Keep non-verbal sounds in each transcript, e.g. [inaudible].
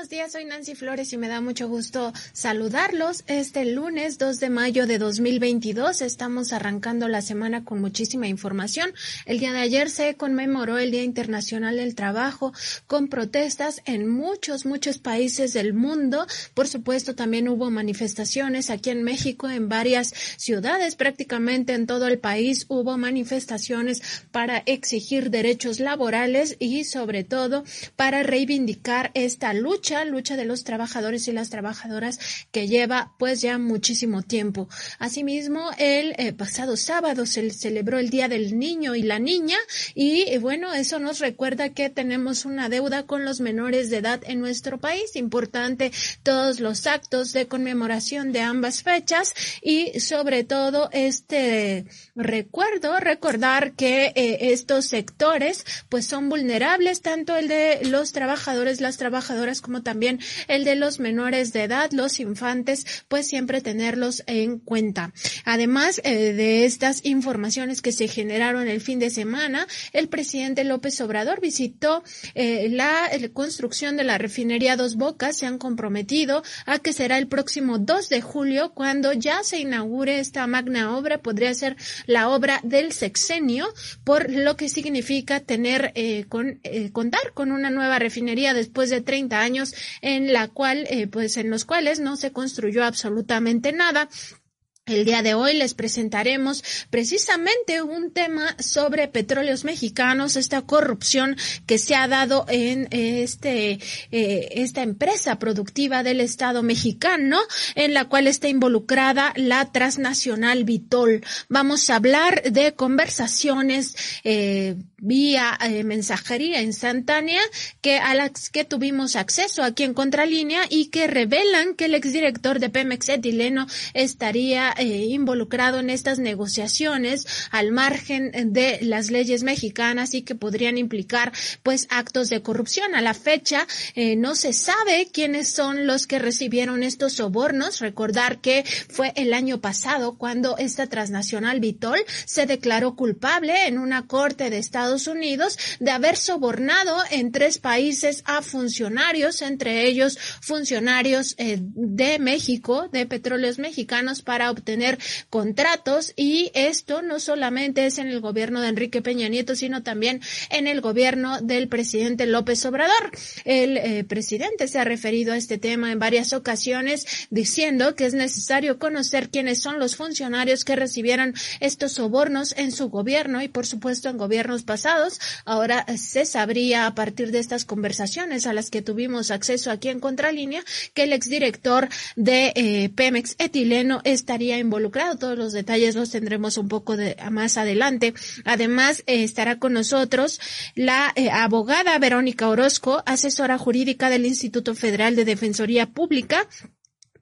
Buenos días, soy Nancy Flores y me da mucho gusto saludarlos. Este lunes 2 de mayo de 2022 estamos arrancando la semana con muchísima información. El día de ayer se conmemoró el Día Internacional del Trabajo con protestas en muchos, muchos países del mundo. Por supuesto, también hubo manifestaciones aquí en México, en varias ciudades, prácticamente en todo el país hubo manifestaciones para exigir derechos laborales y sobre todo para reivindicar esta lucha lucha, de los trabajadores y las trabajadoras que lleva pues ya muchísimo tiempo. Asimismo, el eh, pasado sábado se celebró el Día del Niño y la Niña y eh, bueno, eso nos recuerda que tenemos una deuda con los menores de edad en nuestro país. Importante todos los actos de conmemoración de ambas fechas y sobre todo este recuerdo, recordar que eh, estos sectores pues son vulnerables, tanto el de los trabajadores, las trabajadoras como también el de los menores de edad, los infantes, pues siempre tenerlos en cuenta. Además eh, de estas informaciones que se generaron el fin de semana, el presidente López Obrador visitó eh, la construcción de la refinería Dos Bocas, se han comprometido a que será el próximo 2 de julio cuando ya se inaugure esta magna obra, podría ser la obra del sexenio, por lo que significa tener eh, con, contar con una nueva refinería después de 30 años en la cual, eh, pues en los cuales no se construyó absolutamente nada. El día de hoy les presentaremos precisamente un tema sobre petróleos mexicanos, esta corrupción que se ha dado en este eh, esta empresa productiva del Estado mexicano, en la cual está involucrada la transnacional Vitol. Vamos a hablar de conversaciones eh, vía eh, mensajería instantánea que a las que tuvimos acceso aquí en Contralínea y que revelan que el exdirector de Pemex Etileno estaría eh, involucrado en estas negociaciones al margen de las leyes mexicanas y que podrían implicar pues actos de corrupción. A la fecha eh, no se sabe quiénes son los que recibieron estos sobornos. Recordar que fue el año pasado cuando esta transnacional Vitol se declaró culpable en una corte de Estados Unidos de haber sobornado en tres países a funcionarios, entre ellos funcionarios eh, de México, de petróleos mexicanos, para obtener contratos. Y esto no solamente es en el gobierno de Enrique Peña Nieto, sino también en el gobierno del presidente López Obrador. El eh, presidente se ha referido a este tema en varias ocasiones, diciendo que es necesario conocer quiénes son los funcionarios que recibieron estos sobornos en su gobierno y, por supuesto, en gobiernos pasados Ahora se sabría a partir de estas conversaciones a las que tuvimos acceso aquí en Contralínea que el exdirector de eh, Pemex etileno estaría involucrado. Todos los detalles los tendremos un poco de, más adelante. Además, eh, estará con nosotros la eh, abogada Verónica Orozco, asesora jurídica del Instituto Federal de Defensoría Pública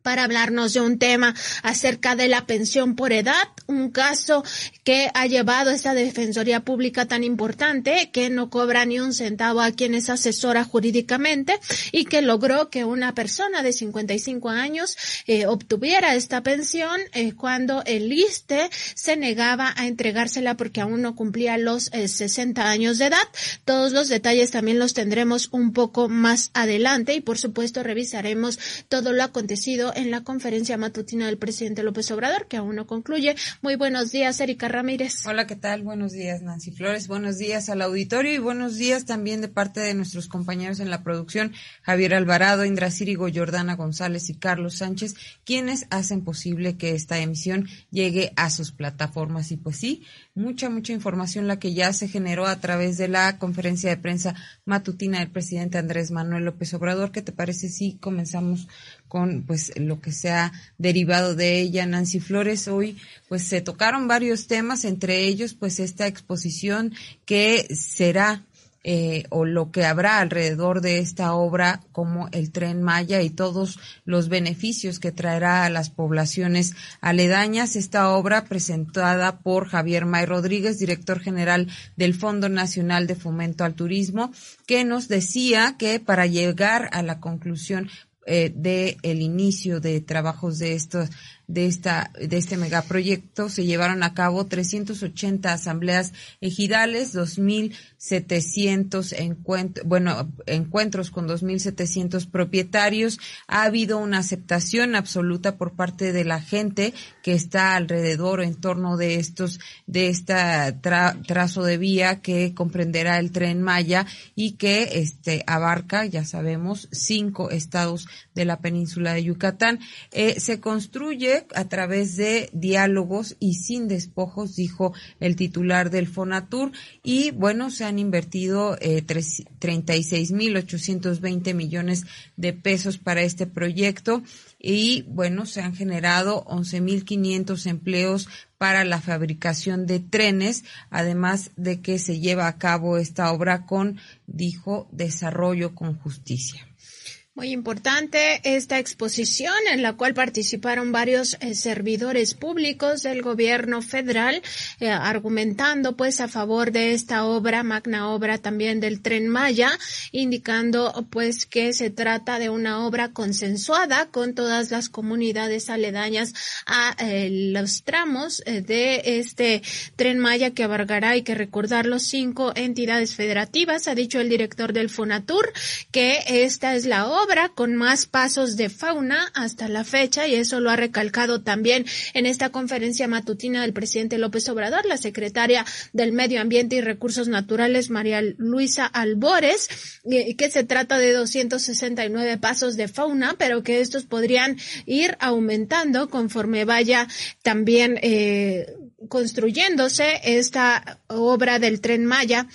para hablarnos de un tema acerca de la pensión por edad, un caso que ha llevado esta Defensoría Pública tan importante que no cobra ni un centavo a quien es asesora jurídicamente y que logró que una persona de 55 años eh, obtuviera esta pensión eh, cuando el ISTE se negaba a entregársela porque aún no cumplía los 60 eh, años de edad. Todos los detalles también los tendremos un poco más adelante y por supuesto revisaremos todo lo acontecido en la conferencia matutina del presidente López Obrador, que aún no concluye. Muy buenos días, Erika Ramírez. Hola, ¿qué tal? Buenos días, Nancy Flores. Buenos días al auditorio y buenos días también de parte de nuestros compañeros en la producción, Javier Alvarado, Indra Círigo, Jordana González y Carlos Sánchez, quienes hacen posible que esta emisión llegue a sus plataformas. Y pues sí, mucha, mucha información la que ya se generó a través de la conferencia de prensa matutina del presidente Andrés Manuel López Obrador. ¿Qué te parece si comenzamos con pues lo que se ha derivado de ella Nancy Flores hoy pues se tocaron varios temas entre ellos pues esta exposición que será eh, o lo que habrá alrededor de esta obra como el tren Maya y todos los beneficios que traerá a las poblaciones aledañas. Esta obra presentada por Javier May Rodríguez, director general del Fondo Nacional de Fomento al Turismo, que nos decía que para llegar a la conclusión eh, de el inicio de trabajos de estos de esta de este megaproyecto se llevaron a cabo 380 asambleas ejidales, 2700 encuentros, bueno, encuentros con 2700 propietarios. Ha habido una aceptación absoluta por parte de la gente que está alrededor en torno de estos de esta trazo de vía que comprenderá el tren Maya y que este abarca, ya sabemos, cinco estados de la península de Yucatán. Eh, se construye a través de diálogos y sin despojos, dijo el titular del Fonatur. Y bueno, se han invertido eh, 36.820 millones de pesos para este proyecto y bueno, se han generado 11.500 empleos para la fabricación de trenes, además de que se lleva a cabo esta obra con, dijo, desarrollo con justicia. Muy importante esta exposición en la cual participaron varios eh, servidores públicos del gobierno federal eh, argumentando pues a favor de esta obra, magna obra también del tren Maya, indicando pues que se trata de una obra consensuada con todas las comunidades aledañas a eh, los tramos de este tren Maya que abarcará, hay que recordar, los cinco entidades federativas. Ha dicho el director del Fonatur que esta es la obra con más pasos de fauna hasta la fecha y eso lo ha recalcado también en esta conferencia matutina del presidente López Obrador, la secretaria del Medio Ambiente y Recursos Naturales, María Luisa Albores, que se trata de 269 pasos de fauna, pero que estos podrían ir aumentando conforme vaya también eh, construyéndose esta obra del tren Maya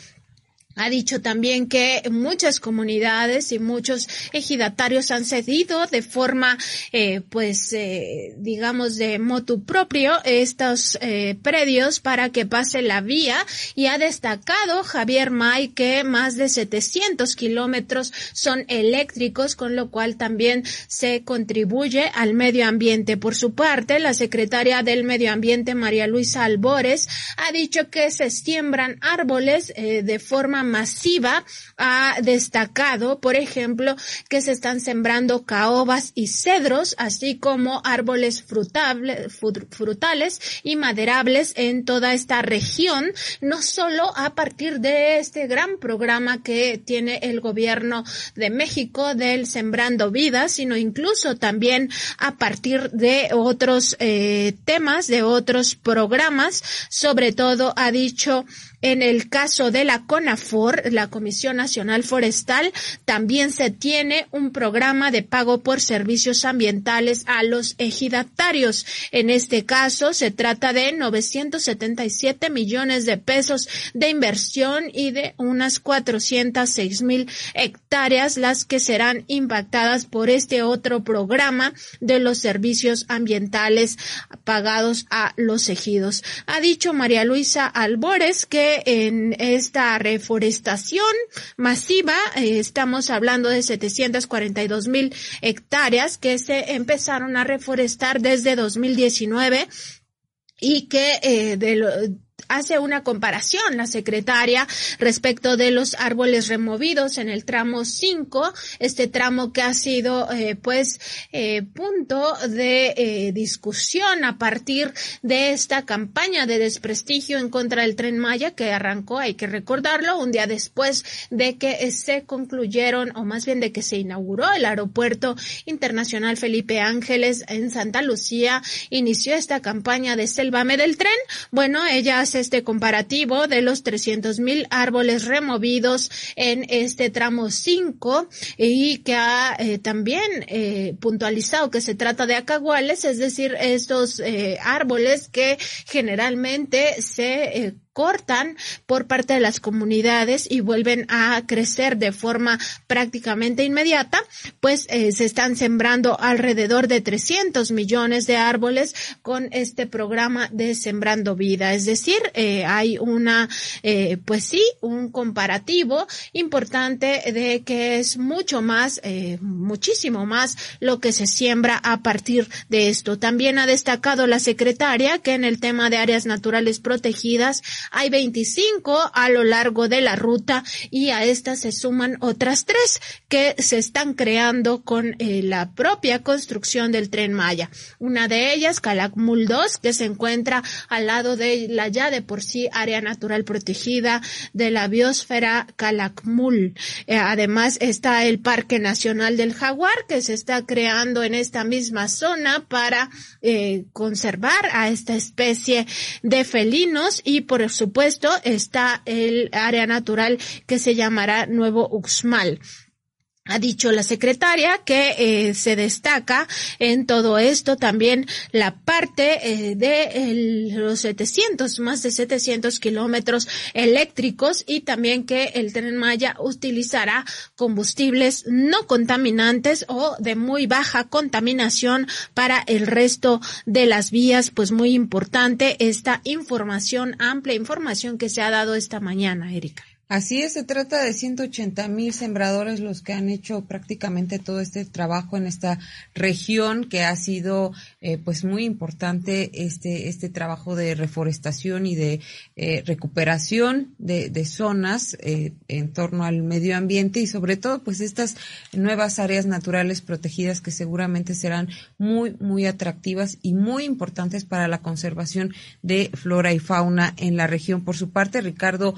ha dicho también que muchas comunidades y muchos ejidatarios han cedido de forma, eh, pues, eh, digamos, de motu propio estos eh, predios para que pase la vía y ha destacado Javier May que más de 700 kilómetros son eléctricos, con lo cual también se contribuye al medio ambiente. Por su parte, la secretaria del Medio Ambiente, María Luisa Albores, ha dicho que se siembran árboles de forma masiva ha destacado, por ejemplo, que se están sembrando caobas y cedros, así como árboles frutales y maderables en toda esta región, no solo a partir de este gran programa que tiene el gobierno de México del Sembrando Vidas, sino incluso también a partir de otros eh, temas, de otros programas, sobre todo ha dicho en el caso de la CONAFOR, la Comisión Nacional Forestal, también se tiene un programa de pago por servicios ambientales a los ejidatarios. En este caso, se trata de 977 millones de pesos de inversión y de unas 406 mil hectáreas las que serán impactadas por este otro programa de los servicios ambientales pagados a los ejidos. Ha dicho María Luisa Albores que en esta reforestación masiva, eh, estamos hablando de 742 mil hectáreas que se empezaron a reforestar desde 2019 y que eh, de, hace una comparación la secretaria respecto de los árboles removidos en el tramo 5, este tramo que ha sido eh, pues eh, punto de eh, discusión a partir de esta campaña de desprestigio en contra del tren Maya que arrancó, hay que recordarlo, un día después de que se concluyeron o más bien de que se inauguró el aeropuerto internacional Felipe Ángeles en Santa Lucía, inició esta campaña de Selvame del tren. Bueno, ella este comparativo de los 300 mil árboles removidos en este tramo 5 y que ha eh, también eh, puntualizado que se trata de acaguales, es decir, estos eh, árboles que generalmente se cortan por parte de las comunidades y vuelven a crecer de forma prácticamente inmediata, pues eh, se están sembrando alrededor de 300 millones de árboles con este programa de Sembrando Vida. Es decir, eh, hay una, eh, pues sí, un comparativo importante de que es mucho más, muchísimo más lo que se siembra a partir de esto. También ha destacado la secretaria que en el tema de áreas naturales protegidas Hay 25 a lo largo de la ruta y a estas se suman otras tres que se están creando con eh, la propia construcción del tren Maya. Una de ellas, Calakmul 2, que se encuentra al lado de la ya de por sí área natural protegida de la biosfera Calakmul. Eh, además está el Parque Nacional del Jaguar, que se está creando en esta misma zona para eh, conservar a esta especie de felinos y por supuesto está el área natural que se llamará Nuevo Uxmal. Ha dicho la secretaria que eh, se destaca en todo esto también la parte eh, de los 700, más de 700 kilómetros eléctricos y también que el tren Maya utilizará combustibles no contaminantes o de muy baja contaminación para el resto de las vías. Pues muy importante esta información, amplia información que se ha dado esta mañana, Erika. Así es, se trata de 180 mil sembradores los que han hecho prácticamente todo este trabajo en esta región que ha sido eh, pues muy importante este este trabajo de reforestación y de eh, recuperación de, de zonas eh, en torno al medio ambiente y sobre todo pues estas nuevas áreas naturales protegidas que seguramente serán muy muy atractivas y muy importantes para la conservación de flora y fauna en la región. Por su parte, Ricardo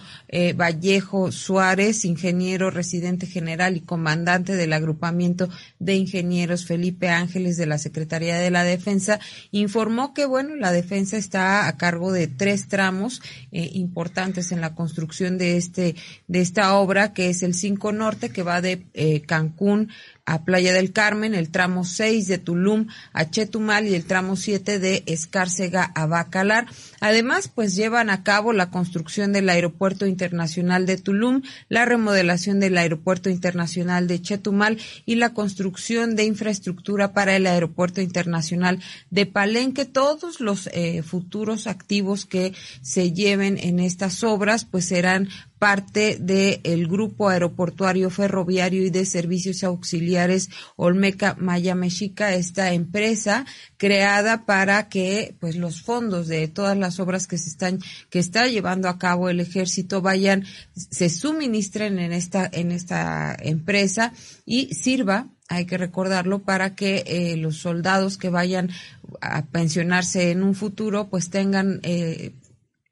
Vallejo Suárez, ingeniero residente general y comandante del agrupamiento de ingenieros Felipe Ángeles de la Secretaría de la Defensa, informó que, bueno, la defensa está a cargo de tres tramos eh, importantes en la construcción de este, de esta obra, que es el 5 Norte, que va de eh, Cancún a Playa del Carmen, el tramo 6 de Tulum a Chetumal y el tramo 7 de Escárcega a Bacalar. Además, pues llevan a cabo la construcción del Aeropuerto Internacional de Tulum, la remodelación del Aeropuerto Internacional de Chetumal y la construcción de infraestructura para el Aeropuerto Internacional de Palenque. Todos los eh, futuros activos que se lleven en estas obras, pues serán parte del Grupo Aeroportuario Ferroviario y de Servicios Auxiliares Olmeca Maya Mexica, esta empresa creada para que pues los fondos de todas las obras que se están que está llevando a cabo el ejército vayan se suministren en esta en esta empresa y sirva hay que recordarlo para que eh, los soldados que vayan a pensionarse en un futuro pues tengan eh,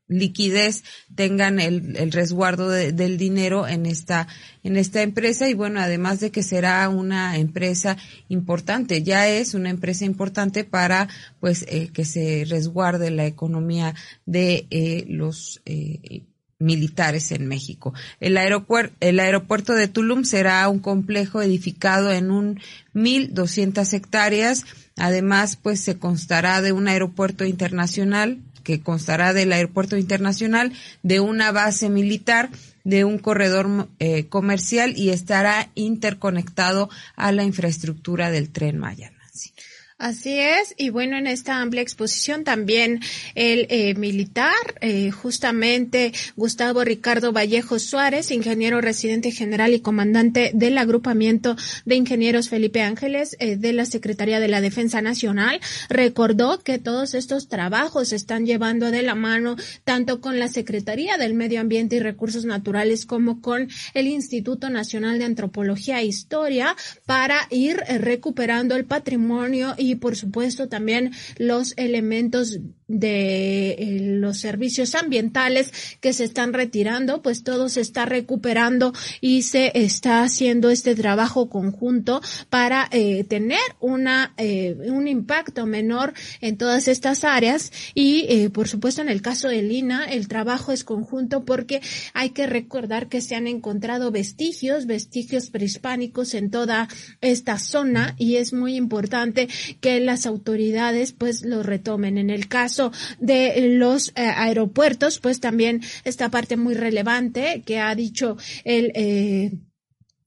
liquidez tengan el, el resguardo del dinero en esta en esta empresa y bueno además de que será una empresa importante ya es una empresa importante para pues eh, que se resguarde la economía de eh, los eh, militares en México. El aeropuerto, el aeropuerto de Tulum será un complejo edificado en un 1.200 hectáreas. Además, pues se constará de un aeropuerto internacional que constará del aeropuerto internacional, de una base militar, de un corredor eh, comercial y estará interconectado a la infraestructura del tren Maya. Así es, y bueno, en esta amplia exposición también el eh, militar, eh, justamente Gustavo Ricardo Vallejo Suárez, ingeniero residente general y comandante del agrupamiento de ingenieros Felipe Ángeles eh, de la Secretaría de la Defensa Nacional, recordó que todos estos trabajos se están llevando de la mano tanto con la Secretaría del Medio Ambiente y Recursos Naturales como con el Instituto Nacional de Antropología e Historia para ir recuperando el patrimonio y por supuesto también los elementos de eh, los servicios ambientales que se están retirando, pues todo se está recuperando y se está haciendo este trabajo conjunto para eh, tener una eh, un impacto menor en todas estas áreas. Y por supuesto en el caso de Lina el trabajo es conjunto porque hay que recordar que se han encontrado vestigios, vestigios prehispánicos en toda esta zona y es muy importante que las autoridades pues lo retomen. En el caso de los eh, aeropuertos, pues también esta parte muy relevante que ha dicho el eh,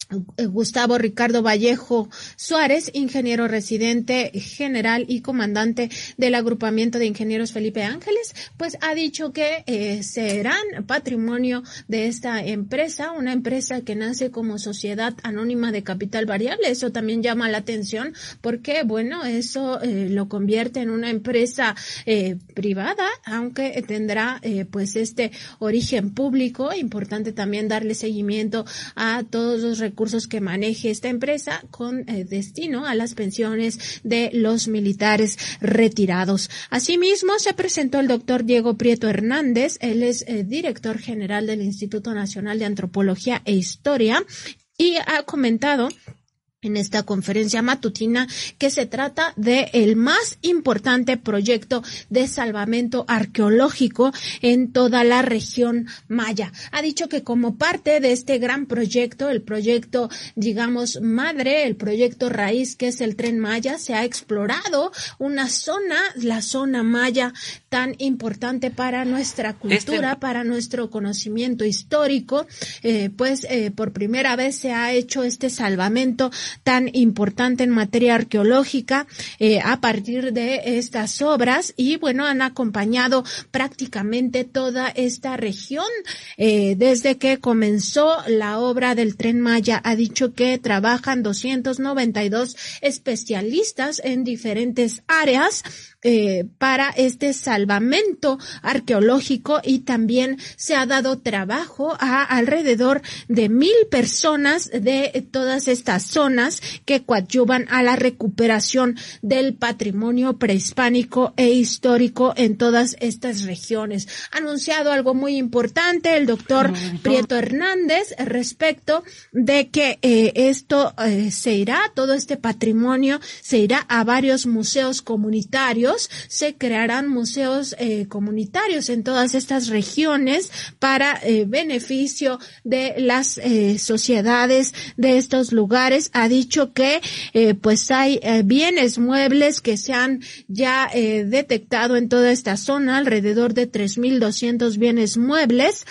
Gustavo Ricardo Vallejo Suárez, ingeniero residente general y comandante del agrupamiento de ingenieros Felipe Ángeles, pues ha dicho que eh, serán patrimonio de esta empresa, una empresa que nace como sociedad anónima de capital variable. Eso también llama la atención porque, bueno, eso eh, lo convierte en una empresa privada, aunque tendrá pues este origen público. Importante también darle seguimiento a todos los recursos recursos que maneje esta empresa con eh, destino a las pensiones de los militares retirados. Asimismo, se presentó el doctor Diego Prieto Hernández, él es eh, director general del Instituto Nacional de Antropología e Historia y ha comentado en esta conferencia matutina que se trata de el más importante proyecto de salvamento arqueológico en toda la región maya. Ha dicho que como parte de este gran proyecto, el proyecto, digamos, madre, el proyecto raíz que es el tren maya, se ha explorado una zona, la zona maya tan importante para nuestra cultura, este para nuestro conocimiento histórico, eh, pues eh, por primera vez se ha hecho este salvamento tan importante en materia arqueológica eh, a partir de estas obras y bueno, han acompañado prácticamente toda esta región eh, desde que comenzó la obra del tren Maya. Ha dicho que trabajan 292 especialistas en diferentes áreas eh, para este salvamento arqueológico y también se ha dado trabajo a alrededor de mil personas de todas estas zonas que coadyuvan a la recuperación del patrimonio prehispánico e histórico en todas estas regiones. Ha anunciado algo muy importante el doctor Prieto Hernández respecto de que eh, esto eh, se irá, todo este patrimonio se irá a varios museos comunitarios se crearán museos eh, comunitarios en todas estas regiones para eh, beneficio de las eh, sociedades de estos lugares. Ha dicho que pues hay bienes muebles que se han ya detectado en toda esta zona, alrededor de 3.200 bienes muebles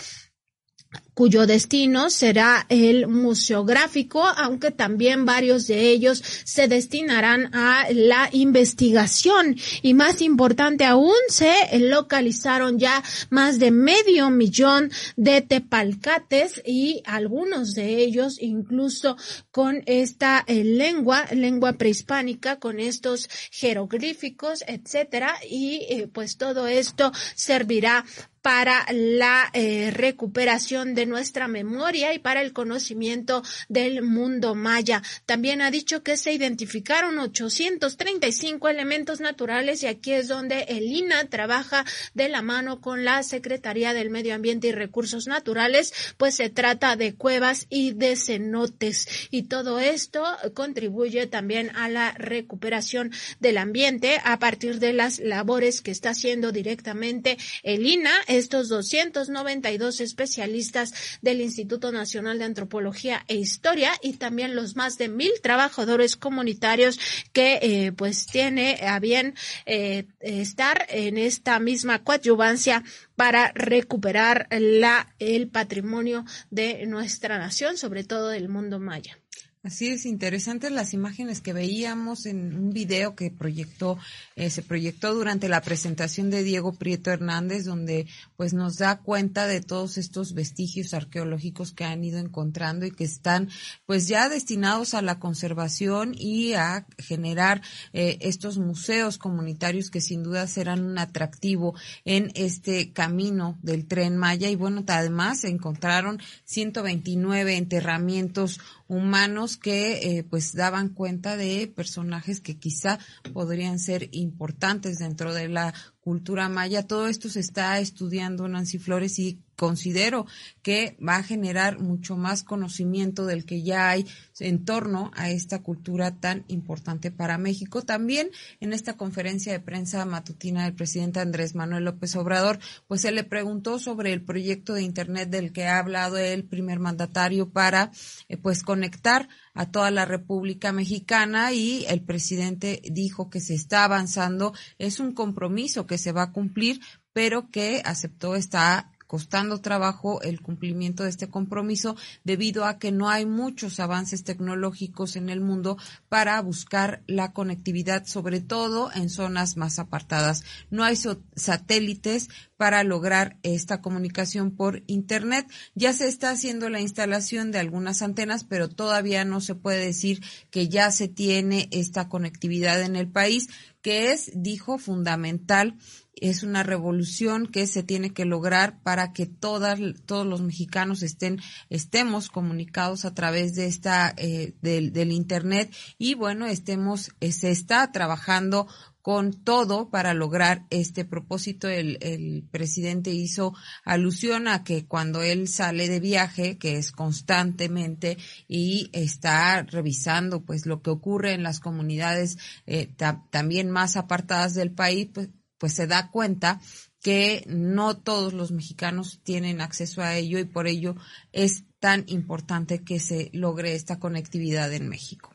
cuyo destino será el museográfico, aunque también varios de ellos se destinarán a la investigación. Y más importante aún, se localizaron ya más de medio millón de tepalcates y algunos de ellos incluso con esta eh, lengua, lengua prehispánica, con estos jeroglíficos, etcétera. Y eh, pues todo esto servirá para la eh, recuperación de nuestra memoria y para el conocimiento del mundo maya. También ha dicho que se identificaron 835 elementos naturales y aquí es donde el INA trabaja de la mano con la Secretaría del Medio Ambiente y Recursos Naturales, pues se trata de cuevas y de cenotes y todo esto contribuye también a la recuperación del ambiente a partir de las labores que está haciendo directamente el INA estos 292 especialistas del Instituto Nacional de Antropología e Historia y también los más de mil trabajadores comunitarios que eh, pues tiene a bien eh, estar en esta misma coadyuvancia para recuperar la, el patrimonio de nuestra nación, sobre todo del mundo maya. Así es, interesantes las imágenes que veíamos en un video que proyectó, eh, se proyectó durante la presentación de Diego Prieto Hernández, donde pues nos da cuenta de todos estos vestigios arqueológicos que han ido encontrando y que están pues ya destinados a la conservación y a generar eh, estos museos comunitarios que sin duda serán un atractivo en este camino del tren Maya. Y bueno, además se encontraron 129 enterramientos humanos que eh, pues daban cuenta de personajes que quizá podrían ser importantes dentro de la cultura maya. Todo esto se está estudiando Nancy Flores y considero que va a generar mucho más conocimiento del que ya hay en torno a esta cultura tan importante para México. También en esta conferencia de prensa matutina del presidente Andrés Manuel López Obrador, pues se le preguntó sobre el proyecto de Internet del que ha hablado el primer mandatario para eh, pues conectar a toda la República Mexicana y el presidente dijo que se está avanzando, es un compromiso que se va a cumplir, pero que aceptó esta costando trabajo el cumplimiento de este compromiso debido a que no hay muchos avances tecnológicos en el mundo para buscar la conectividad, sobre todo en zonas más apartadas. No hay satélites para lograr esta comunicación por Internet. Ya se está haciendo la instalación de algunas antenas, pero todavía no se puede decir que ya se tiene esta conectividad en el país, que es, dijo, fundamental es una revolución que se tiene que lograr para que todas, todos los mexicanos estén, estemos comunicados a través de esta, eh, del, del, internet y bueno, estemos, eh, se está trabajando con todo para lograr este propósito. El, el, presidente hizo alusión a que cuando él sale de viaje, que es constantemente y está revisando pues lo que ocurre en las comunidades eh, también más apartadas del país, pues, pues se da cuenta que no todos los mexicanos tienen acceso a ello y por ello es tan importante que se logre esta conectividad en México.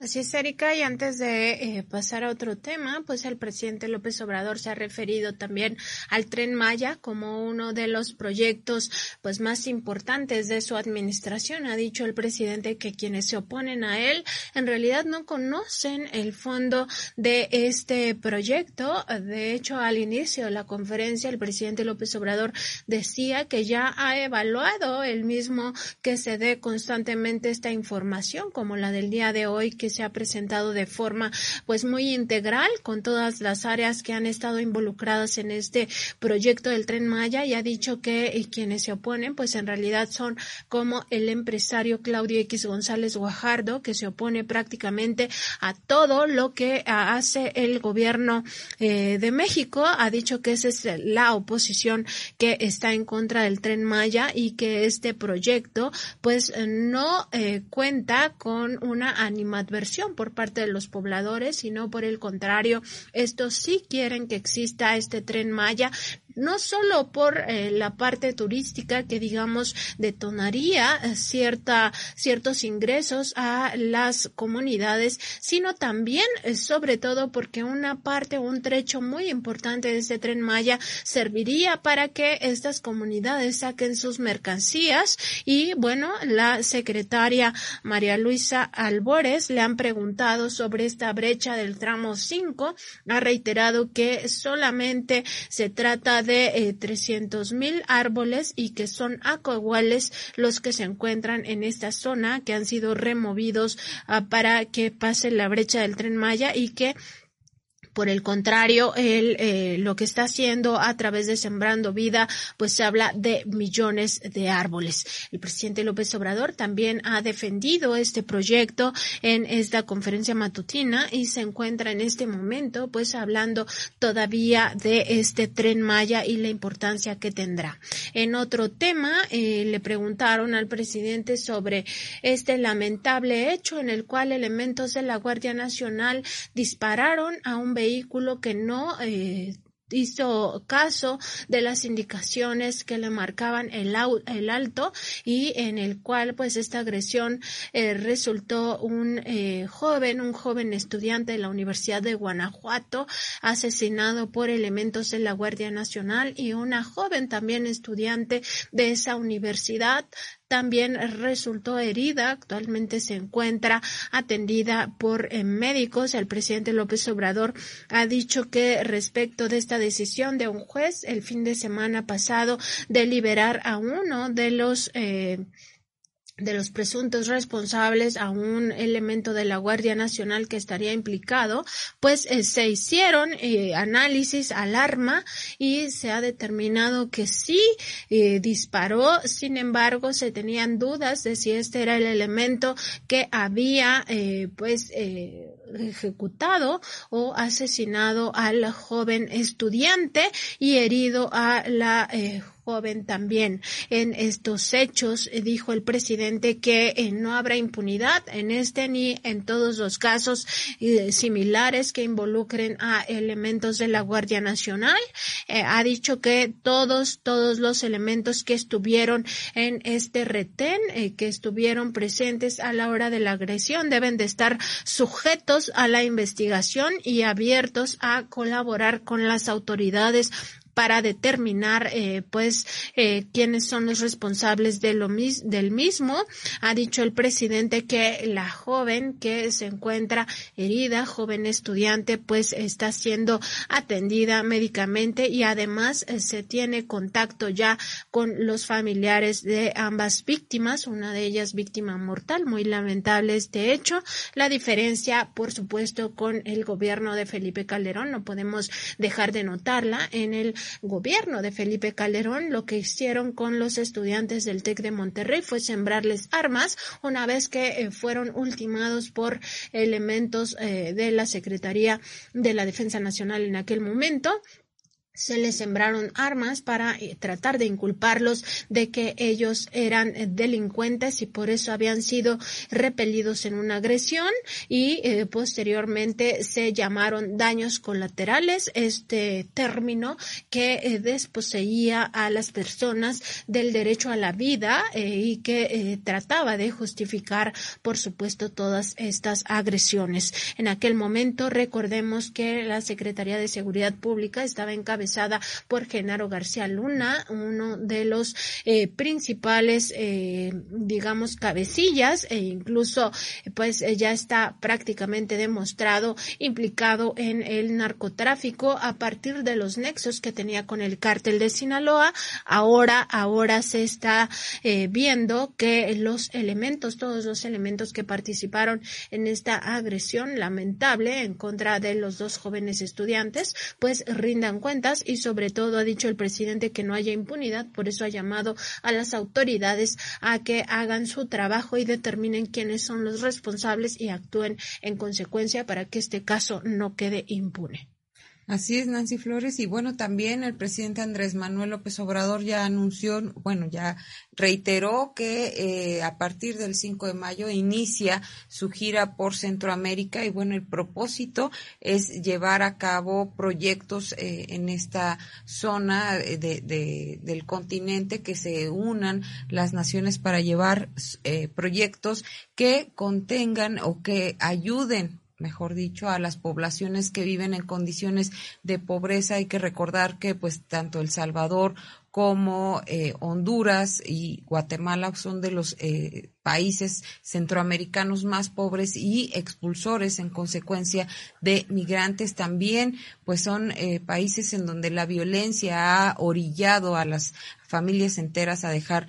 Así es, Erika, y antes de eh, pasar a otro tema, pues el presidente López Obrador se ha referido también al Tren Maya como uno de los proyectos pues más importantes de su administración. Ha dicho el presidente que quienes se oponen a él en realidad no conocen el fondo de este proyecto. De hecho, al inicio de la conferencia, el presidente López Obrador decía que ya ha evaluado el mismo que se dé constantemente esta información, como la del día de hoy que se ha presentado de forma pues muy integral con todas las áreas que han estado involucradas en este proyecto del tren Maya y ha dicho que eh, quienes se oponen pues en realidad son como el empresario Claudio X González Guajardo que se opone prácticamente a todo lo que hace el gobierno eh, de México. Ha dicho que esa es la oposición que está en contra del tren Maya y que este proyecto pues no eh, cuenta con una animadversión por parte de los pobladores, sino por el contrario, estos sí quieren que exista este tren Maya, no solo por eh, la parte turística que digamos detonaría eh, cierta, ciertos ingresos a las comunidades, sino también eh, sobre todo porque una parte, un trecho muy importante de este tren Maya serviría para que estas comunidades saquen sus mercancías. Y bueno, la secretaria María Luisa Albores le han preguntado sobre esta brecha del tramo 5, ha reiterado que solamente se trata de 300 eh, mil árboles y que son acoiguales los que se encuentran en esta zona que han sido removidos ah, para que pase la brecha del tren Maya y que por el contrario, él eh, lo que está haciendo a través de Sembrando Vida, pues se habla de millones de árboles. El presidente López Obrador también ha defendido este proyecto en esta conferencia matutina y se encuentra en este momento, pues hablando todavía de este tren Maya y la importancia que tendrá. En otro tema, eh, le preguntaron al presidente sobre este lamentable hecho en el cual elementos de la Guardia Nacional dispararon a un vehículo vehículo que no eh, hizo caso de las indicaciones que le marcaban el, el alto y en el cual pues esta agresión eh, resultó un eh, joven, un joven estudiante de la Universidad de Guanajuato asesinado por elementos de la Guardia Nacional y una joven también estudiante de esa universidad también resultó herida. Actualmente se encuentra atendida por eh, médicos. El presidente López Obrador ha dicho que respecto de esta decisión de un juez el fin de semana pasado de liberar a uno de los eh, de los presuntos responsables a un elemento de la Guardia Nacional que estaría implicado, pues eh, se hicieron eh, análisis al arma y se ha determinado que sí eh, disparó, sin embargo se tenían dudas de si este era el elemento que había pues ejecutado o asesinado al joven estudiante y herido a la joven también. En estos hechos eh, dijo el presidente que eh, no habrá impunidad en este ni en todos los casos eh, similares que involucren a elementos de la Guardia Nacional. ha dicho que todos, todos los elementos que estuvieron en este retén, que estuvieron presentes a la hora de la agresión, deben de estar sujetos a la investigación y abiertos a colaborar con las autoridades para determinar eh, pues eh, quiénes son los responsables de lo del mismo. Ha dicho el presidente que la joven que se encuentra herida, joven estudiante, pues está siendo atendida médicamente y además eh, se tiene contacto ya con los familiares de ambas víctimas, una de ellas víctima mortal, muy lamentable este hecho. La diferencia, por supuesto, con el gobierno de Felipe Calderón, no podemos dejar de notarla. En el gobierno de Felipe Calderón, lo que hicieron con los estudiantes del TEC de Monterrey fue sembrarles armas una vez que eh, fueron ultimados por elementos eh, de la Secretaría de la Defensa Nacional en aquel momento se les sembraron armas para eh, tratar de inculparlos de que ellos eran eh, delincuentes y por eso habían sido repelidos en una agresión y eh, posteriormente se llamaron daños colaterales, este término que desposeía a las personas del derecho a la vida y que trataba de justificar, por supuesto, todas estas agresiones. En aquel momento recordemos que la Secretaría de Seguridad Pública estaba encabezada por Genaro García Luna, uno de los eh, principales, eh, digamos, cabecillas e incluso, pues, ya está prácticamente demostrado implicado en el narcotráfico a partir de los nexos que tenía con el cártel de Sinaloa. Ahora, ahora se está eh, viendo que los elementos, todos los elementos que participaron en esta agresión lamentable en contra de los dos jóvenes estudiantes, pues rindan cuentas y sobre todo ha dicho el presidente que no haya impunidad, por eso ha llamado a las autoridades a que hagan su trabajo y determinen quiénes son los responsables y actúen en consecuencia para que este caso no quede impune. Así es, Nancy Flores. Y bueno, también el presidente Andrés Manuel López Obrador ya anunció, bueno, ya reiteró que eh, a partir del 5 de mayo inicia su gira por Centroamérica y bueno, el propósito es llevar a cabo proyectos eh, en esta zona de, de, del continente que se unan las naciones para llevar eh, proyectos que contengan o que ayuden mejor dicho, a las poblaciones que viven en condiciones de pobreza. Hay que recordar que pues tanto El Salvador como eh, Honduras y Guatemala son de los eh, países centroamericanos más pobres y expulsores en consecuencia de migrantes también, pues son eh, países en donde la violencia ha orillado a las familias enteras a dejar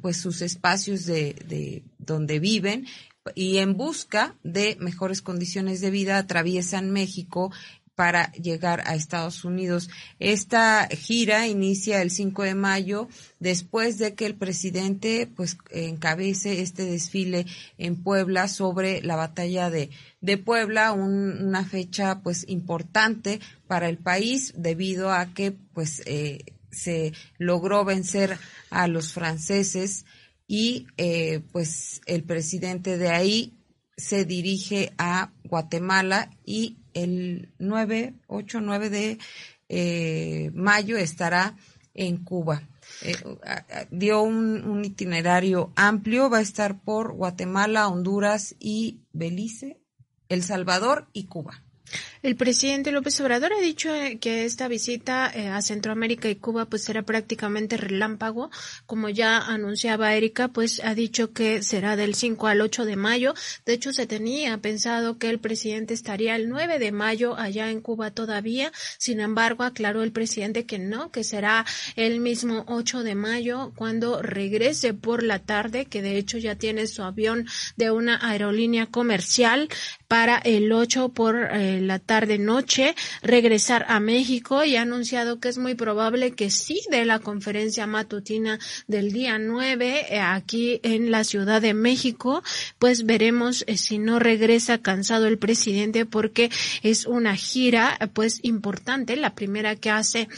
pues sus espacios de, de donde viven y en busca de mejores condiciones de vida atraviesan México para llegar a Estados Unidos. Esta gira inicia el 5 de mayo después de que el presidente pues encabece este desfile en Puebla sobre la batalla de, de Puebla, una fecha pues importante para el país debido a que pues eh, se logró vencer a los franceses y eh, pues el presidente de ahí se dirige a Guatemala y el 9, 8, 9 de eh, mayo estará en Cuba. Eh, dio un, un, itinerario amplio, va a estar por Guatemala, Honduras y Belice, El Salvador y Cuba. El presidente López Obrador ha dicho eh, que esta visita eh, a Centroamérica y Cuba pues será prácticamente relámpago. Como ya anunciaba Erika, pues ha dicho que será del 5 al 8 de mayo. De hecho, se tenía pensado que el presidente estaría el 9 de mayo allá en Cuba todavía. Sin embargo, aclaró el presidente que no, que será el mismo 8 de mayo cuando regrese por la tarde, que de hecho ya tiene su avión de una aerolínea comercial para el 8 por eh, la tarde noche regresar a México y ha anunciado que es muy probable que sí de la conferencia matutina del día 9 eh, aquí en la Ciudad de México, pues veremos eh, si no regresa cansado el presidente porque es una gira pues importante, la primera que hace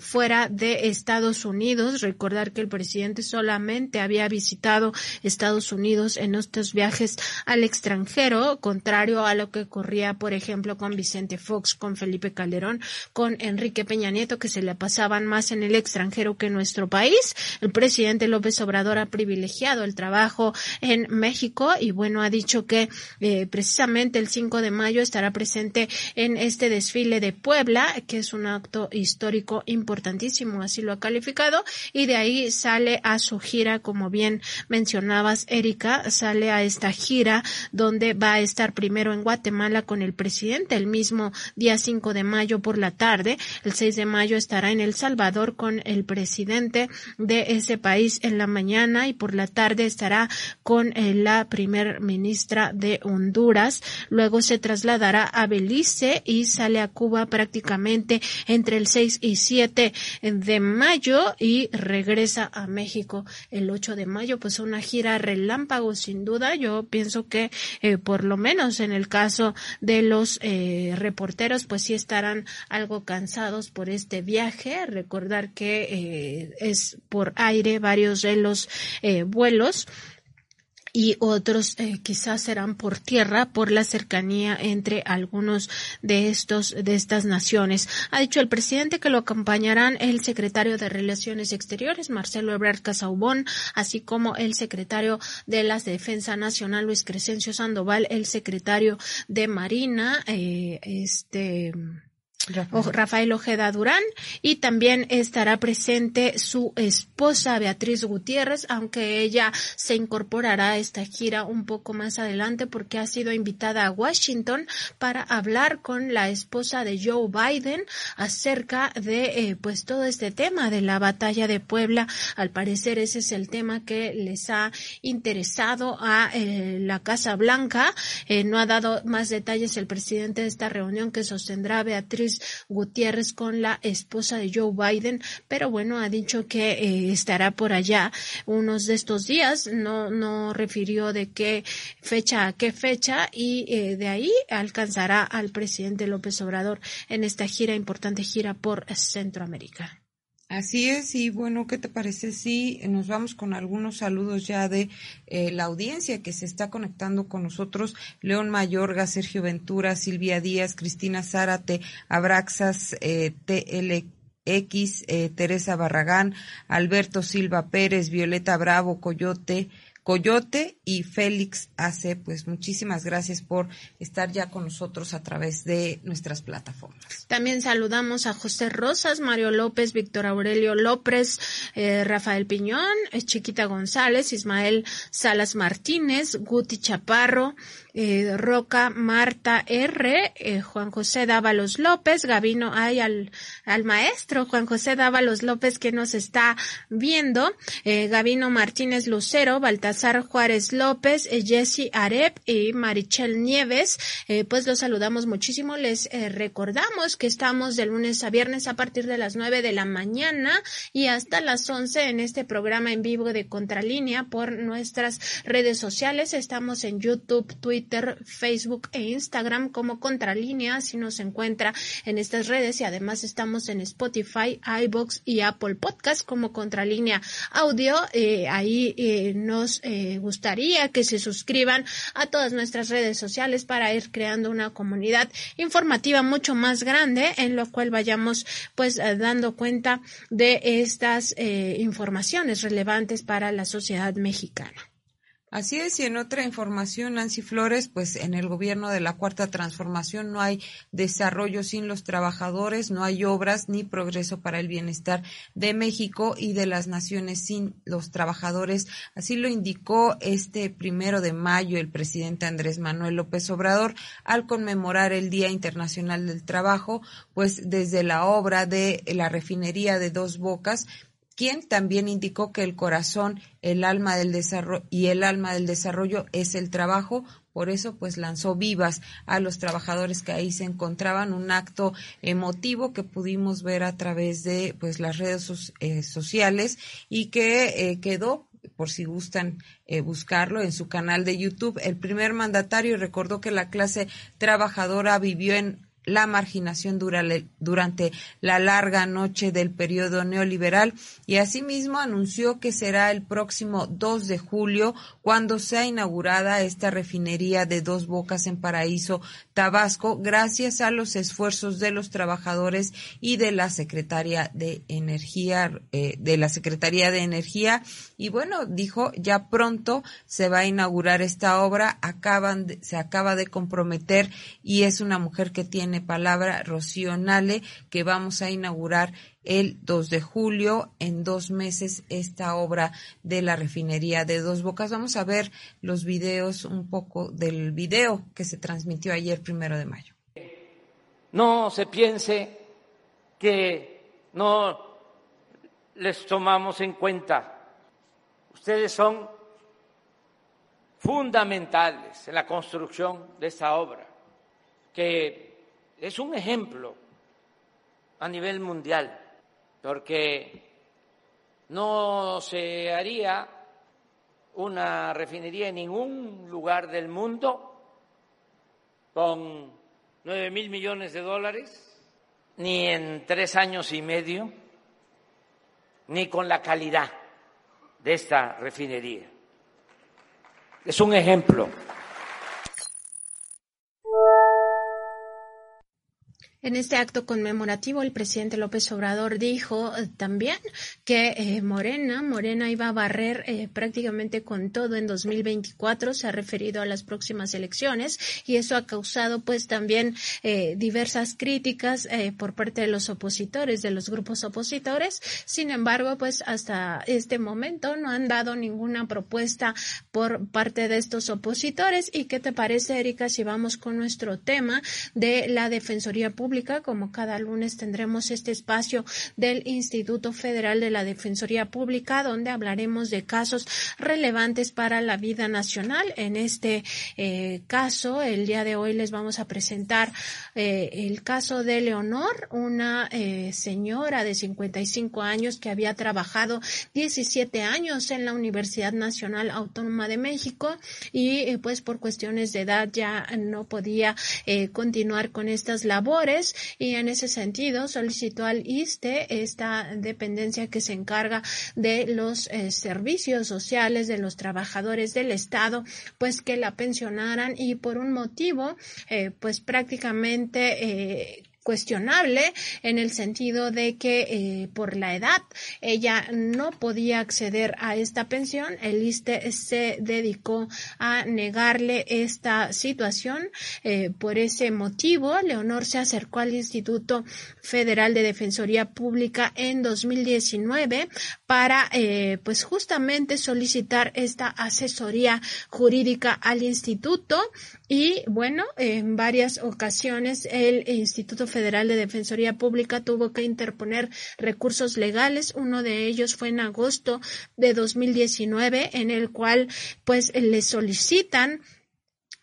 fuera de Estados Unidos. Recordar que el presidente solamente había visitado Estados Unidos en estos viajes al extranjero, contrario a lo que ocurría, por ejemplo, con Vicente Fox, con Felipe Calderón, con Enrique Peña Nieto, que se le pasaban más en el extranjero que en nuestro país. El presidente López Obrador ha privilegiado el trabajo en México y bueno, ha dicho que eh, precisamente el 5 de mayo estará presente en este desfile de Puebla, que es un acto histórico importantísimo, así lo ha calificado, y de ahí sale a su gira, como bien mencionabas, Erika, sale a esta gira donde va a estar primero en Guatemala con el presidente el mismo día 5 de mayo por la tarde, el 6 de mayo estará en El Salvador con el presidente de ese país en la mañana y por la tarde estará con eh, la primer ministra de Honduras, luego se trasladará a Belice y sale a Cuba prácticamente entre el 6 y 7 de mayo y regresa a México el 8 de mayo, pues una gira relámpago sin duda. Yo pienso que eh, por lo menos en el caso de los eh, reporteros, pues sí estarán algo cansados por este viaje. Recordar que eh, es por aire varios de los vuelos y otros eh, quizás serán por tierra por la cercanía entre algunos de estos de estas naciones. Ha dicho el presidente que lo acompañarán el secretario de Relaciones Exteriores Marcelo Ebrard Casaubón, así como el secretario de la Defensa Nacional Luis Crescencio Sandoval, el secretario de Marina, eh, este Rafael. Ojeda Durán y también estará presente su esposa Beatriz Gutiérrez, aunque ella se incorporará a esta gira un poco más adelante porque ha sido invitada a Washington para hablar con la esposa de Joe Biden acerca de eh, pues todo este tema de la batalla de Puebla. Al parecer ese es el tema que les ha interesado a eh, la Casa Blanca. Eh, no ha dado más detalles el presidente de esta reunión que sostendrá Beatriz Gutiérrez con la esposa de Joe Biden, pero bueno, ha dicho que eh, estará por allá unos de estos días, no, no refirió de qué fecha a qué fecha y eh, de ahí alcanzará al presidente López Obrador en esta gira, importante gira por Centroamérica. Así es, y bueno, ¿qué te parece si nos vamos con algunos saludos ya de eh, la audiencia que se está conectando con nosotros? León Mayorga, Sergio Ventura, Silvia Díaz, Cristina Zárate, Abraxas, eh, TLX, eh, Teresa Barragán, Alberto Silva Pérez, Violeta Bravo, Coyote, Coyote y Félix AC. Pues muchísimas gracias por estar ya con nosotros a través de nuestras plataformas. También saludamos a José Rosas, Mario López, Víctor Aurelio López, eh, Rafael Piñón, eh, Chiquita González, Ismael Salas Martínez, Guti Chaparro, eh, Roca Marta R, eh, Juan José Dávalos López, Gabino, hay al, al maestro Juan José Dávalos López que nos está viendo, eh, Gabino Martínez Lucero, Baltasar Juárez López, eh, Jesse Arep y Marichel Nieves, eh, pues los saludamos muchísimo, les recordamos que estamos de lunes a viernes a partir de las nueve de la mañana y hasta las once en este programa en vivo de Contralínea por nuestras redes sociales, estamos en YouTube, Twitter, Facebook e Instagram como Contralínea, si nos encuentra en estas redes y además estamos en Spotify, iBox y Apple Podcast como Contralínea Audio. Eh, ahí eh, nos eh, gustaría que se suscriban a todas nuestras redes sociales para ir creando una comunidad informativa mucho más grande en lo cual vayamos pues dando cuenta de estas informaciones relevantes para la sociedad mexicana. Así es, y en otra información, Nancy Flores, pues en el gobierno de la Cuarta Transformación no hay desarrollo sin los trabajadores, no hay obras ni progreso para el bienestar de México y de las naciones sin los trabajadores. Así lo indicó este primero de mayo el presidente Andrés Manuel López Obrador al conmemorar el Día Internacional del Trabajo, pues desde la obra de la refinería de Dos Bocas, quien también indicó que el corazón, el alma del desarrollo y el alma del desarrollo es el trabajo. Por eso, pues lanzó vivas a los trabajadores que ahí se encontraban, un acto emotivo que pudimos ver a través de pues las redes eh, sociales y que eh, quedó por si gustan eh, buscarlo en su canal de YouTube. El primer mandatario recordó que la clase trabajadora vivió en la marginación durante la larga noche del periodo neoliberal y asimismo anunció que será el próximo 2 de julio cuando sea inaugurada esta refinería de dos bocas en Paraíso, Tabasco, gracias a los esfuerzos de los trabajadores y de la Secretaría de Energía, eh, de la Secretaría de Energía. Y bueno, dijo, ya pronto se va a inaugurar esta obra, acaban se acaba de comprometer y es una mujer que tiene palabra, Rocío Nale, que vamos a inaugurar el 2 de julio, en dos meses, esta obra de la refinería de Dos Bocas. Vamos a ver los videos, un poco del video que se transmitió ayer, primero de mayo. No se piense que no les tomamos en cuenta. Ustedes son fundamentales en la construcción de esta obra, que es un ejemplo a nivel mundial porque no se haría una refinería en ningún lugar del mundo con nueve mil millones de dólares, ni en tres años y medio, ni con la calidad de esta refinería. Es un ejemplo. En este acto conmemorativo, el presidente López Obrador dijo eh, también que eh, Morena, Morena iba a barrer eh, prácticamente con todo en 2024. Se ha referido a las próximas elecciones y eso ha causado pues también diversas críticas por parte de los opositores, de los grupos opositores. Sin embargo, pues hasta este momento no han dado ninguna propuesta por parte de estos opositores. ¿Y qué te parece, Erika, si vamos con nuestro tema de la Defensoría Pública? Como cada lunes tendremos este espacio del Instituto Federal de la Defensoría Pública, donde hablaremos de casos relevantes para la vida nacional. En este eh, caso, el día de hoy les vamos a presentar eh, el caso de Leonor, una eh, señora de 55 años que había trabajado 17 años en la Universidad Nacional Autónoma de México y pues por cuestiones de edad ya no podía continuar con estas labores y en ese sentido solicitó al ISTE esta dependencia que se encarga de los eh, servicios sociales de los trabajadores del Estado, pues que la pensionaran y por un motivo, eh, pues prácticamente eh, cuestionable en el sentido de que eh, por la edad ella no podía acceder a esta pensión. El ISTE se dedicó a negarle esta situación. Eh, por ese motivo, Leonor se acercó al Instituto Federal de Defensoría Pública en 2019 para, eh, pues justamente solicitar esta asesoría jurídica al instituto y bueno, en varias ocasiones el Instituto Federal de Defensoría Pública tuvo que interponer recursos legales. Uno de ellos fue en agosto de 2019, en el cual pues le solicitan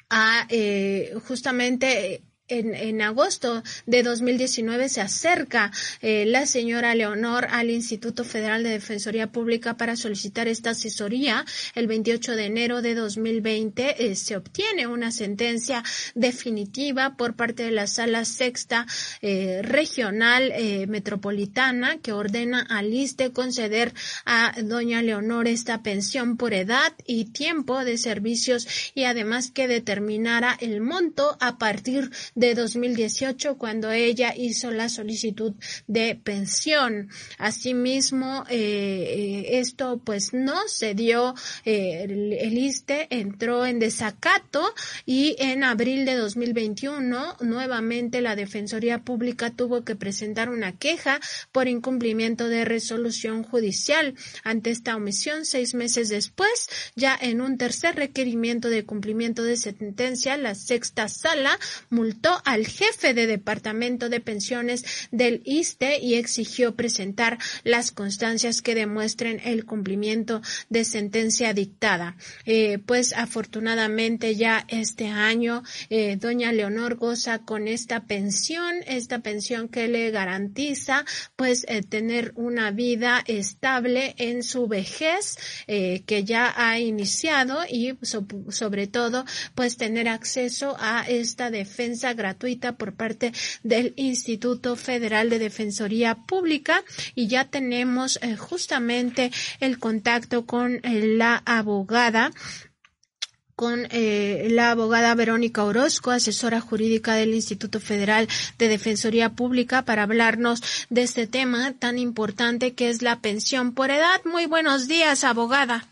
a eh, justamente en, agosto de 2019 se acerca eh, la señora Leonor al Instituto Federal de Defensoría Pública para solicitar esta asesoría. El 28 de enero de 2020 eh, se obtiene una sentencia definitiva por parte de la Sala Sexta eh, Regional Metropolitana que ordena al ISTE conceder a doña Leonor esta pensión por edad y tiempo de servicios y además que determinara el monto a partir de de 2018 cuando ella hizo la solicitud de pensión. Asimismo, eh, eh, esto pues no se dio, eh, el, ISTE entró en desacato y en abril de 2021 nuevamente la Defensoría Pública tuvo que presentar una queja por incumplimiento de resolución judicial. Ante esta omisión, seis meses después, ya en un tercer requerimiento de cumplimiento de sentencia, la sexta sala multó al jefe de departamento de pensiones del ISTE y exigió presentar las constancias que demuestren el cumplimiento de sentencia dictada. Eh, pues afortunadamente ya este año eh, doña Leonor goza con esta pensión, esta pensión que le garantiza pues eh, tener una vida estable en su vejez que ya ha iniciado y sobre todo pues tener acceso a esta defensa gratuita por parte del Instituto Federal de Defensoría Pública y ya tenemos eh, justamente el contacto con eh, la abogada con eh, la abogada Verónica Orozco, asesora jurídica del Instituto Federal de Defensoría Pública, para hablarnos de este tema tan importante que es la pensión por edad. Muy buenos días, abogada.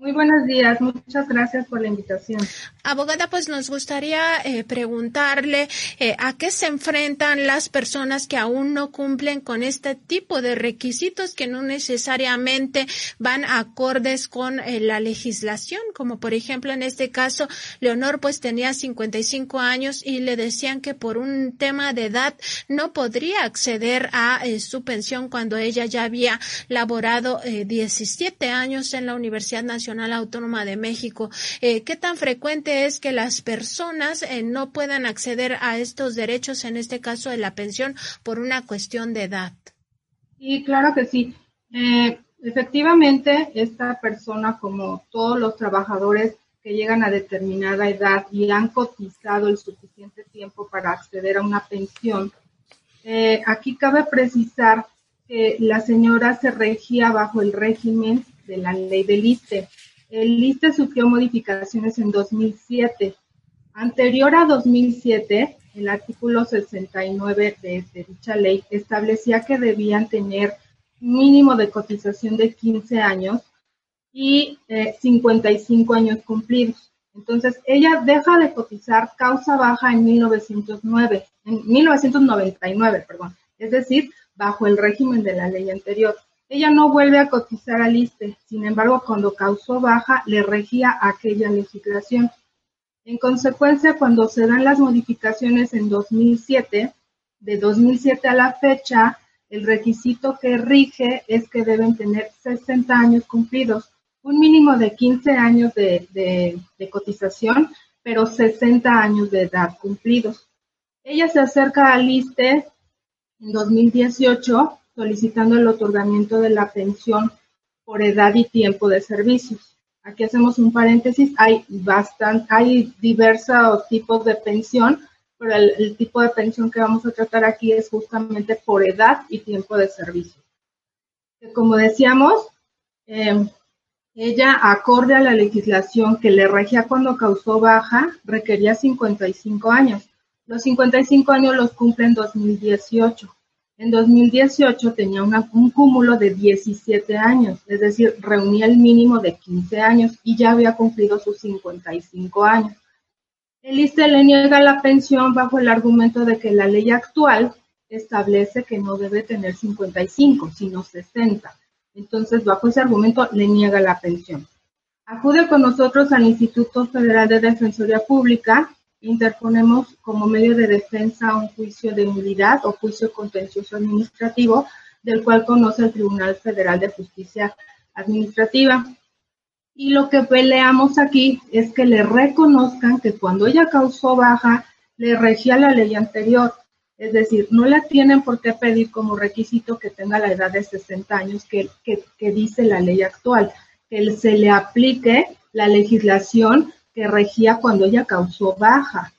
Muy buenos días, muchas gracias por la invitación. Abogada, pues nos gustaría eh, preguntarle eh, a qué se enfrentan las personas que aún no cumplen con este tipo de requisitos que no necesariamente van acordes con eh, la legislación, como por ejemplo en este caso, Leonor pues tenía 55 años y le decían que por un tema de edad no podría acceder a su pensión cuando ella ya había laborado 17 años en la Universidad Nacional Autónoma de México. Eh, ¿Qué tan frecuente es que las personas eh, no puedan acceder a estos derechos, en este caso de la pensión, por una cuestión de edad? Y claro que sí. Eh, efectivamente, esta persona, como todos los trabajadores que llegan a determinada edad y han cotizado el suficiente tiempo para acceder a una pensión, aquí cabe precisar que la señora se regía bajo el régimen de la ley del ISTE. El ISTE sufrió modificaciones en 2007. Anterior a 2007, el artículo 69 de, dicha ley establecía que debían tener mínimo de cotización de 15 años y 55 eh, años cumplidos. Entonces, ella deja de cotizar causa baja en 1909, en 1999, perdón, es decir, bajo el régimen de la ley anterior. Ella no vuelve a cotizar al ISTE, sin embargo, cuando causó baja, le regía aquella legislación. En consecuencia, cuando se dan las modificaciones en 2007, de 2007 a la fecha, el requisito que rige es que deben tener 60 años cumplidos, un mínimo de 15 años de, de cotización, pero 60 años de edad cumplidos. Ella se acerca al ISTE en 2018 solicitando el otorgamiento de la pensión por edad y tiempo de servicios. Aquí hacemos un paréntesis, hay bastante, hay diversos tipos de pensión, pero el, tipo de pensión que vamos a tratar aquí es justamente por edad y tiempo de servicio. Como decíamos, eh, ella, acorde a la legislación que le regía cuando causó baja, requería 55 años. Los 55 años los cumple en 2018. En 2018 tenía un cúmulo de 17 años, es decir, reunía el mínimo de 15 años y ya había cumplido sus 55 años. El ISTE le niega la pensión bajo el argumento de que la ley actual establece que no debe tener 55, sino 60. Entonces, bajo ese argumento, le niega la pensión. Acude con nosotros al Instituto Federal de Defensoría Pública interponemos como medio de defensa un juicio de nulidad o juicio contencioso administrativo, del cual conoce el Tribunal Federal de Justicia Administrativa. Y lo que peleamos aquí es que le reconozcan que cuando ella causó baja, le regía la ley anterior. Es decir, no le tienen por qué pedir como requisito que tenga la edad de 60 años que, que dice la ley actual, que se le aplique la legislación que regía cuando ella causó baja.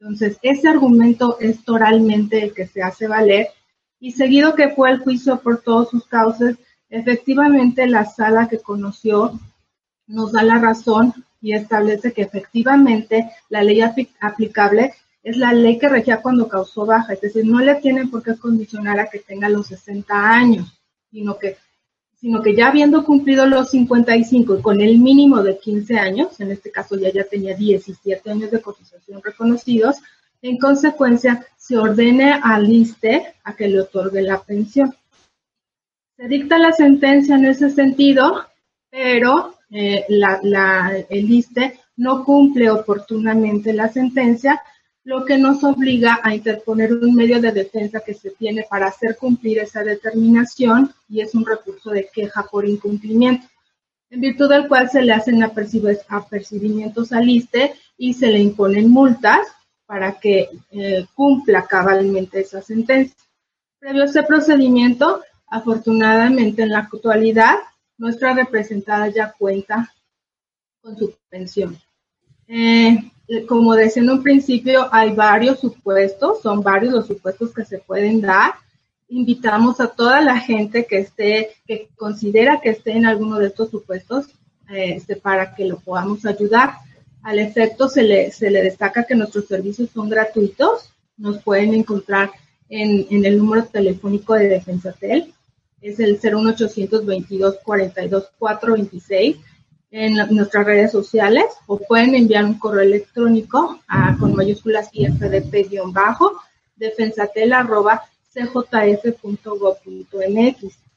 Entonces, ese argumento es toralmente el que se hace valer y seguido que fue el juicio por todos sus causas, efectivamente la sala que conoció nos da la razón y establece que efectivamente la ley aplicable es la ley que regía cuando causó baja, es decir, no le tienen por qué condicionar a que tenga los 60 años, sino que sino que ya habiendo cumplido los 55 y con el mínimo de 15 años, en este caso ya ya tenía 17 años de cotización reconocidos, en consecuencia se ordene al ISTE a que le otorgue la pensión. Se dicta la sentencia en ese sentido, pero eh, el ISTE no cumple oportunamente la sentencia lo que nos obliga a interponer un medio de defensa que se tiene para hacer cumplir esa determinación y es un recurso de queja por incumplimiento, en virtud del cual se le hacen apercibimientos al ISTE y se le imponen multas para que eh, cumpla cabalmente esa sentencia. Previo a ese procedimiento, afortunadamente en la actualidad, nuestra representada ya cuenta con su pensión. Eh, como decía en un principio, hay varios supuestos, son varios los supuestos que se pueden dar. Invitamos a toda la gente que esté, que considera que esté en alguno de estos supuestos, eh, este, para que lo podamos ayudar. Al efecto, se le, se le destaca que nuestros servicios son gratuitos. Nos pueden encontrar en, en el número telefónico de Defensatel. Es el 01800 22 42 426 en nuestras redes sociales o pueden enviar un correo electrónico a, con mayúsculas ifdp-bajo defensatel arroba cjf.gov.mx.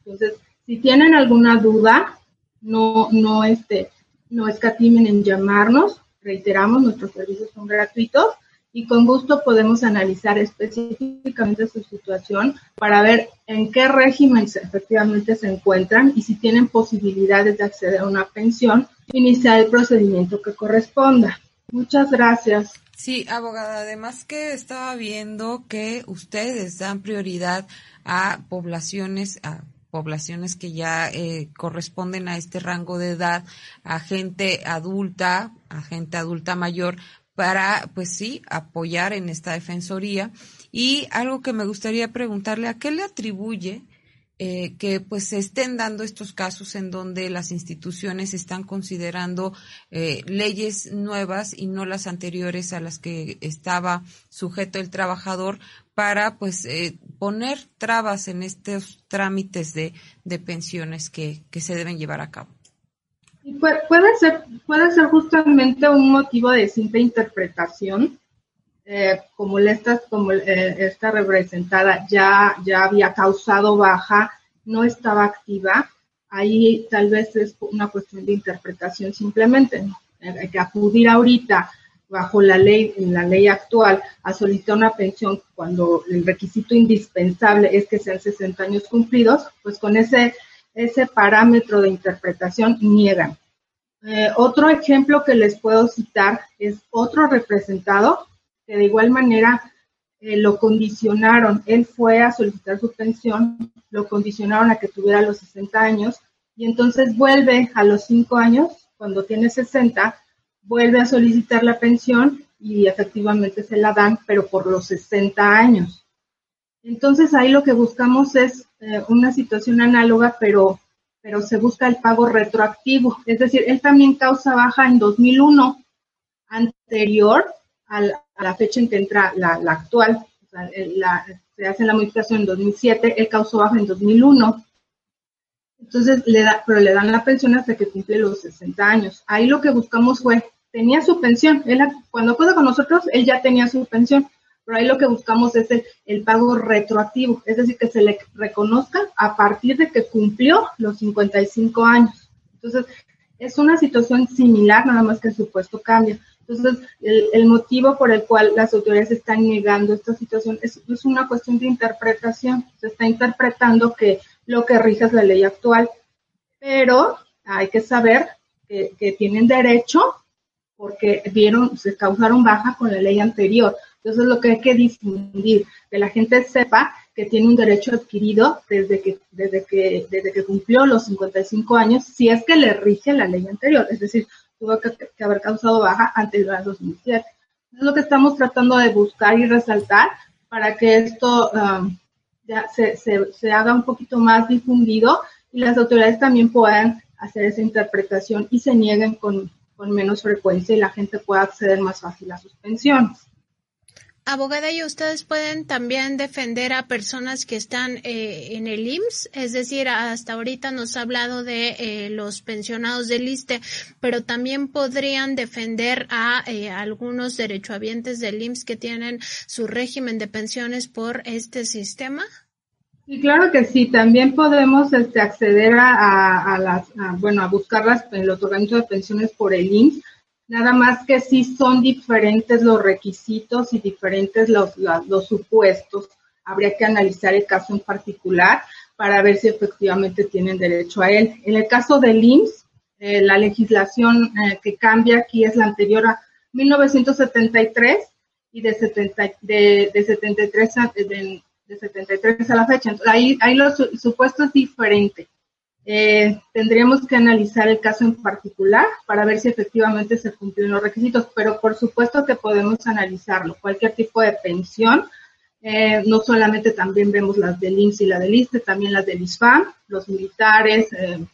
Entonces, si tienen alguna duda, no, no, este, no escatimen en llamarnos. Reiteramos, nuestros servicios son gratuitos y con gusto podemos analizar específicamente su situación para ver en qué régimen efectivamente se encuentran y si tienen posibilidades de acceder a una pensión, iniciar el procedimiento que corresponda. Muchas gracias. Sí, abogada, además que estaba viendo que ustedes dan prioridad a poblaciones, a poblaciones que ya eh, corresponden a este rango de edad, a gente adulta, a gente adulta mayor, para, pues sí, apoyar en esta defensoría. Y algo que me gustaría preguntarle, ¿a qué le atribuye eh, que pues se estén dando estos casos en donde las instituciones están considerando eh, leyes nuevas y no las anteriores a las que estaba sujeto el trabajador para pues eh, poner trabas en estos trámites de, de pensiones que, que se deben llevar a cabo? Puede, ser, puede ser justamente un motivo de simple interpretación, eh, como, esta, como eh, esta representada ya, ya había causado baja, no estaba activa, ahí tal vez es una cuestión de interpretación simplemente, hay que acudir ahorita bajo la ley, en la ley actual, a solicitar una pensión cuando el requisito indispensable es que sean 60 años cumplidos, pues con ese ese parámetro de interpretación niegan. Eh, otro ejemplo que les puedo citar es otro representado que de igual manera eh, lo condicionaron. Él fue a solicitar su pensión, lo condicionaron a que tuviera los 60 años y entonces vuelve a los 5 años, cuando tiene 60, vuelve a solicitar la pensión y efectivamente se la dan, pero por los 60 años. Entonces ahí lo que buscamos es eh, una situación análoga, pero, pero se busca el pago retroactivo. Es decir, él también causa baja en 2001, anterior a la, fecha en que entra la, actual. se hace la modificación en 2007, él causó baja en 2001. Entonces, le da, pero le dan la pensión hasta que cumple los 60 años. Ahí lo que buscamos fue, tenía su pensión. Él, cuando acude con nosotros, él ya tenía su pensión pero ahí lo que buscamos es el, pago retroactivo, es decir, que se le reconozca a partir de que cumplió los 55 años. Entonces, es una situación similar, nada más que el supuesto cambia. Entonces, el, motivo por el cual las autoridades están negando esta situación es, una cuestión de interpretación. Se está interpretando que lo que rige es la ley actual, pero hay que saber que, que tienen derecho porque vieron, se causaron baja con la ley anterior. Entonces, lo que hay que difundir, que la gente sepa que tiene un derecho adquirido desde que, desde que, desde que cumplió los 55 años, si es que le rige la ley anterior, es decir, tuvo que, haber causado baja antes del 2007. Es lo que estamos tratando de buscar y resaltar para que esto um, ya se, se, se haga un poquito más difundido y las autoridades también puedan hacer esa interpretación y se nieguen con, con menos frecuencia y la gente pueda acceder más fácil a sus pensiones. Abogada, ¿y ustedes pueden también defender a personas que están eh, en el IMSS? Es decir, hasta ahorita nos ha hablado de eh, los pensionados del ISTE, pero también podrían defender a eh, algunos derechohabientes del IMSS que tienen su régimen de pensiones por este sistema. Sí, claro que sí. También podemos este, acceder a, las, bueno, a buscarlas en los organismos de pensiones por el IMSS Nada más que sí son diferentes los requisitos y diferentes los, los, supuestos. Habría que analizar el caso en particular para ver si efectivamente tienen derecho a él. En el caso del IMSS, eh, la legislación eh, que cambia aquí es la anterior a 1973 y de, 70, de, de 73 a, de, 73 a la fecha. Entonces, ahí, ahí los supuestos es diferente. Eh, tendríamos que analizar el caso en particular para ver si efectivamente se cumplen los requisitos, pero por supuesto que podemos analizarlo. Cualquier tipo de pensión, eh, no solamente también vemos las del INSS y la del ISTE, también las del ISFAM, los militares. Eh,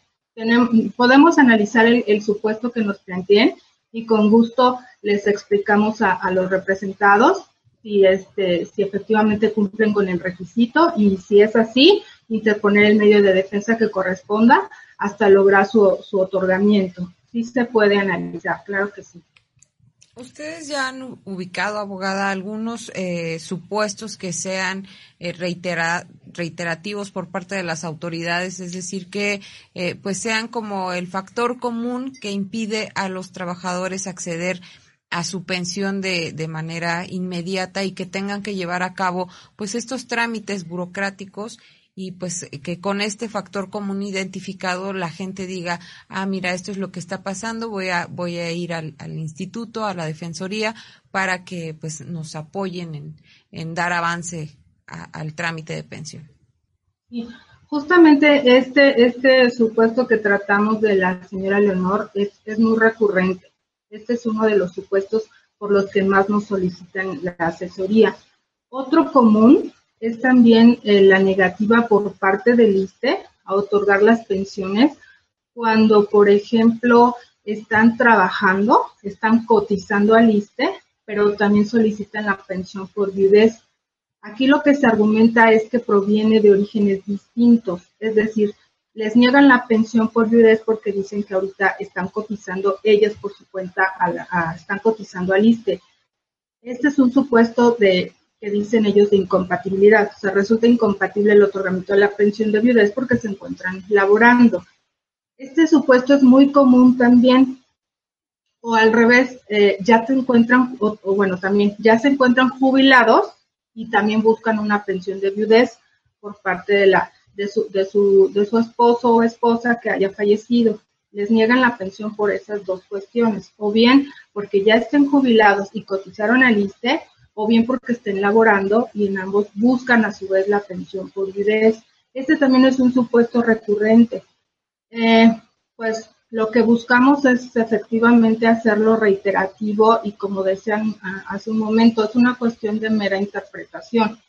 podemos analizar el, supuesto que nos planteen y con gusto les explicamos a, a los representados si, este, si efectivamente cumplen con el requisito y si es así, interponer el medio de defensa que corresponda hasta lograr su, su otorgamiento. Sí se puede analizar, claro que sí. Ustedes ya han ubicado, abogada, algunos eh, supuestos que sean eh, reiterativos por parte de las autoridades, es decir, que eh, pues sean como el factor común que impide a los trabajadores acceder a su pensión de, de manera inmediata y que tengan que llevar a cabo pues estos trámites burocráticos y pues que con este factor común identificado la gente diga, ah, mira, esto es lo que está pasando, voy a, voy a ir al, instituto, a la defensoría, para que pues nos apoyen en, dar avance al trámite de pensión. justamente este, este supuesto que tratamos de la señora Leonor es, es muy recurrente. Este es uno de los supuestos por los que más nos solicitan la asesoría. Otro común es también eh, la negativa por parte del ISTE a otorgar las pensiones cuando, por ejemplo, están trabajando, están cotizando al ISTE, pero también solicitan la pensión por viudez. Aquí lo que se argumenta es que proviene de orígenes distintos, es decir, les niegan la pensión por viudez porque dicen que ahorita están cotizando ellas por su cuenta, están cotizando al ISTE. Este es un supuesto de que dicen ellos de incompatibilidad. O sea, resulta incompatible el otorgamiento de la pensión de viudez porque se encuentran laborando. Este supuesto es muy común también. O al revés, eh, ya se encuentran, o, bueno, también ya se encuentran jubilados y también buscan una pensión de viudez por parte de la de su, de su, de su esposo o esposa que haya fallecido. Les niegan la pensión por esas dos cuestiones, o bien porque ya estén jubilados y cotizaron al ISTE, o bien porque estén laborando y en ambos buscan a su vez la pensión por viudez. Este también es un supuesto recurrente. Eh, pues lo que buscamos es efectivamente hacerlo reiterativo y como decían ah, hace un momento, es una cuestión de mera interpretación,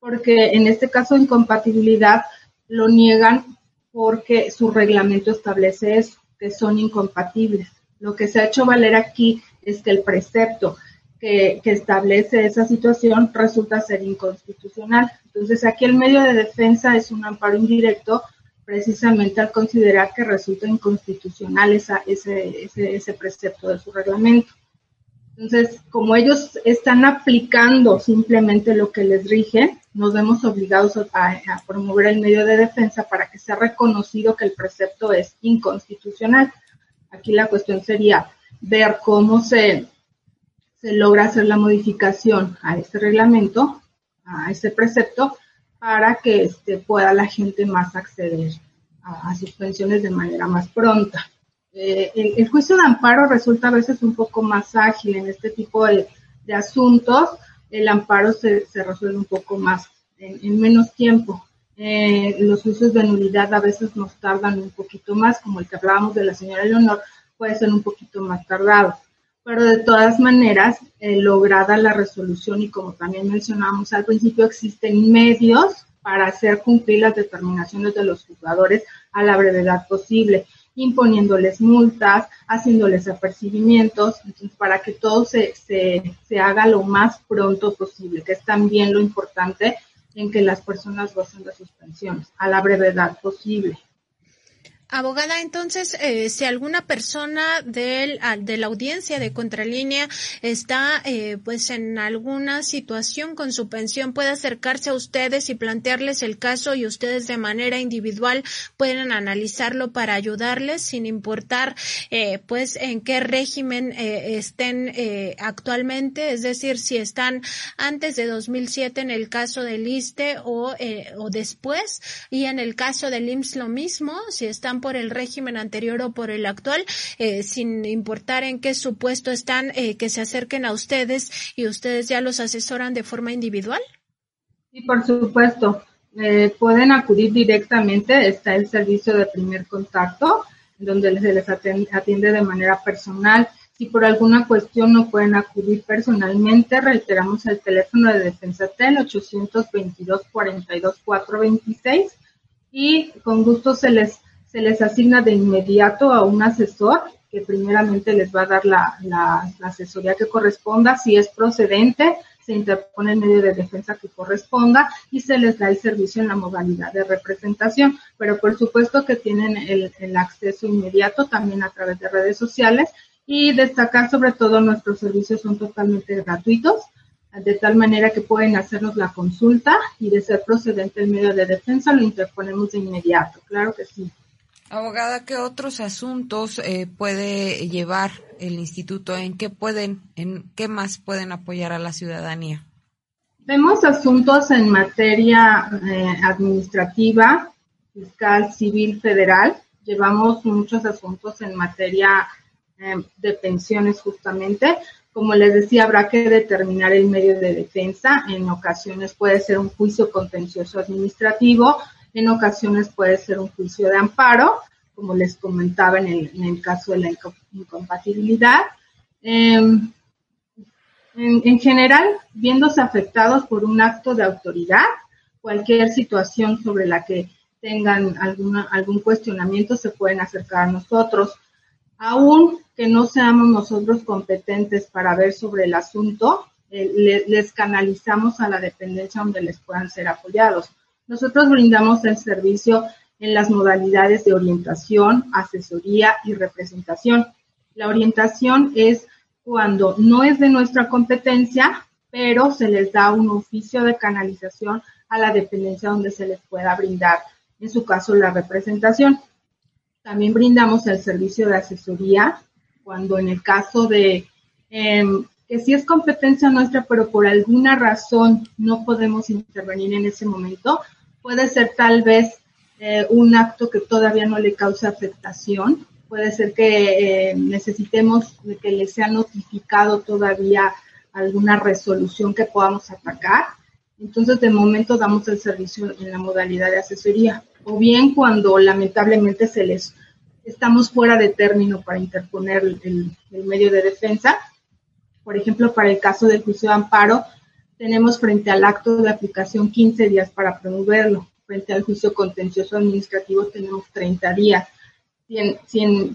porque en este caso incompatibilidad lo niegan porque su reglamento establece eso, que son incompatibles. Lo que se ha hecho valer aquí es que el precepto que, establece esa situación resulta ser inconstitucional. Entonces, aquí el medio de defensa es un amparo indirecto precisamente al considerar que resulta inconstitucional ese, precepto de su reglamento. Entonces, como ellos están aplicando simplemente lo que les rige, nos vemos obligados a, promover el medio de defensa para que sea reconocido que el precepto es inconstitucional. Aquí la cuestión sería ver cómo se, se logra hacer la modificación a este reglamento, a este precepto, para que este, pueda la gente más acceder a, sus pensiones de manera más pronta. Eh, el, juicio de amparo resulta a veces un poco más ágil en este tipo de, asuntos. El amparo se, resuelve un poco más, en, menos tiempo. Eh, los juicios de nulidad a veces nos tardan un poquito más, como el que hablábamos de la señora Leonor, puede ser un poquito más tardado pero de todas maneras, eh, lograda la resolución y como también mencionamos al principio, existen medios para hacer cumplir las determinaciones de los jugadores a la brevedad posible, imponiéndoles multas, haciéndoles apercibimientos, para que todo se, se, se haga lo más pronto posible, que es también lo importante en que las personas gocen de sus pensiones, a la brevedad posible. Abogada, entonces, eh, si alguna persona del, de la audiencia de Contralínea está eh, pues en alguna situación con su pensión, puede acercarse a ustedes y plantearles el caso y ustedes de manera individual pueden analizarlo para ayudarles sin importar eh, pues en qué régimen estén actualmente, es decir, si están antes de 2007 en el caso del ISTE o, o después. Y en el caso del IMSS lo mismo, si están por el régimen anterior o por el actual, eh, sin importar en qué supuesto están, eh, que se acerquen a ustedes y ustedes ya los asesoran de forma individual? Sí, por supuesto. eh, pueden acudir directamente, está el servicio de primer contacto, donde se les atiende de manera personal. Si por alguna cuestión no pueden acudir personalmente, reiteramos el teléfono de Defensa Tel 822 42 426 y con gusto se les se les asigna de inmediato a un asesor que primeramente les va a dar la, asesoría que corresponda, si es procedente, se interpone el medio de defensa que corresponda y se les da el servicio en la modalidad de representación. Pero por supuesto que tienen el, el acceso inmediato también a través de redes sociales y destacar sobre todo nuestros servicios son totalmente gratuitos, de tal manera que pueden hacernos la consulta y de ser procedente el medio de defensa lo interponemos de inmediato. Claro que sí. Abogada, ¿qué otros asuntos eh, puede llevar el instituto? ¿En qué pueden, en qué más pueden apoyar a la ciudadanía? Vemos asuntos en materia eh, administrativa, fiscal, civil, federal. Llevamos muchos asuntos en materia eh, de pensiones justamente. Como les decía, habrá que determinar el medio de defensa. En ocasiones puede ser un juicio contencioso administrativo, en ocasiones puede ser un juicio de amparo, como les comentaba en el, caso de la incompatibilidad. Em, en, general, viéndose afectados por un acto de autoridad, cualquier situación sobre la que tengan alguna, algún cuestionamiento se pueden acercar a nosotros. Aún que no seamos nosotros competentes para ver sobre el asunto, eh, les canalizamos a la dependencia donde les puedan ser apoyados. Nosotros brindamos el servicio en las modalidades de orientación, asesoría y representación. La orientación es cuando no es de nuestra competencia, pero se les da un oficio de canalización a la dependencia donde se les pueda brindar, en su caso, la representación. También brindamos el servicio de asesoría cuando en el caso de em, que si es competencia nuestra, pero por alguna razón no podemos intervenir en ese momento, puede ser tal vez eh, un acto que todavía no le causa afectación, puede ser que eh, necesitemos que le sea notificado todavía alguna resolución que podamos atacar. Entonces, de momento damos el servicio en la modalidad de asesoría. O bien cuando lamentablemente se les estamos fuera de término para interponer el, el medio de defensa. Por ejemplo, para el caso del juicio de amparo, tenemos frente al acto de aplicación 15 días para promoverlo. Frente al juicio contencioso administrativo tenemos 30 días. Si,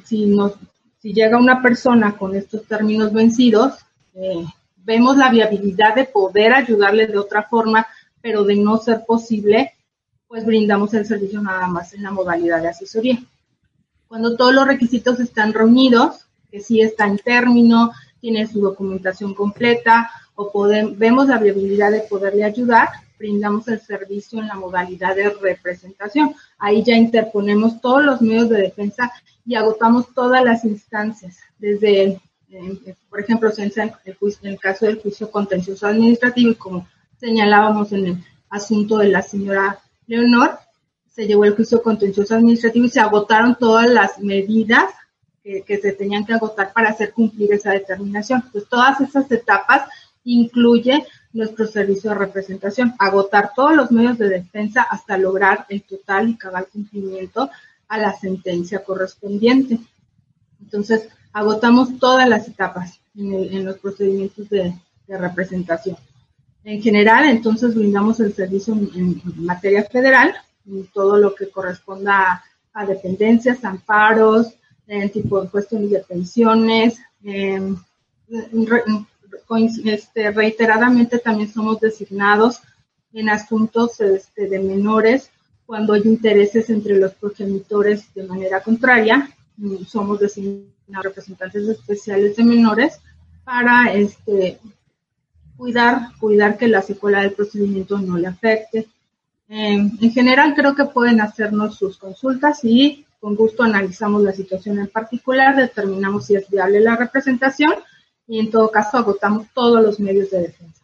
si, nos, si llega una persona con estos términos vencidos, eh, vemos la viabilidad de poder ayudarle de otra forma, pero de no ser posible, pues brindamos el servicio nada más en la modalidad de asesoría. Cuando todos los requisitos están reunidos, que sí está en término, tiene su documentación completa, o podemos, vemos la viabilidad de poderle ayudar, brindamos el servicio en la modalidad de representación. Ahí ya interponemos todos los medios de defensa y agotamos todas las instancias, desde, por ejemplo, en el, caso del juicio contencioso administrativo, como señalábamos en el asunto de la señora Leonor, se llevó el juicio contencioso administrativo y se agotaron todas las medidas que, se tenían que agotar para hacer cumplir esa determinación. Pues todas esas etapas incluye nuestro servicio de representación, agotar todos los medios de defensa hasta lograr el total y cabal cumplimiento a la sentencia correspondiente. Entonces, agotamos todas las etapas en, los procedimientos de, representación. En general, entonces, brindamos el servicio en, materia federal, todo lo que corresponda a, dependencias, amparos, en tipo de cuestiones de pensiones, en, este, reiteradamente también somos designados en asuntos este, de menores cuando hay intereses entre los progenitores de manera contraria. Somos designados representantes especiales de menores para este, cuidar, cuidar que la secuela del procedimiento no le afecte. Em, en general creo que pueden hacernos sus consultas y con gusto analizamos la situación en particular, determinamos si es viable la representación y en todo caso agotamos todos los medios de defensa.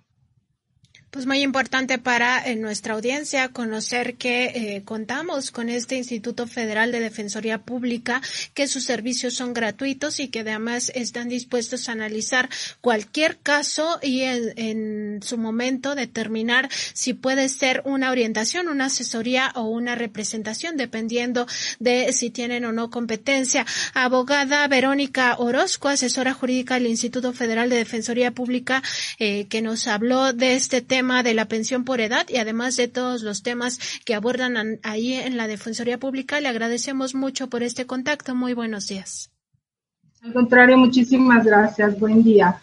Pues muy importante para eh, nuestra audiencia conocer que eh, contamos con este Instituto Federal de Defensoría Pública, que sus servicios son gratuitos y que además están dispuestos a analizar cualquier caso y en, su momento determinar si puede ser una orientación, una asesoría o una representación, dependiendo de si tienen o no competencia. Abogada Verónica Orozco, asesora jurídica del Instituto Federal de Defensoría Pública, eh, que nos habló de este tema de la pensión por edad y además de todos los temas que abordan ahí en la Defensoría Pública. Le agradecemos mucho por este contacto. Muy buenos días. Al contrario, muchísimas gracias. Buen día.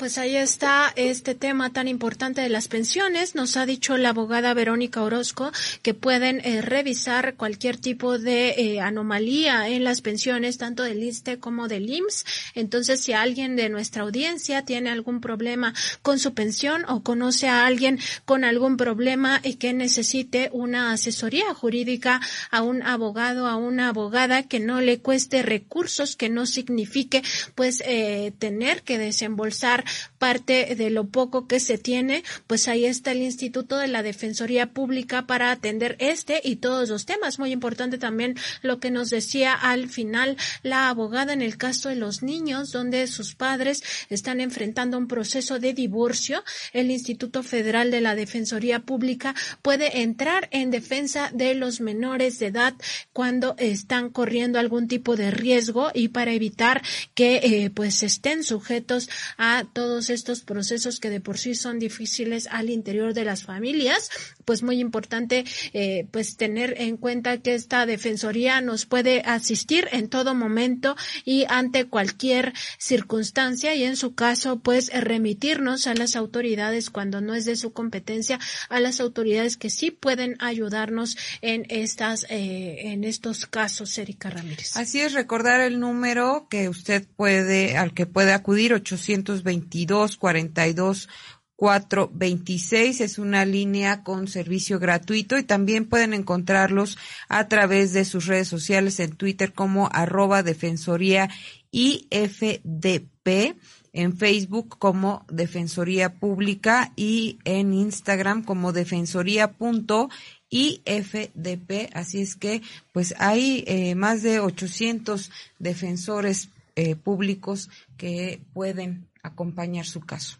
Pues ahí está este tema tan importante de las pensiones. Nos ha dicho la abogada Verónica Orozco que pueden eh, revisar cualquier tipo de eh, anomalía en las pensiones, tanto del ISTE como del IMSS. Entonces, si alguien de nuestra audiencia tiene algún problema con su pensión o conoce a alguien con algún problema y que necesite una asesoría jurídica a un abogado, a una abogada que no le cueste recursos, que no signifique pues eh, tener que desembolsar parte de lo poco que se tiene, pues ahí está el Instituto de la Defensoría Pública para atender este y todos los temas. Muy importante también lo que nos decía al final la abogada en el caso de los niños, donde sus padres están enfrentando un proceso de divorcio. El Instituto Federal de la Defensoría Pública puede entrar en defensa de los menores de edad cuando están corriendo algún tipo de riesgo y para evitar que eh, pues estén sujetos a todos estos procesos que de por sí son difíciles al interior de las familias, pues muy importante eh, pues tener en cuenta que esta defensoría nos puede asistir en todo momento y ante cualquier circunstancia y en su caso pues remitirnos a las autoridades cuando no es de su competencia a las autoridades que sí pueden ayudarnos en estas eh, en estos casos Erika Ramírez. Así es recordar el número que usted puede al que puede acudir 820 22 42 426 es una línea con servicio gratuito y también pueden encontrarlos a través de sus redes sociales en Twitter como arroba defensoría IFDP, en Facebook como Defensoría Pública y en Instagram como defensoría.ifdp. Así es que pues hay eh, más de 800 defensores eh, públicos que pueden acompañar su caso.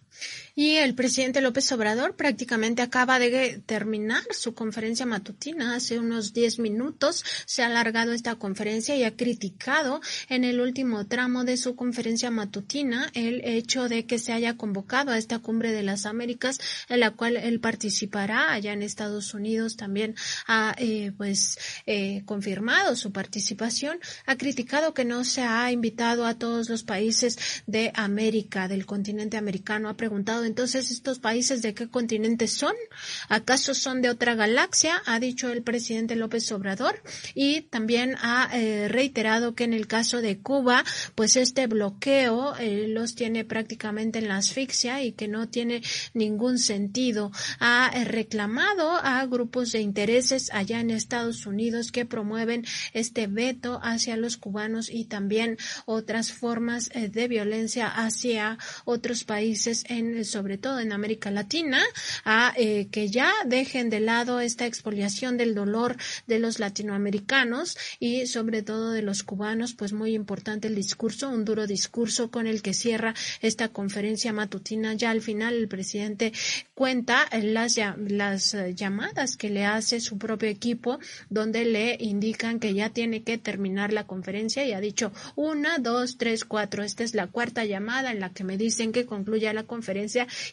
Y el presidente López Obrador prácticamente acaba de terminar su conferencia matutina hace unos 10 minutos. Se ha alargado esta conferencia y ha criticado en el último tramo de su conferencia matutina el hecho de que se haya convocado a esta cumbre de las Américas en la cual él participará allá en Estados Unidos. También ha eh, pues eh, confirmado su participación. Ha criticado que no se ha invitado a todos los países de América, del continente americano. Ha entonces estos países de qué continente son. ¿Acaso son de otra galaxia? Ha dicho el presidente López Obrador y también ha eh, reiterado que en el caso de Cuba, pues este bloqueo eh, los tiene prácticamente en la asfixia y que no tiene ningún sentido. Ha eh, reclamado a grupos de intereses allá en Estados Unidos que promueven este veto hacia los cubanos y también otras formas de violencia hacia otros países en sobre todo en América Latina, a eh, que ya dejen de lado esta expoliación del dolor de los latinoamericanos y sobre todo de los cubanos, pues muy importante el discurso, un duro discurso con el que cierra esta conferencia matutina. Ya al final el presidente cuenta las, las eh, llamadas que le hace su propio equipo, donde le indican que ya tiene que terminar la conferencia y ha dicho una, dos, tres, cuatro. Esta es la cuarta llamada en la que me dicen que concluya la conferencia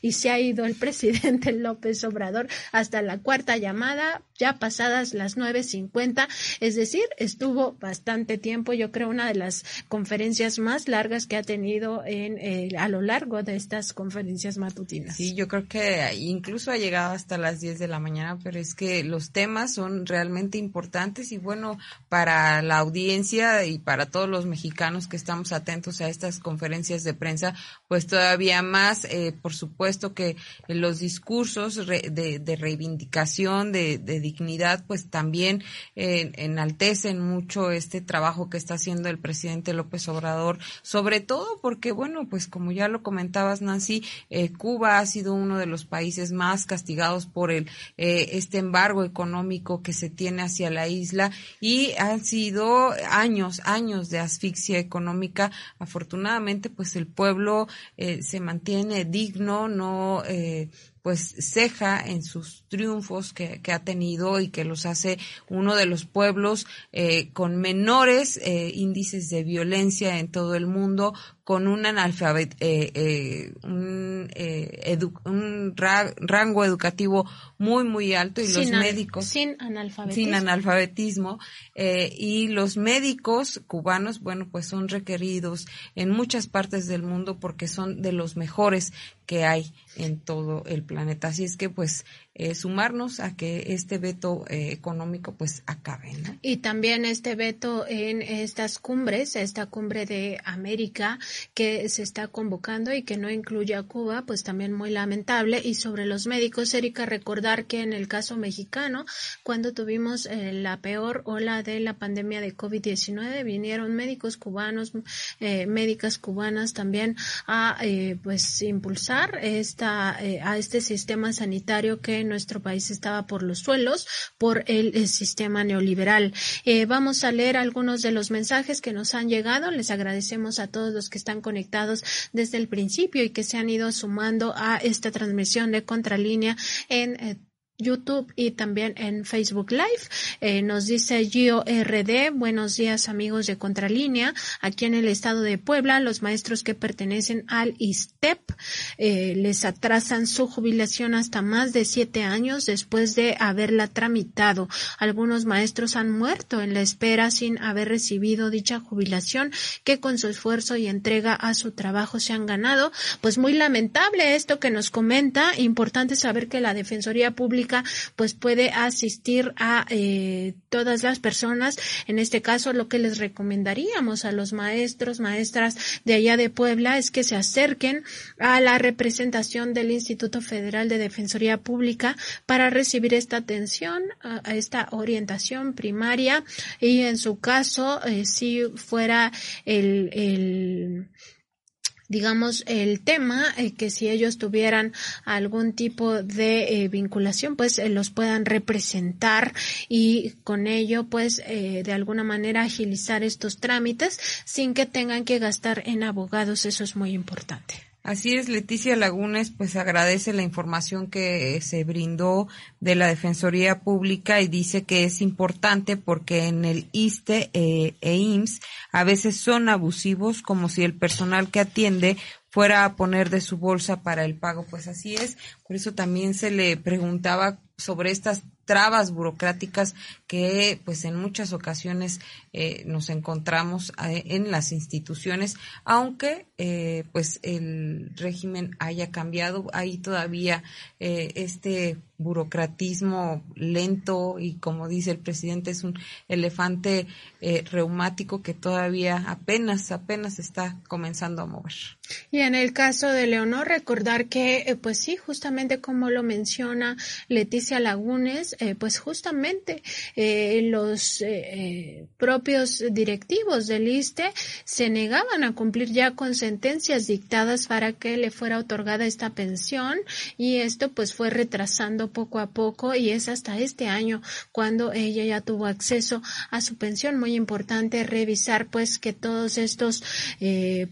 y se ha ido el [laughs] presidente López Obrador hasta la cuarta llamada, ya pasadas las 9.50, es decir, estuvo bastante tiempo, yo creo una de las conferencias más largas que ha tenido en, eh, a lo largo de estas conferencias matutinas. Sí, yo creo que incluso ha llegado hasta las 10 de la mañana, pero es que los temas son realmente importantes y bueno, para la audiencia y para todos los mexicanos que estamos atentos a estas conferencias de prensa, pues todavía más, eh, por supuesto que los discursos de, reivindicación, de, dignidad, pues también eh, enaltecen mucho este trabajo que está haciendo el presidente López Obrador, sobre todo porque, bueno, pues como ya lo comentabas, Nancy, eh, Cuba ha sido uno de los países más castigados por el este embargo económico que se tiene hacia la isla y han sido años, años de asfixia económica. Afortunadamente, pues el pueblo se mantiene digno, no eh, pues ceja en sus triunfos que, ha tenido y que los hace uno de los pueblos eh, con menores índices de violencia en todo el mundo, con un analfabet, un, un rango educativo muy muy alto y los médicos sin analfabetismo, sin analfabetismo y los médicos cubanos bueno pues son requeridos en muchas partes del mundo porque son de los mejores que hay en todo el planeta. Así es que pues eh, sumarnos a que este veto eh, económico pues acabe. ¿no? Y también este veto en estas cumbres, esta cumbre de América que se está convocando y que no incluye a Cuba, pues también muy lamentable. Y sobre los médicos, Erika, recordar que en el caso mexicano, cuando tuvimos eh, la peor ola de la pandemia de COVID-19, vinieron médicos cubanos, médicas cubanas también a pues impulsar esta, eh, a este sistema sanitario que nuestro país estaba por los suelos por el, sistema neoliberal. Eh, vamos a leer algunos de los mensajes que nos han llegado. Les agradecemos a todos los que están conectados desde el principio y que se han ido sumando a esta transmisión de Contralínea en eh, YouTube y también en Facebook Live. Eh, nos dice Gio RD, buenos días amigos de Contralínea. Aquí en el estado de Puebla, los maestros que pertenecen al ISTEP eh, les atrasan su jubilación hasta más de siete años después de haberla tramitado. Algunos maestros han muerto en la espera sin haber recibido dicha jubilación que con su esfuerzo y entrega a su trabajo se han ganado. Pues muy lamentable esto que nos comenta. Importante saber que la Defensoría Pública pues puede asistir a eh, todas las personas. En este caso, lo que les recomendaríamos a los maestros, maestras de allá de Puebla es que se acerquen a la representación del Instituto Federal de Defensoría Pública para recibir esta atención, esta orientación primaria y en su caso, eh, si fuera el, el digamos, el tema, eh, que si ellos tuvieran algún tipo de eh, vinculación, pues eh, los puedan representar y con ello, pues, de alguna manera agilizar estos trámites sin que tengan que gastar en abogados. Eso es muy importante. Así es, Leticia Lagunes, pues agradece la información que se brindó de la Defensoría Pública y dice que es importante porque en el ISTE e IMSS a veces son abusivos como si el personal que atiende fuera a poner de su bolsa para el pago. Pues así es, por eso también se le preguntaba sobre estas trabas burocráticas que pues en muchas ocasiones eh, nos encontramos eh, en las instituciones aunque eh, pues el régimen haya cambiado hay todavía este burocratismo lento y como dice el presidente es un elefante reumático que todavía apenas apenas está comenzando a mover y en el caso de Leonor recordar que pues sí justamente como lo menciona Leticia Lagunes eh, pues justamente eh, los eh, propios directivos del ISTE se negaban a cumplir ya con sentencias dictadas para que le fuera otorgada esta pensión y esto pues fue retrasando poco a poco y es hasta este año cuando ella ya tuvo acceso a su pensión. Importante revisar pues que todos estos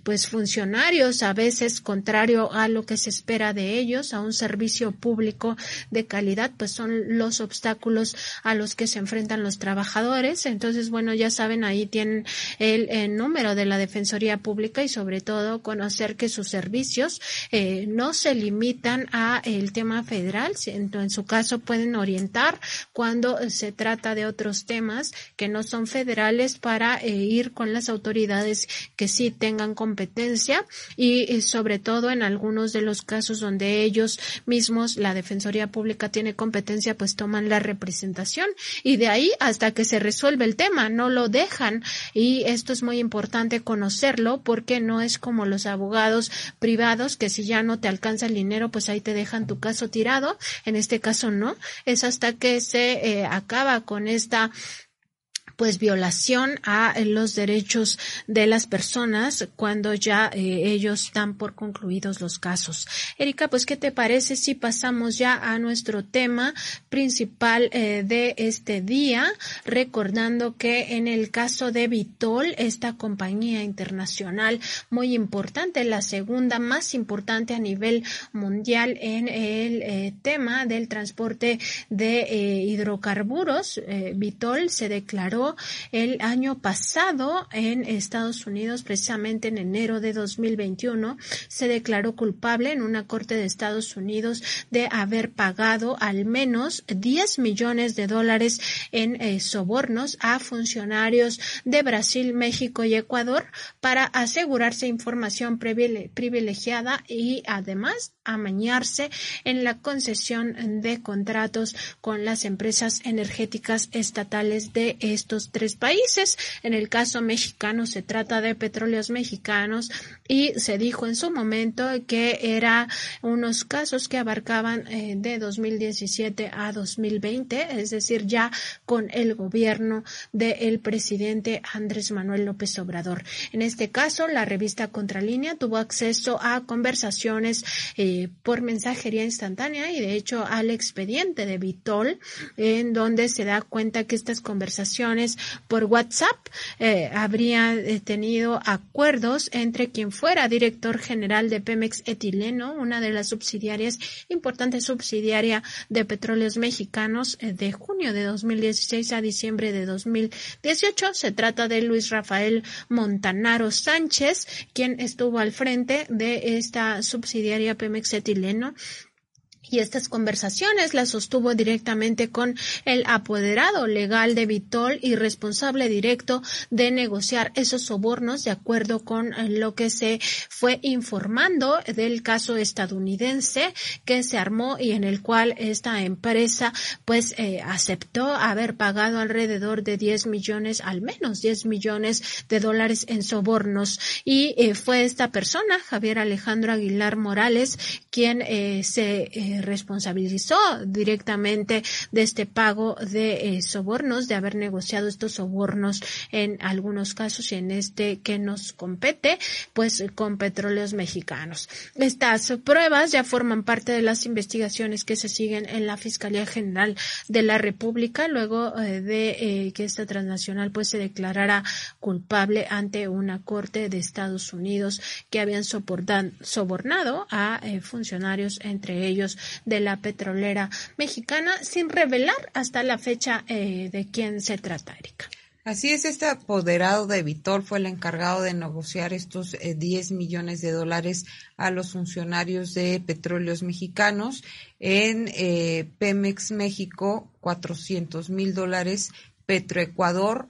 pues funcionarios a veces contrario a lo que se espera de ellos, a un servicio público de calidad, pues son los obstáculos a los que se enfrentan los trabajadores. Entonces, bueno, ya saben, ahí tienen el, número de la Defensoría Pública y sobre todo conocer que sus servicios eh, no se limitan a el tema federal, en, su caso pueden orientar cuando se trata de otros temas que no son federales para eh, ir con las autoridades que sí tengan competencia y eh, sobre todo en algunos de los casos donde ellos mismos, la Defensoría Pública tiene competencia pues toman la representación y de ahí hasta que se resuelve el tema, no lo dejan. Y esto es muy importante conocerlo porque no es como los abogados privados que si ya no te alcanza el dinero pues ahí te dejan tu caso tirado, en este caso no, es hasta que se eh, acaba con esta pues violación a los derechos de las personas cuando ya eh, ellos dan por concluidos los casos. Erika, pues ¿qué te parece si pasamos ya a nuestro tema principal eh, de este día, recordando que en el caso de Vitol, esta compañía internacional muy importante, la segunda más importante a nivel mundial en el eh, tema del transporte de hidrocarburos, Vitol se declaró el año pasado en Estados Unidos, precisamente en enero de 2021, se declaró culpable en una corte de Estados Unidos de haber pagado al menos 10 millones de dólares en eh, sobornos a funcionarios de Brasil, México y Ecuador para asegurarse información privilegiada y además amañarse en la concesión de contratos con las empresas energéticas estatales de estos tres países. En el caso mexicano se trata de petróleos mexicanos y se dijo en su momento que era unos casos que abarcaban eh, de 2017 a 2020, es decir, ya con el gobierno del presidente Andrés Manuel López Obrador. En este caso, la revista Contralínea tuvo acceso a conversaciones eh, por mensajería instantánea y de hecho al expediente de Vitol, en donde se da cuenta que estas conversaciones por WhatsApp eh, habrían eh, tenido acuerdos entre quien fuera director general de Pemex Etileno, una de las subsidiarias, importante subsidiaria de petróleos mexicanos, eh, de junio de 2016 a diciembre de 2018. Se trata de Luis Rafael Montanaro Sánchez, quien estuvo al frente de esta subsidiaria Pemex etileno y estas conversaciones las sostuvo directamente con el apoderado legal de Vitol y responsable directo de negociar esos sobornos de acuerdo con lo que se fue informando del caso estadounidense que se armó y en el cual esta empresa pues eh, aceptó haber pagado alrededor de 10 millones, al menos 10 millones de dólares en sobornos. Y eh, fue esta persona, Javier Alejandro Aguilar Morales, quien eh, se responsabilizó directamente de este pago de eh, sobornos, de haber negociado estos sobornos en algunos casos y en este que nos compete, pues con petróleos mexicanos. Estas pruebas ya forman parte de las investigaciones que se siguen en la Fiscalía General de la República luego eh, de eh, que esta transnacional pues se declarara culpable ante una corte de Estados Unidos que habían sobornado a funcionarios entre ellos de la petrolera mexicana sin revelar hasta la fecha eh, de quién se trata, Erika. Así es, este apoderado de Vitor fue el encargado de negociar estos 10 eh, millones de dólares a los funcionarios de petróleos mexicanos. En eh, Pemex México, 400 mil dólares. Petroecuador,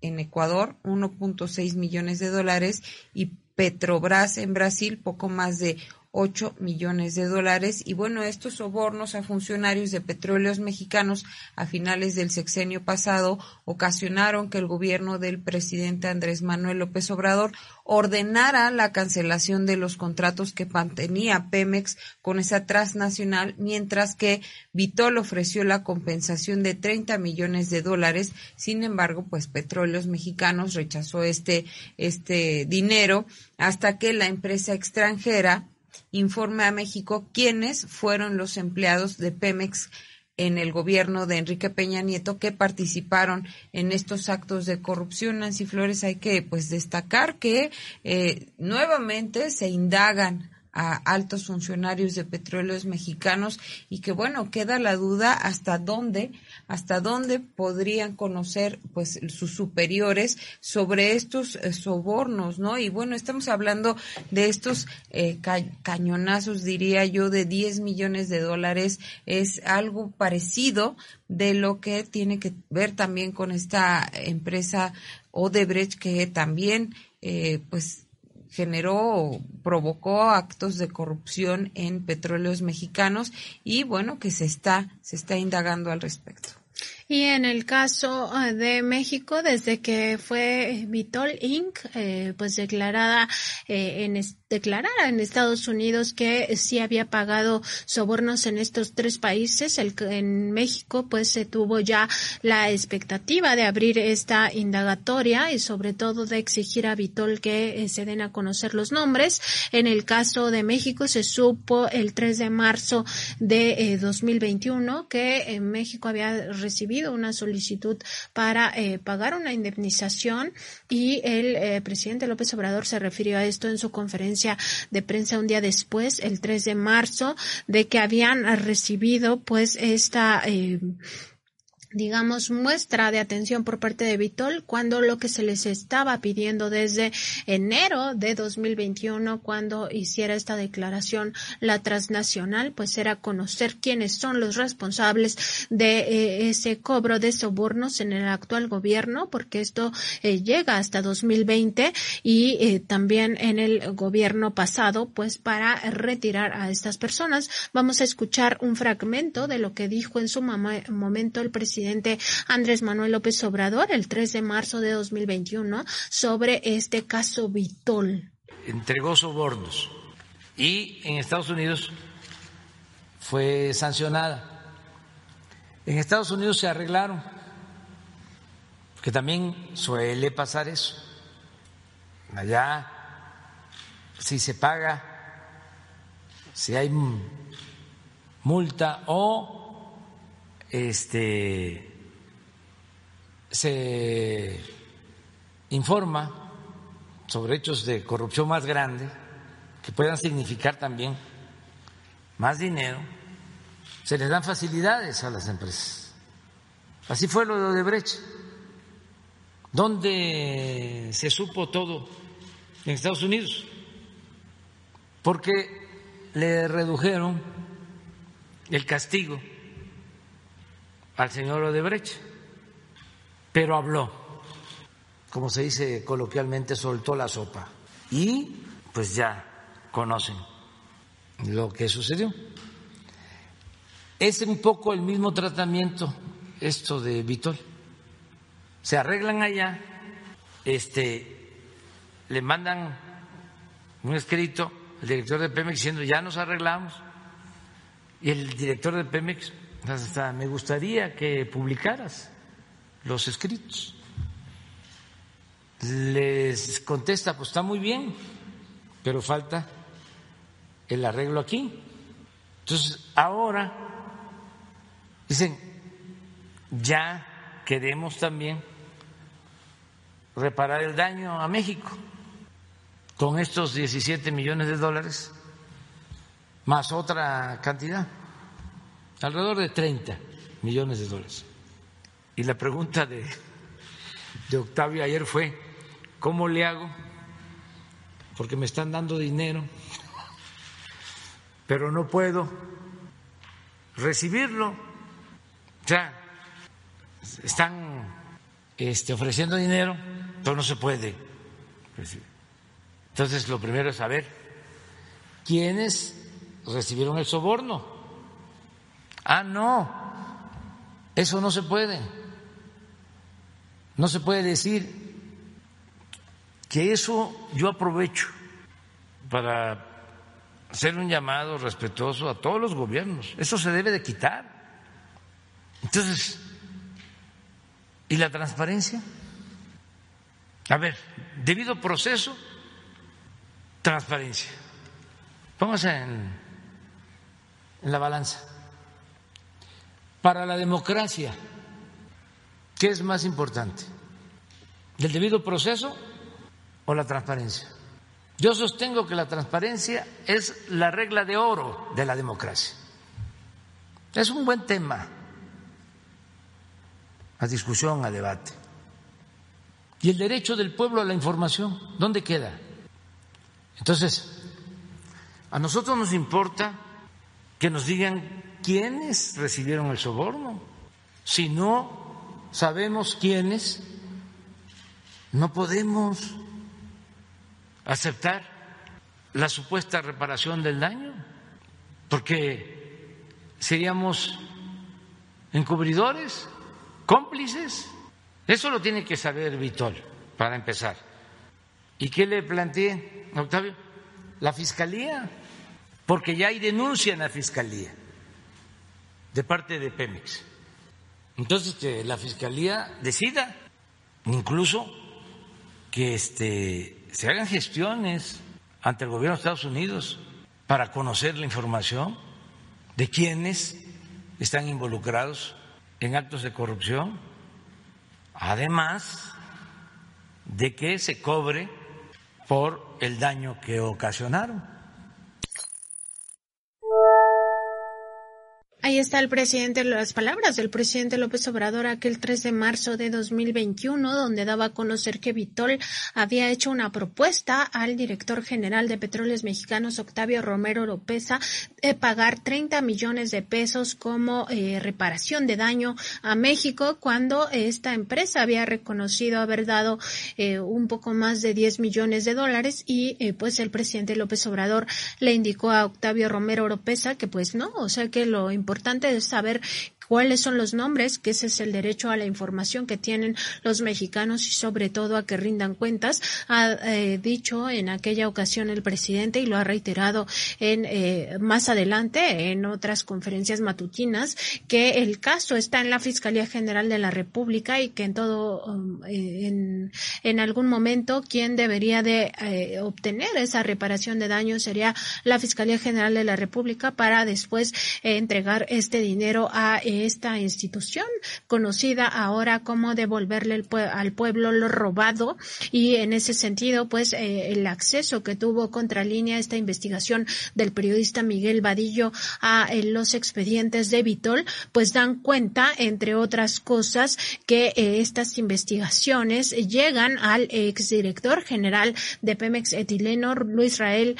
en Ecuador, 1.6 millones de dólares. Y Petrobras en Brasil, poco más de 8 millones de dólares. Y bueno, estos sobornos a funcionarios de petróleos mexicanos a finales del sexenio pasado ocasionaron que el gobierno del presidente Andrés Manuel López Obrador ordenara la cancelación de los contratos que mantenía Pemex con esa transnacional, mientras que Vitol ofreció la compensación de 30 millones de dólares. Sin embargo, pues Petróleos Mexicanos rechazó este, este dinero hasta que la empresa extranjera informe a México quiénes fueron los empleados de Pemex en el gobierno de Enrique Peña Nieto que participaron en estos actos de corrupción. Nancy Flores, hay que pues destacar que eh, nuevamente se indagan a altos funcionarios de petróleos mexicanos y que bueno, queda la duda hasta dónde, hasta dónde podrían conocer pues sus superiores sobre estos eh, sobornos, ¿no? Y bueno, estamos hablando de estos eh, cañonazos, diría yo, de 10 millones de dólares, es algo parecido de lo que tiene que ver también con esta empresa Odebrecht que también eh, pues generó provocó actos de corrupción en petróleos mexicanos y bueno, que se está, se está indagando al respecto. Y en el caso ah, de México, desde que fue Vitol Inc., eh, pues declarada eh, en declarara en Estados Unidos que sí había pagado sobornos en estos tres países, el, en México pues se tuvo ya la expectativa de abrir esta indagatoria y sobre todo de exigir a Vitol que eh, se den a conocer los nombres. En el caso de México se supo el 3 de marzo de 2021 que en México había recibido una solicitud para eh, pagar una indemnización y el eh, presidente López Obrador se refirió a esto en su conferencia de prensa un día después, el 3 de marzo, de que habían recibido pues esta eh, digamos, muestra de atención por parte de Vitol cuando lo que se les estaba pidiendo desde enero de 2021 cuando hiciera esta declaración la transnacional, pues era conocer quiénes son los responsables de eh, ese cobro de sobornos en el actual gobierno, porque esto eh, llega hasta 2020 y eh, también en el gobierno pasado, pues para retirar a estas personas. Vamos a escuchar un fragmento de lo que dijo en su momento el presidente Andrés Manuel López Obrador el 3 de marzo de 2021 sobre este caso Vitol. Entregó sobornos y en Estados Unidos fue sancionada. En Estados Unidos se arreglaron, porque también suele pasar eso. Allá, si se paga, si hay multa o este, se informa sobre hechos de corrupción más grande que puedan significar también más dinero, se les dan facilidades a las empresas. Así fue lo de Odebrecht, donde se supo todo en Estados Unidos, porque le redujeron el castigo al señor Odebrecht, pero habló, como se dice coloquialmente, soltó la sopa. Y pues ya conocen lo que sucedió. Es un poco el mismo tratamiento esto de Víctor. Se arreglan allá, este, le mandan un escrito al director de Pemex diciendo ya nos arreglamos y el director de Pemex me gustaría que publicaras los escritos. Les contesta, pues está muy bien, pero falta el arreglo aquí. Entonces, ahora dicen, ya queremos también reparar el daño a México con estos 17 millones de dólares más otra cantidad alrededor de 30 millones de dólares. Y la pregunta de, de Octavio ayer fue, ¿cómo le hago? Porque me están dando dinero, pero no puedo recibirlo. O sea, están este, ofreciendo dinero, pero no se puede recibir. Entonces, lo primero es saber quiénes recibieron el soborno. Ah, no, eso no se puede. No se puede decir que eso yo aprovecho para hacer un llamado respetuoso a todos los gobiernos. Eso se debe de quitar. Entonces, ¿y la transparencia? A ver, debido proceso, transparencia. En, en la balanza para la democracia, ¿qué es más importante? ¿El debido proceso o la transparencia? Yo sostengo que la transparencia es la regla de oro de la democracia. Es un buen tema a discusión, a debate. ¿Y el derecho del pueblo a la información? ¿Dónde queda? Entonces, a nosotros nos importa que nos digan quiénes recibieron el soborno. Si no sabemos quiénes, no podemos aceptar la supuesta reparación del daño, porque seríamos encubridores, cómplices. Eso lo tiene que saber Vitol, para empezar. ¿Y qué le planteé, Octavio? La fiscalía, porque ya hay denuncia en la fiscalía de parte de Pemex. Entonces la fiscalía decida, incluso que este, se hagan gestiones ante el gobierno de Estados Unidos para conocer la información de quienes están involucrados en actos de corrupción, además de que se cobre por el daño que ocasionaron. Ahí está el presidente, las palabras del presidente López Obrador aquel 3 de marzo de 2021, donde daba a conocer que Vitol había hecho una propuesta al director general de Petróleos Mexicanos, Octavio Romero Lópeza, de pagar 30 millones de pesos como eh, reparación de daño a México, cuando esta empresa había reconocido haber dado eh, un poco más de 10 millones de dólares y eh, pues el presidente López Obrador le indicó a Octavio Romero Lópeza que pues no, o sea que lo importante importante es saber cuáles son los nombres, que ese es el derecho a la información que tienen los mexicanos y sobre todo a que rindan cuentas. Ha eh, dicho en aquella ocasión el presidente y lo ha reiterado en eh, más adelante en otras conferencias matutinas que el caso está en la Fiscalía General de la República y que en todo um, eh, en, algún momento quien debería de obtener esa reparación de daños sería la Fiscalía General de la República para después entregar este dinero a esta institución conocida ahora como devolverle al pueblo lo robado. Y en ese sentido pues eh, el acceso que tuvo Contralínea esta investigación del periodista Miguel Vadillo a eh, los expedientes de Vitol pues dan cuenta entre otras cosas que eh, estas investigaciones llegan al exdirector general de Pemex Etileno Luis Rael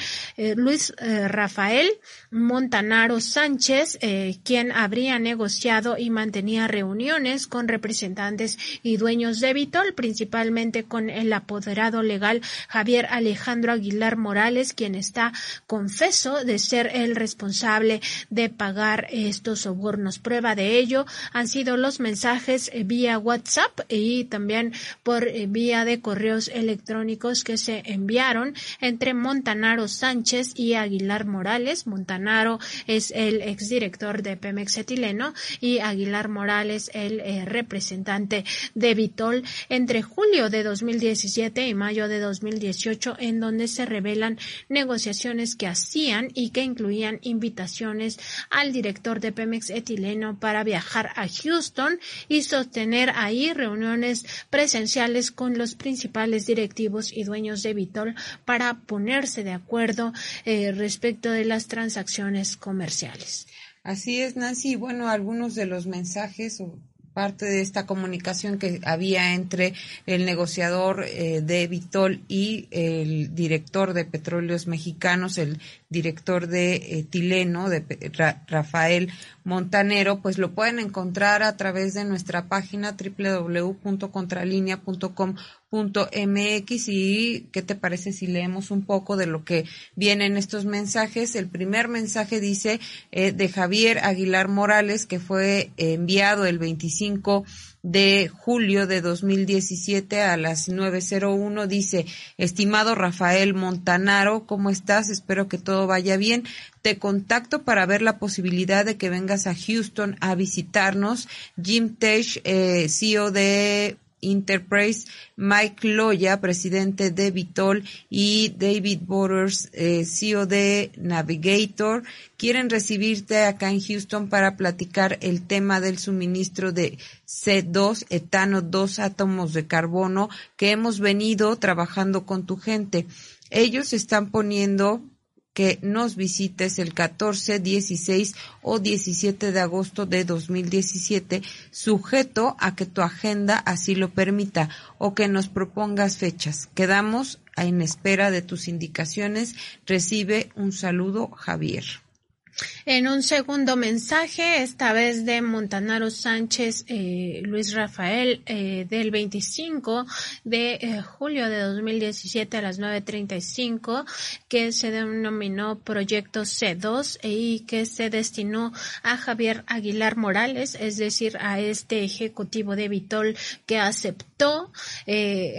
Luis Rafael Montanaro Sánchez quien habría negociado y mantenía reuniones con representantes y dueños de Vitol, principalmente con el apoderado legal Javier Alejandro Aguilar Morales, quien está confeso de ser el responsable de pagar estos sobornos. Prueba de ello han sido los mensajes vía WhatsApp y también por eh, vía de correos electrónicos que se enviaron entre Montanaro Sánchez y Aguilar Morales. Montanaro es el exdirector de Pemex Etileno y Aguilar Morales, el eh, representante de Vitol, entre julio de 2017 y mayo de 2018, en donde se revelan negociaciones que hacían y que incluían invitaciones al director de Pemex etileno para viajar a Houston y sostener ahí reuniones presenciales con los principales directivos y dueños de Vitol para ponerse de acuerdo eh, respecto de las transacciones comerciales. Así es, Nancy. Bueno, algunos de los mensajes o parte de esta comunicación que había entre el negociador eh, de Vitol y el director de Petróleos Mexicanos, el director de eh, Tileno, de Rafael Montanero, pues lo pueden encontrar a través de nuestra página www.contralinea.com.mx y qué te parece si leemos un poco de lo que vienen estos mensajes. El primer mensaje dice eh, de Javier Aguilar Morales que fue enviado el 25 de julio de 2017 a las 9.01 dice, estimado Rafael Montanaro, ¿cómo estás? Espero que todo vaya bien. Te contacto para ver la posibilidad de que vengas a Houston a visitarnos. Jim Tesh, eh, CEO de Enterprise, Mike Loya, presidente de Vitol, y David Borders, eh, CEO de Navigator, quieren recibirte acá en Houston para platicar el tema del suministro de C2, etano, dos átomos de carbono que hemos venido trabajando con tu gente. Ellos están poniendo que nos visites el 14, 16 o 17 de agosto de 2017, sujeto a que tu agenda así lo permita o que nos propongas fechas. Quedamos en espera de tus indicaciones. Recibe un saludo, Javier. En un segundo mensaje, esta vez de Montanaro Sánchez eh, Luis Rafael, eh, del 25 de eh, julio de 2017 a las 9.35, que se denominó Proyecto C2 y que se destinó a Javier Aguilar Morales, es decir, a este ejecutivo de Vitol que aceptó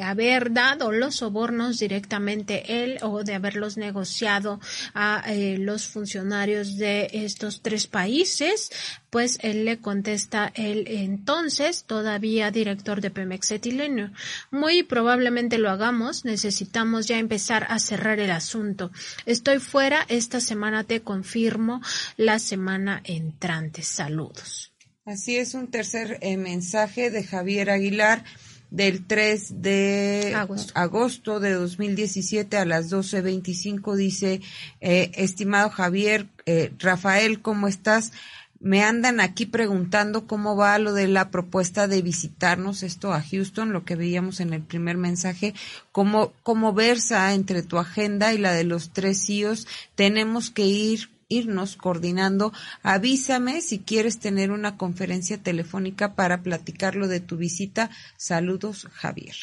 haber dado los sobornos directamente él o de haberlos negociado a los funcionarios de estos tres países, pues él le contesta el entonces todavía director de Pemex Etileno. Muy probablemente lo hagamos, necesitamos ya empezar a cerrar el asunto. Estoy fuera, esta semana te confirmo, la semana entrante. Saludos. Así es, un tercer eh, mensaje de Javier Aguilar del 3 de agosto, de 2017 a las 12.25 dice, eh, estimado Javier, eh, Rafael, ¿cómo estás? Me andan aquí preguntando cómo va lo de la propuesta de visitarnos esto a Houston, lo que veíamos en el primer mensaje, cómo, cómo versa entre tu agenda y la de los tres CEOs. Tenemos que ir irnos coordinando. Avísame si quieres tener una conferencia telefónica para platicarlo de tu visita. Saludos, Javier.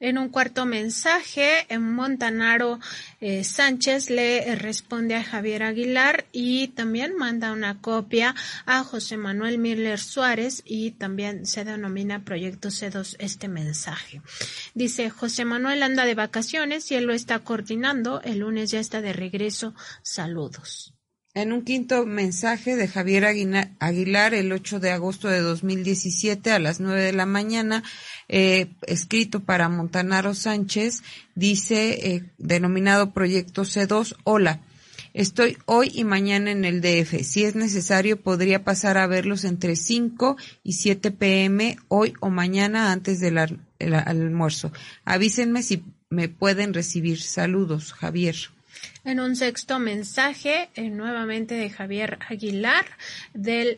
En un cuarto mensaje, Montanaro eh, Sánchez le responde a Javier Aguilar y también manda una copia a José Manuel Miller Suárez y también se denomina Proyecto C2 este mensaje. Dice, José Manuel anda de vacaciones y él lo está coordinando. El lunes ya está de regreso. Saludos. En un quinto mensaje de Javier Aguilar, el 8 de agosto de 2017 a las 9 de la mañana, eh, escrito para Montanaro Sánchez, dice, eh, denominado Proyecto C2, hola. Estoy hoy y mañana en el DF. Si es necesario, podría pasar a verlos entre 5 y 7 pm hoy o mañana antes del almuerzo. Avísenme si me pueden recibir. Saludos, Javier. En un sexto mensaje, eh, nuevamente de Javier Aguilar, del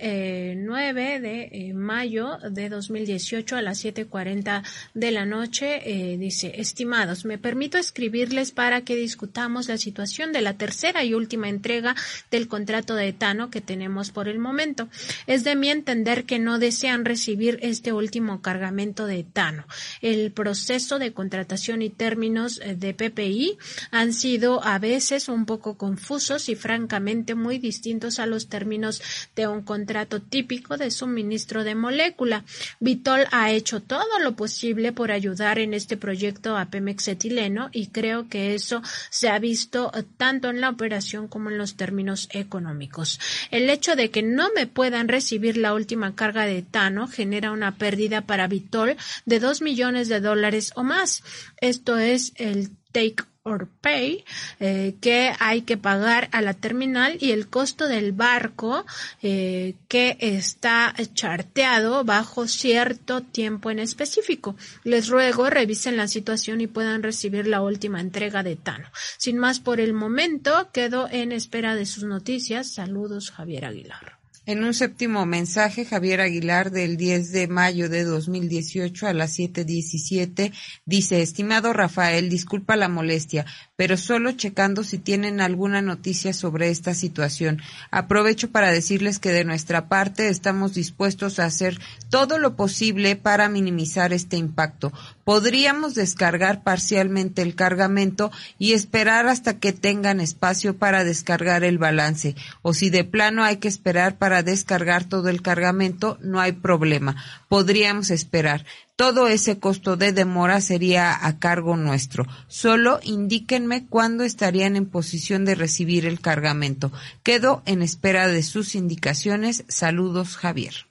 9 eh, de eh, mayo de 2018 a las 7.40 de la noche, dice, estimados, me permito escribirles para que discutamos la situación de la tercera y última entrega del contrato de etano que tenemos por el momento. Es de mi entender que no desean recibir este último cargamento de etano. El proceso de contratación y términos de PPI han sido a veces un poco confusos y francamente muy distintos a los términos de un contrato típico de suministro de molécula. Vitol ha hecho todo lo posible por ayudar en este proyecto a Pemex etileno y creo que eso se ha visto tanto en la operación como en los términos económicos. El hecho de que no me puedan recibir la última carga de etano genera una pérdida para Vitol de dos millones de dólares o más. Esto es el take or pay eh, que hay que pagar a la terminal y el costo del barco eh, que está charteado bajo cierto tiempo en específico. Les ruego revisen la situación y puedan recibir la última entrega de Tano. Sin más por el momento, quedo en espera de sus noticias. Saludos, Javier Aguilar. En un séptimo mensaje, Javier Aguilar del 10 de mayo de 2018 a las 7.17 dice, estimado Rafael, disculpa la molestia, pero solo checando si tienen alguna noticia sobre esta situación. Aprovecho para decirles que de nuestra parte estamos dispuestos a hacer todo lo posible para minimizar este impacto. Podríamos descargar parcialmente el cargamento y esperar hasta que tengan espacio para descargar el balance. O si de plano hay que esperar para descargar todo el cargamento, no hay problema. Podríamos esperar. Todo ese costo de demora sería a cargo nuestro. Solo indíquenme cuándo estarían en posición de recibir el cargamento. Quedo en espera de sus indicaciones. Saludos, Javier.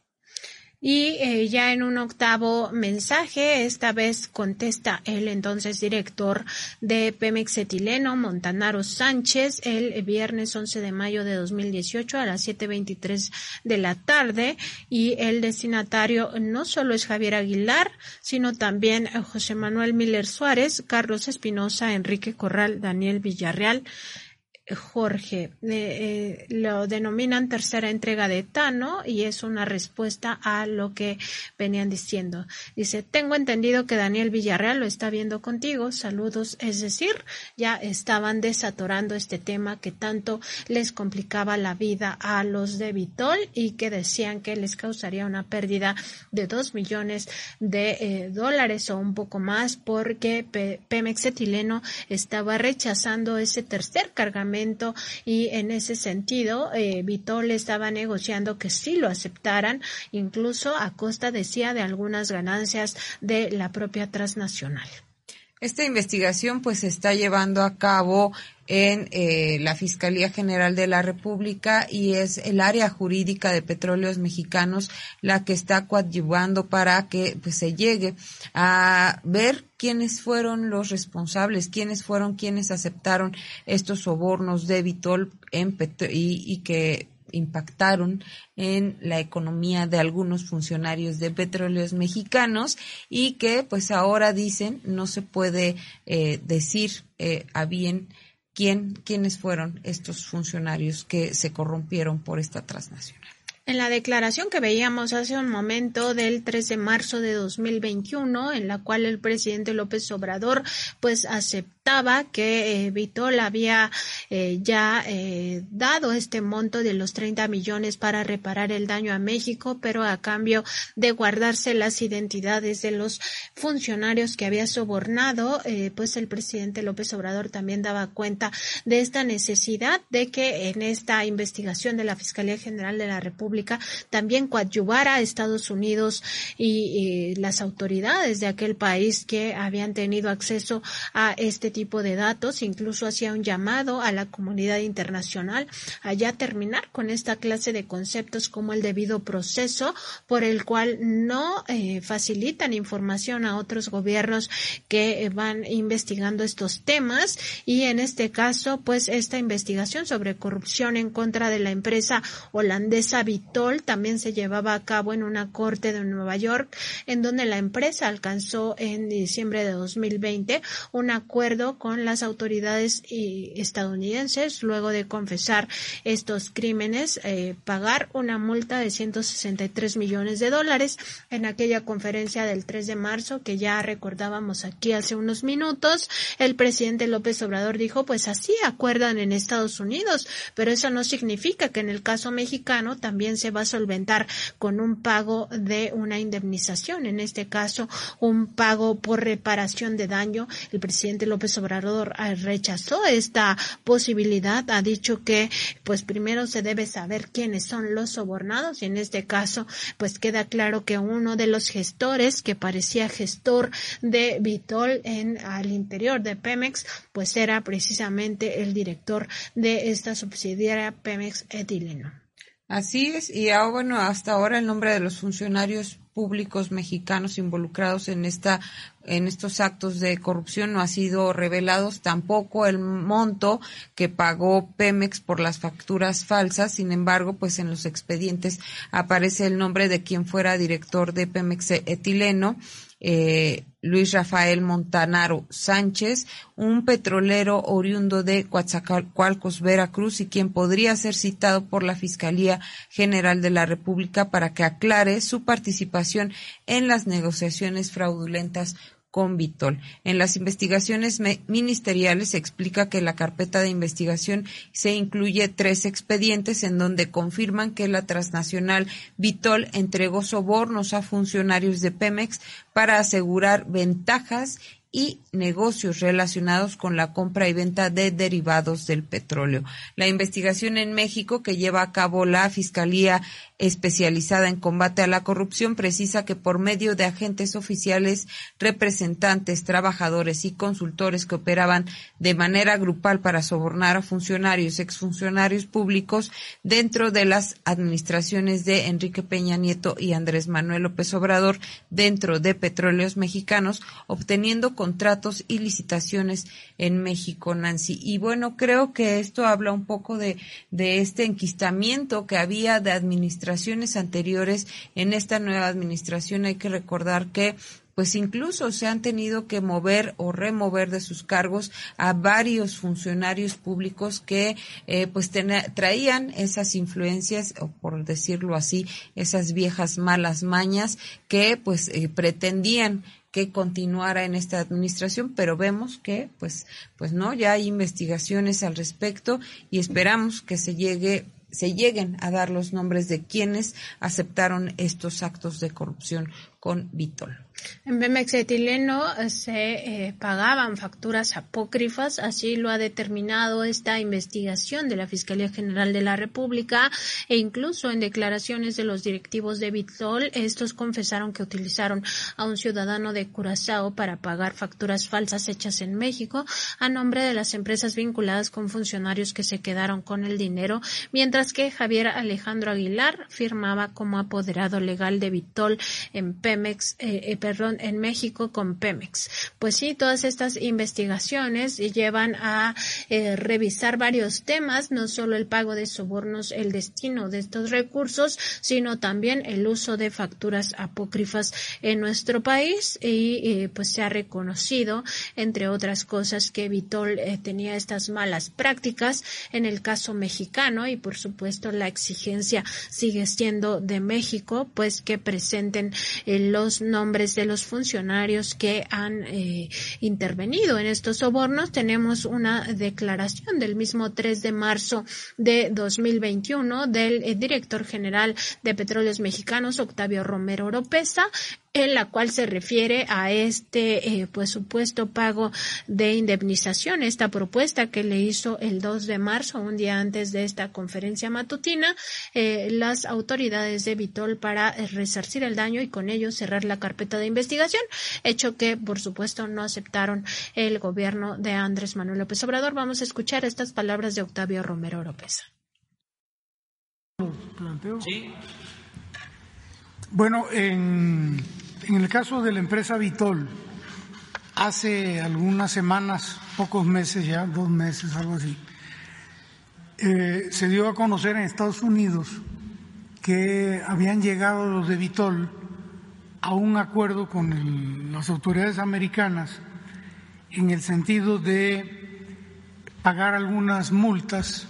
Y eh, ya en un octavo mensaje, esta vez contesta el entonces director de Pemex Etileno, Montanaro Sánchez, el viernes 11 de mayo de 2018 a las 7.23 de la tarde. Y el destinatario no solo es Javier Aguilar, sino también José Manuel Miller Suárez, Carlos Espinosa, Enrique Corral, Daniel Villarreal, Jorge. Eh, lo denominan tercera entrega de Tano y es una respuesta a lo que venían diciendo. Dice, tengo entendido que Daniel Villarreal lo está viendo contigo. Saludos. Es decir, ya estaban desatorando este tema que tanto les complicaba la vida a los de Vitol y que decían que les causaría una pérdida de dos millones de eh, dólares o un poco más porque Pemex etileno estaba rechazando ese tercer cargamento y en ese sentido eh, Vitol estaba negociando que sí lo aceptaran, incluso a costa, decía, de algunas ganancias de la propia transnacional. Esta investigación pues se está llevando a cabo en eh, la Fiscalía General de la República y es el área jurídica de petróleos mexicanos la que está coadyuvando para que pues, se llegue a ver quiénes fueron los responsables, quiénes fueron quienes aceptaron estos sobornos de Vitol en y, y que impactaron en la economía de algunos funcionarios de petróleos mexicanos y que pues ahora dicen no se puede eh, decir eh, a bien quién, quiénes fueron estos funcionarios que se corrompieron por esta transnacional. En la declaración que veíamos hace un momento del 3 de marzo de 2021, en la cual el presidente López Obrador pues aceptó que eh, Vitol había eh, ya eh, dado este monto de los 30 millones para reparar el daño a México, pero a cambio de guardarse las identidades de los funcionarios que había sobornado, pues el presidente López Obrador también daba cuenta de esta necesidad de que en esta investigación de la Fiscalía General de la República también coadyuvara a Estados Unidos y, y las autoridades de aquel país que habían tenido acceso a este tipo tipo de datos, incluso hacía un llamado a la comunidad internacional a ya terminar con esta clase de conceptos como el debido proceso, por el cual no eh, facilitan información a otros gobiernos que eh, van investigando estos temas. Y en este caso, pues esta investigación sobre corrupción en contra de la empresa holandesa Vitol también se llevaba a cabo en una corte de Nueva York, en donde la empresa alcanzó en diciembre de 2020 un acuerdo con las autoridades eh, estadounidenses luego de confesar estos crímenes, eh, pagar una multa de 163 millones de dólares en aquella conferencia del 3 de marzo que ya recordábamos aquí hace unos minutos. El presidente López Obrador dijo, pues así acuerdan en Estados Unidos, pero eso no significa que en el caso mexicano también se va a solventar con un pago de una indemnización, en este caso un pago por reparación de daño. El presidente López Obrador ah, rechazó esta posibilidad, ha dicho que pues primero se debe saber quiénes son los sobornados y en este caso pues queda claro que uno de los gestores que parecía gestor de Vitol en al interior de Pemex pues era precisamente el director de esta subsidiaria Pemex Etileno. Así es, y ahora, bueno, hasta ahora el nombre de los funcionarios públicos mexicanos involucrados en esta en estos actos de corrupción no ha sido revelado tampoco el monto que pagó Pemex por las facturas falsas. Sin embargo pues en los expedientes aparece el nombre de quien fuera director de Pemex etileno eh, Luis Rafael Montanaro Sánchez, un petrolero oriundo de Coatzacoalcos, Veracruz, y quien podría ser citado por la Fiscalía General de la República para que aclare su participación en las negociaciones fraudulentas con Vitol. En las investigaciones ministeriales se explica que la carpeta de investigación se incluye tres expedientes en donde confirman que la transnacional Vitol entregó sobornos a funcionarios de Pemex para asegurar ventajas y negocios relacionados con la compra y venta de derivados del petróleo. La investigación en México que lleva a cabo la Fiscalía especializada en combate a la corrupción precisa que por medio de agentes oficiales, representantes, trabajadores y consultores que operaban de manera grupal para sobornar a funcionarios, exfuncionarios públicos dentro de las administraciones de Enrique Peña Nieto y Andrés Manuel López Obrador dentro de petróleos mexicanos, obteniendo contratos y licitaciones en México, Nancy. Y bueno, creo que esto habla un poco de, de este enquistamiento que había de administraciones anteriores en esta nueva administración. Hay que recordar que pues incluso se han tenido que mover o remover de sus cargos a varios funcionarios públicos que eh, pues traían esas influencias, o por decirlo así, esas viejas malas mañas que pues eh, pretendían que continuara en esta administración, pero vemos que pues pues no, ya hay investigaciones al respecto y esperamos que se llegue se lleguen a dar los nombres de quienes aceptaron estos actos de corrupción con Vitol. En Pemex Etileno eh, se eh, pagaban facturas apócrifas, así lo ha determinado esta investigación de la Fiscalía General de la República e incluso en declaraciones de los directivos de Bitol, estos confesaron que utilizaron a un ciudadano de Curazao para pagar facturas falsas hechas en México a nombre de las empresas vinculadas con funcionarios que se quedaron con el dinero, mientras que Javier Alejandro Aguilar firmaba como apoderado legal de Bitol en Pemex, eh, en México con Pemex. Pues sí, todas estas investigaciones llevan a eh, revisar varios temas, no solo el pago de sobornos, el destino de estos recursos, sino también el uso de facturas apócrifas en nuestro país y eh, pues se ha reconocido, entre otras cosas, que Vitol eh, tenía estas malas prácticas en el caso mexicano y por supuesto la exigencia sigue siendo de México, pues que presenten los nombres de los funcionarios que han eh, intervenido en estos sobornos. Tenemos una declaración del mismo 3 de marzo de 2021 del eh, director general de Petróleos Mexicanos, Octavio Romero Oropesa, en la cual se refiere a este eh, pues supuesto pago de indemnización, esta propuesta que le hizo el 2 de marzo, un día antes de esta conferencia matutina, eh, las autoridades de Vitol para resarcir el daño y con ello cerrar la carpeta de investigación, hecho que por supuesto no aceptaron el gobierno de Andrés Manuel López Obrador. Vamos a escuchar estas palabras de Octavio Romero. Sí. Bueno, en el caso de la empresa Vitol, hace algunas semanas, pocos meses ya, dos meses, algo así, eh, se dio a conocer en Estados Unidos que habían llegado los de Vitol a un acuerdo con las autoridades americanas en el sentido de pagar algunas multas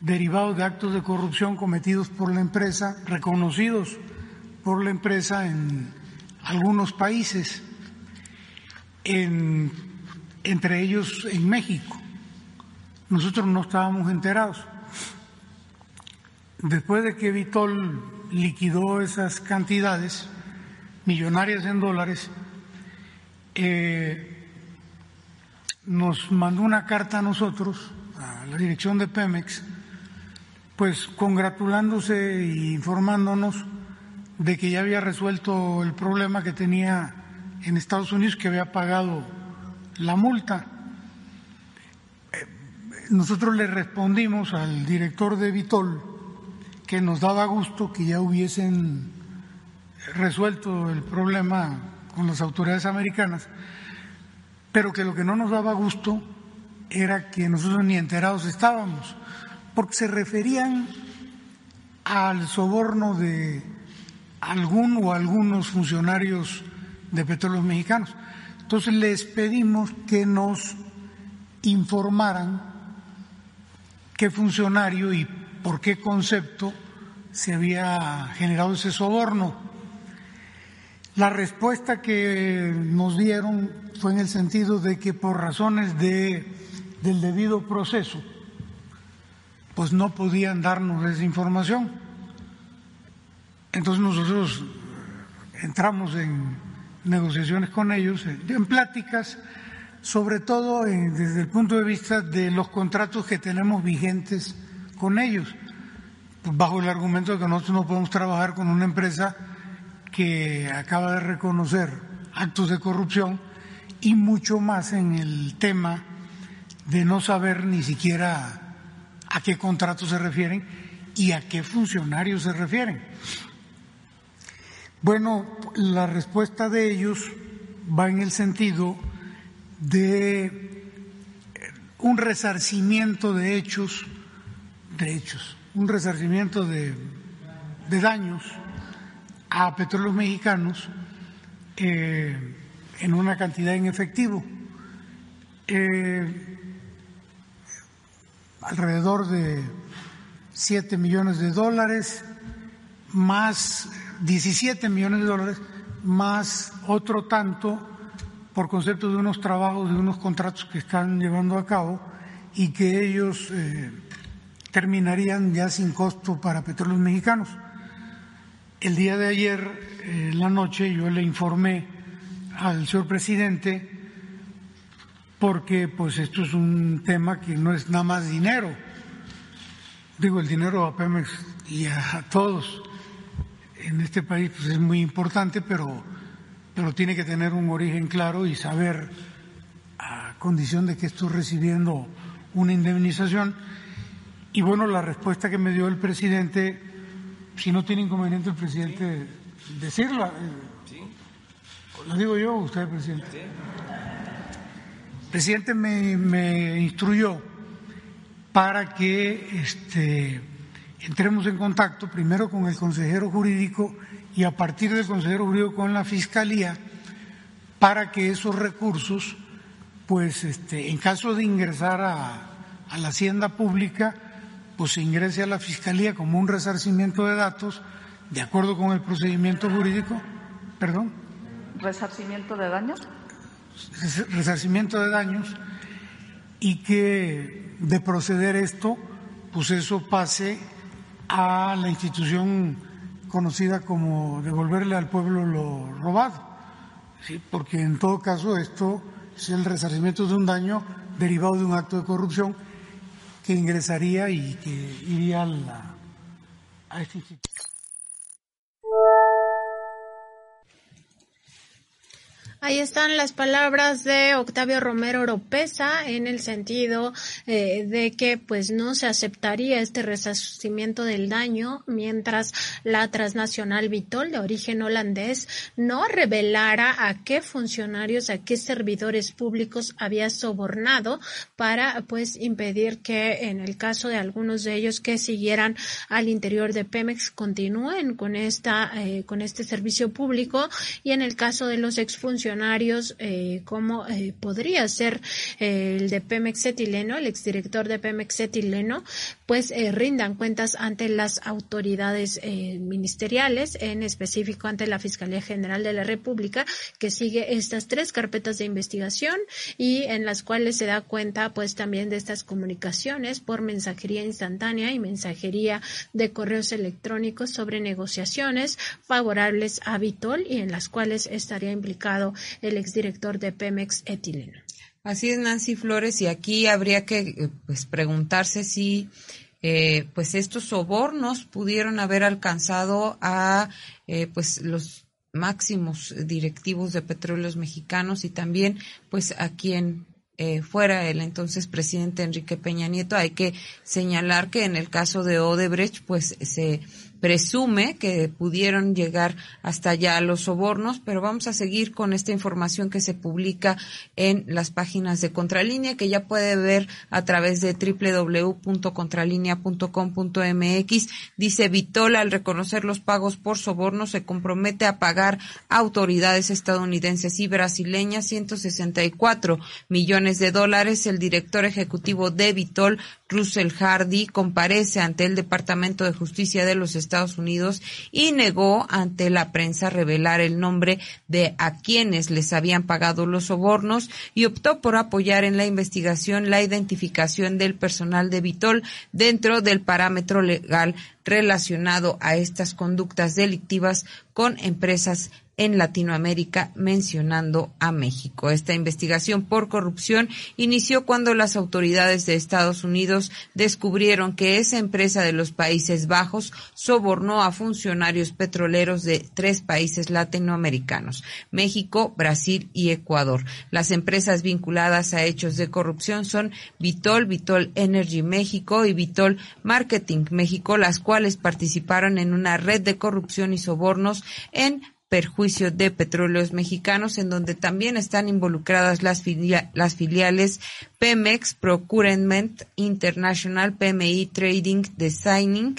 derivados de actos de corrupción cometidos por la empresa, reconocidos por la empresa en algunos países, entre ellos en México. Nosotros no estábamos enterados. Después de que Vitol liquidó esas cantidades millonarias en dólares, eh, nos mandó una carta a nosotros, a la dirección de Pemex, pues congratulándose e informándonos de que ya había resuelto el problema que tenía en Estados Unidos, que había pagado la multa. Nosotros le respondimos al director de Vitol que nos daba gusto que ya hubiesen resuelto el problema con las autoridades americanas, pero que lo que no nos daba gusto era que nosotros ni enterados estábamos, porque se referían al soborno de algún o algunos funcionarios de petróleos mexicanos. Entonces les pedimos que nos informaran qué funcionario y por qué concepto se había generado ese soborno. La respuesta que nos dieron fue en el sentido de que por razones de, del debido proceso, pues no podían darnos esa información. Entonces nosotros entramos en negociaciones con ellos, en pláticas, sobre todo desde el punto de vista de los contratos que tenemos vigentes con ellos, bajo el argumento de que nosotros no podemos trabajar con una empresa que acaba de reconocer actos de corrupción y mucho más en el tema de no saber ni siquiera a qué contratos se refieren y a qué funcionarios se refieren. Bueno, la respuesta de ellos va en el sentido de un resarcimiento de hechos, de hechos, un resarcimiento de, daños a petróleos mexicanos eh, en una cantidad en efectivo. Eh, alrededor de 7 millones de dólares, más 17 millones de dólares, más otro tanto por concepto de unos trabajos, de unos contratos que están llevando a cabo y que ellos eh, terminarían ya sin costo para petróleos mexicanos. El día de ayer, en la noche, yo le informé al señor presidente porque pues esto es un tema que no es nada más dinero. Digo, el dinero a Pemex y a, todos en este país pues es muy importante, pero pero tiene que tener un origen claro y saber, a condición de que estoy recibiendo una indemnización. Y bueno, la respuesta que me dio el presidente, si no tiene inconveniente el presidente decirla, ¿Sí? la digo yo, usted, presidente. El presidente me, me instruyó para que este, entremos en contacto primero con el consejero jurídico y a partir del consejero jurídico con la fiscalía para que esos recursos, pues este, en caso de ingresar a, la hacienda pública, pues se ingrese a la fiscalía como un resarcimiento de datos de acuerdo con el procedimiento jurídico. Perdón. ¿Resarcimiento de daños? Resarcimiento de daños y que de proceder esto, pues eso pase a la institución conocida como devolverle al pueblo lo robado, ¿sí? porque en todo caso esto es el resarcimiento de un daño derivado de un acto de corrupción que ingresaría y que iría a, la, a esta institución. Ahí están las palabras de Octavio Romero Oropesa en el sentido eh, de que pues no se aceptaría este resarcimiento del daño mientras la transnacional Vitol de origen holandés no revelara a qué funcionarios, a qué servidores públicos había sobornado para pues impedir que en el caso de algunos de ellos que siguieran al interior de Pemex continúen con esta eh, con este servicio público. Y en el caso de los exfuncionarios eh, como eh, podría ser eh, el de Pemex Etileno, el exdirector de Pemex Etileno, pues eh, rindan cuentas ante las autoridades ministeriales, en específico ante la Fiscalía General de la República, que sigue estas tres carpetas de investigación y en las cuales se da cuenta pues también de estas comunicaciones por mensajería instantánea y mensajería de correos electrónicos sobre negociaciones favorables a Vitol y en las cuales estaría implicado el exdirector de Pemex Etileno. Así es, Nancy Flores, y aquí habría que eh, pues preguntarse si eh, pues estos sobornos pudieron haber alcanzado a eh, pues los máximos directivos de petróleos mexicanos y también pues a quien eh, fuera el entonces presidente Enrique Peña Nieto. Hay que señalar que en el caso de Odebrecht, pues se presume que pudieron llegar hasta allá los sobornos, pero vamos a seguir con esta información que se publica en las páginas de Contralínea, que ya puede ver a través de www.contralinea.com.mx. Dice Vitola, al reconocer los pagos por sobornos, se compromete a pagar a autoridades estadounidenses y brasileñas 164 millones de dólares. El director ejecutivo de Vitol, Russell Hardy, comparece ante el Departamento de Justicia de los Estados Estados Unidos y negó ante la prensa revelar el nombre de a quienes les habían pagado los sobornos y optó por apoyar en la investigación la identificación del personal de Vitol dentro del parámetro legal relacionado a estas conductas delictivas con empresas en Latinoamérica, mencionando a México. Esta investigación por corrupción inició cuando las autoridades de Estados Unidos descubrieron que esa empresa de los Países Bajos sobornó a funcionarios petroleros de tres países latinoamericanos, México, Brasil y Ecuador. Las empresas vinculadas a hechos de corrupción son Vitol, Vitol Energy México y Vitol Marketing México, las cuales participaron en una red de corrupción y sobornos en perjuicio de petróleos mexicanos, en donde también están involucradas las, las filiales Pemex, Procurement International, PMI Trading Designing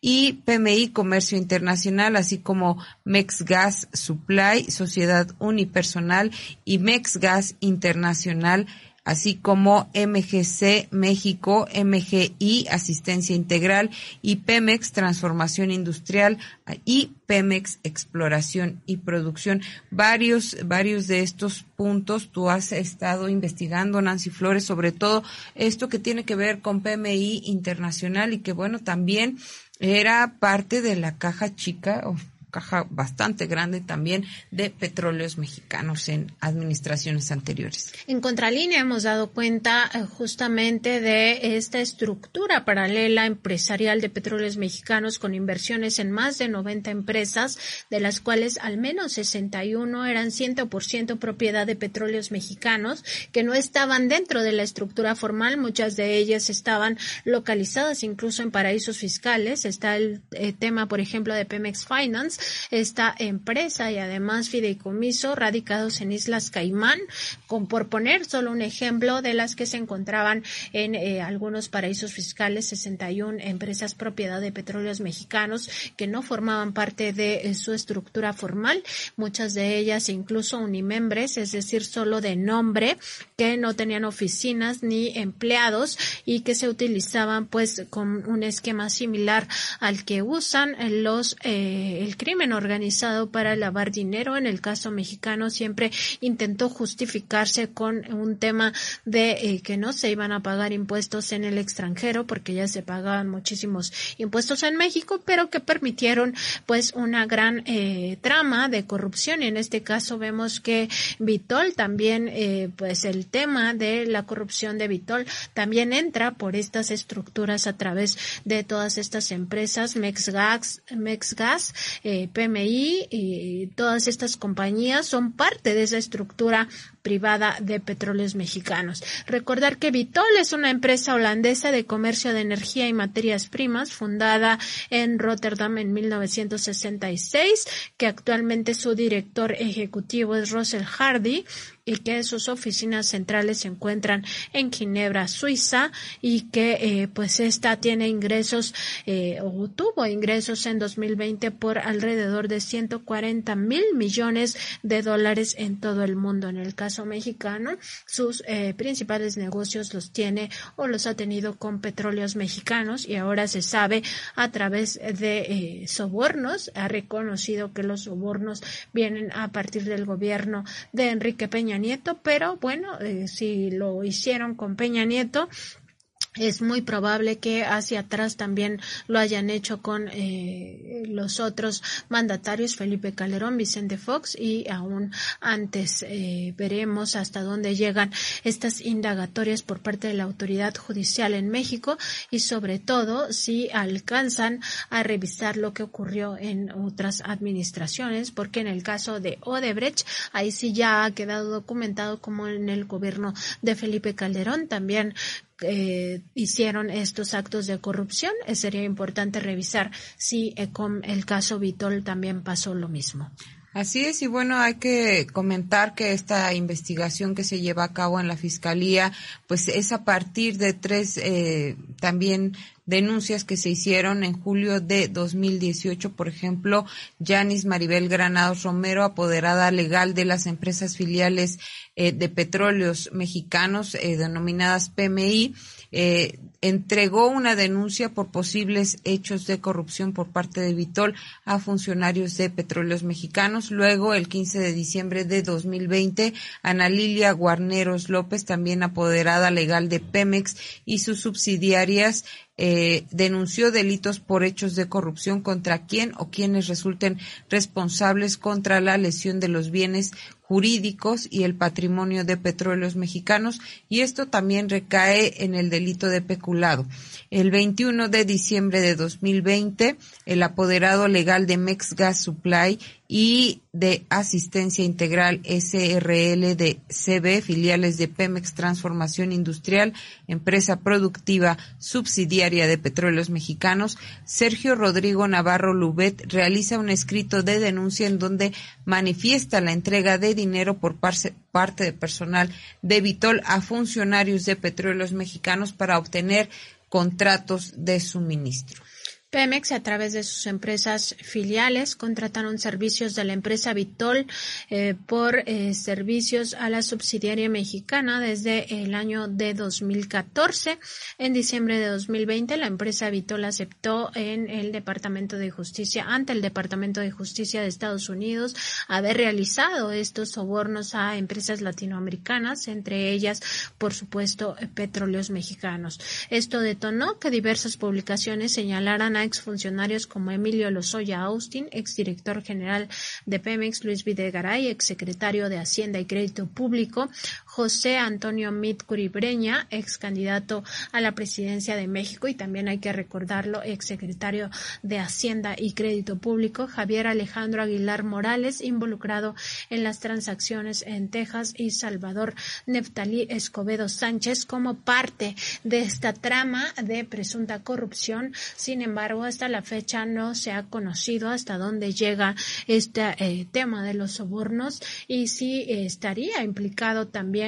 y PMI Comercio Internacional, así como Mexgas Supply, Sociedad Unipersonal y Mexgas Internacional así como MGC México, MGI Asistencia Integral y Pemex Transformación Industrial y Pemex Exploración y Producción. Varios, varios de estos puntos tú has estado investigando, Nancy Flores, sobre todo esto que tiene que ver con PMI Internacional y que bueno, también era parte de la caja chica, caja bastante grande también de petróleos mexicanos en administraciones anteriores. En contralínea hemos dado cuenta eh, justamente de esta estructura paralela empresarial de petróleos mexicanos con inversiones en más de 90 empresas, de las cuales al menos 61 eran 100% propiedad de petróleos mexicanos, que no estaban dentro de la estructura formal, muchas de ellas estaban localizadas incluso en paraísos fiscales. Está el eh, tema, por ejemplo, de Pemex Finance, esta empresa y además fideicomiso radicados en Islas Caimán, con, por poner solo un ejemplo de las que se encontraban en eh, algunos paraísos fiscales, 61 empresas propiedad de petróleos mexicanos que no formaban parte de eh, su estructura formal, muchas de ellas incluso unimembres, es decir, solo de nombre, que no tenían oficinas ni empleados y que se utilizaban pues con un esquema similar al que usan los eh, el crimen organizado para lavar dinero. En el caso mexicano siempre intentó justificarse con un tema de eh, que no se iban a pagar impuestos en el extranjero porque ya se pagaban muchísimos impuestos en México, pero que permitieron pues una gran eh, trama de corrupción. En este caso vemos que Vitol también eh, pues el tema de la corrupción de Vitol también entra por estas estructuras a través de todas estas empresas, Mexgas, Mexgas eh, PMI y todas estas compañías son parte de esa estructura privada de petróleos mexicanos. Recordar que Vitol es una empresa holandesa de comercio de energía y materias primas fundada en Rotterdam en 1966, que actualmente su director ejecutivo es Russell Hardy y que sus oficinas centrales se encuentran en Ginebra, Suiza, y que eh, pues esta tiene ingresos eh, o tuvo ingresos en 2020 por alrededor de 140 mil millones de dólares en todo el mundo. En el caso mexicano, sus eh, principales negocios los tiene o los ha tenido con petróleos mexicanos y ahora se sabe a través de sobornos, ha reconocido que los sobornos vienen a partir del gobierno de Enrique Peña Nieto, pero bueno, eh, si lo hicieron con Peña Nieto, es muy probable que hacia atrás también lo hayan hecho con eh, los otros mandatarios, Felipe Calderón, Vicente Fox y aún antes eh, veremos hasta dónde llegan estas indagatorias por parte de la autoridad judicial en México y sobre todo si alcanzan a revisar lo que ocurrió en otras administraciones, porque en el caso de Odebrecht, ahí sí ya ha quedado documentado como en el gobierno de Felipe Calderón también eh, hicieron estos actos de corrupción. Eh, sería importante revisar si eh, con el caso Vitol también pasó lo mismo. Así es, y bueno, hay que comentar que esta investigación que se lleva a cabo en la Fiscalía, pues es a partir de tres eh, también denuncias que se hicieron en julio de 2018, por ejemplo, Yanis Maribel Granados Romero, apoderada legal de las empresas filiales eh, de petróleos mexicanos eh, denominadas PMI, eh, entregó una denuncia por posibles hechos de corrupción por parte de Vitol a funcionarios de Petróleos Mexicanos. Luego, el 15 de diciembre de 2020, Ana Lilia Guarneros López, también apoderada legal de Pemex y sus subsidiarias, eh, denunció delitos por hechos de corrupción contra quien o quienes resulten responsables contra la lesión de los bienes jurídicos y el patrimonio de petróleos mexicanos y esto también recae en el delito de peculado. El 21 de diciembre de 2020, el apoderado legal de Mexgas Supply y de Asistencia Integral SRL de CB, filiales de Pemex Transformación Industrial, empresa productiva subsidiaria de petróleos mexicanos, Sergio Rodrigo Navarro Lubet realiza un escrito de denuncia en donde manifiesta la entrega de dinero por parte de personal de Vitol a funcionarios de petróleos mexicanos para obtener contratos de suministro. Pemex, a través de sus empresas filiales, contrataron servicios de la empresa Vitol eh, por eh, servicios a la subsidiaria mexicana desde el año de 2014. En diciembre de 2020, la empresa Vitol aceptó en el Departamento de Justicia, ante el Departamento de Justicia de Estados Unidos, haber realizado estos sobornos a empresas latinoamericanas, entre ellas, por supuesto, petróleos mexicanos. Esto detonó que diversas publicaciones señalaran a exfuncionarios como Emilio Lozoya Austin, exdirector general de Pemex, Luis Videgaray, exsecretario de Hacienda y Crédito Público, José Antonio Mit Curibreña, ex candidato a la presidencia de México y también hay que recordarlo, ex secretario de Hacienda y Crédito Público, Javier Alejandro Aguilar Morales, involucrado en las transacciones en Texas y Salvador Neftalí Escobedo Sánchez como parte de esta trama de presunta corrupción. Sin embargo, hasta la fecha no se ha conocido hasta dónde llega este eh, tema de los sobornos y si estaría implicado también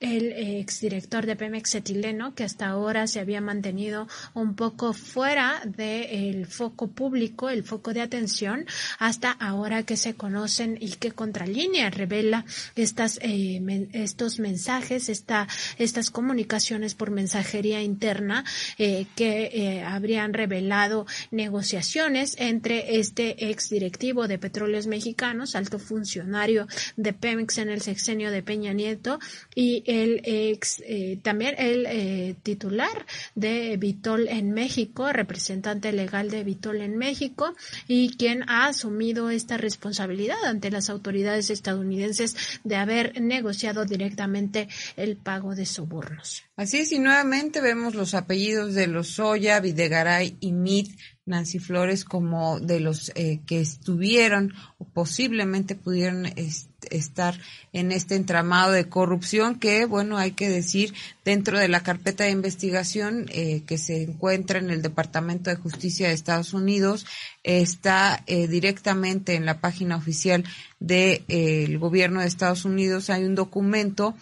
el exdirector de Pemex etileno, que hasta ahora se había mantenido un poco fuera del foco público, el foco de atención, hasta ahora que se conocen y que Contralínea revela estas, eh, estos mensajes, esta, estas comunicaciones por mensajería interna eh, que eh, habrían revelado negociaciones entre este exdirectivo de Petróleos Mexicanos, alto funcionario de Pemex en el sexenio de Peña Nieto, y el ex, eh, también el eh, titular de Vitol en México, representante legal de Vitol en México y quien ha asumido esta responsabilidad ante las autoridades estadounidenses de haber negociado directamente el pago de sobornos. Así es, y nuevamente vemos los apellidos de los Lozoya, Videgaray y Meade Nancy Flores como de los eh, que estuvieron o posiblemente pudieron estar en este entramado de corrupción que, bueno, hay que decir, dentro de la carpeta de investigación eh, que se encuentra en el Departamento de Justicia de Estados Unidos, está eh, directamente en la página oficial del gobierno de Estados Unidos, hay un documento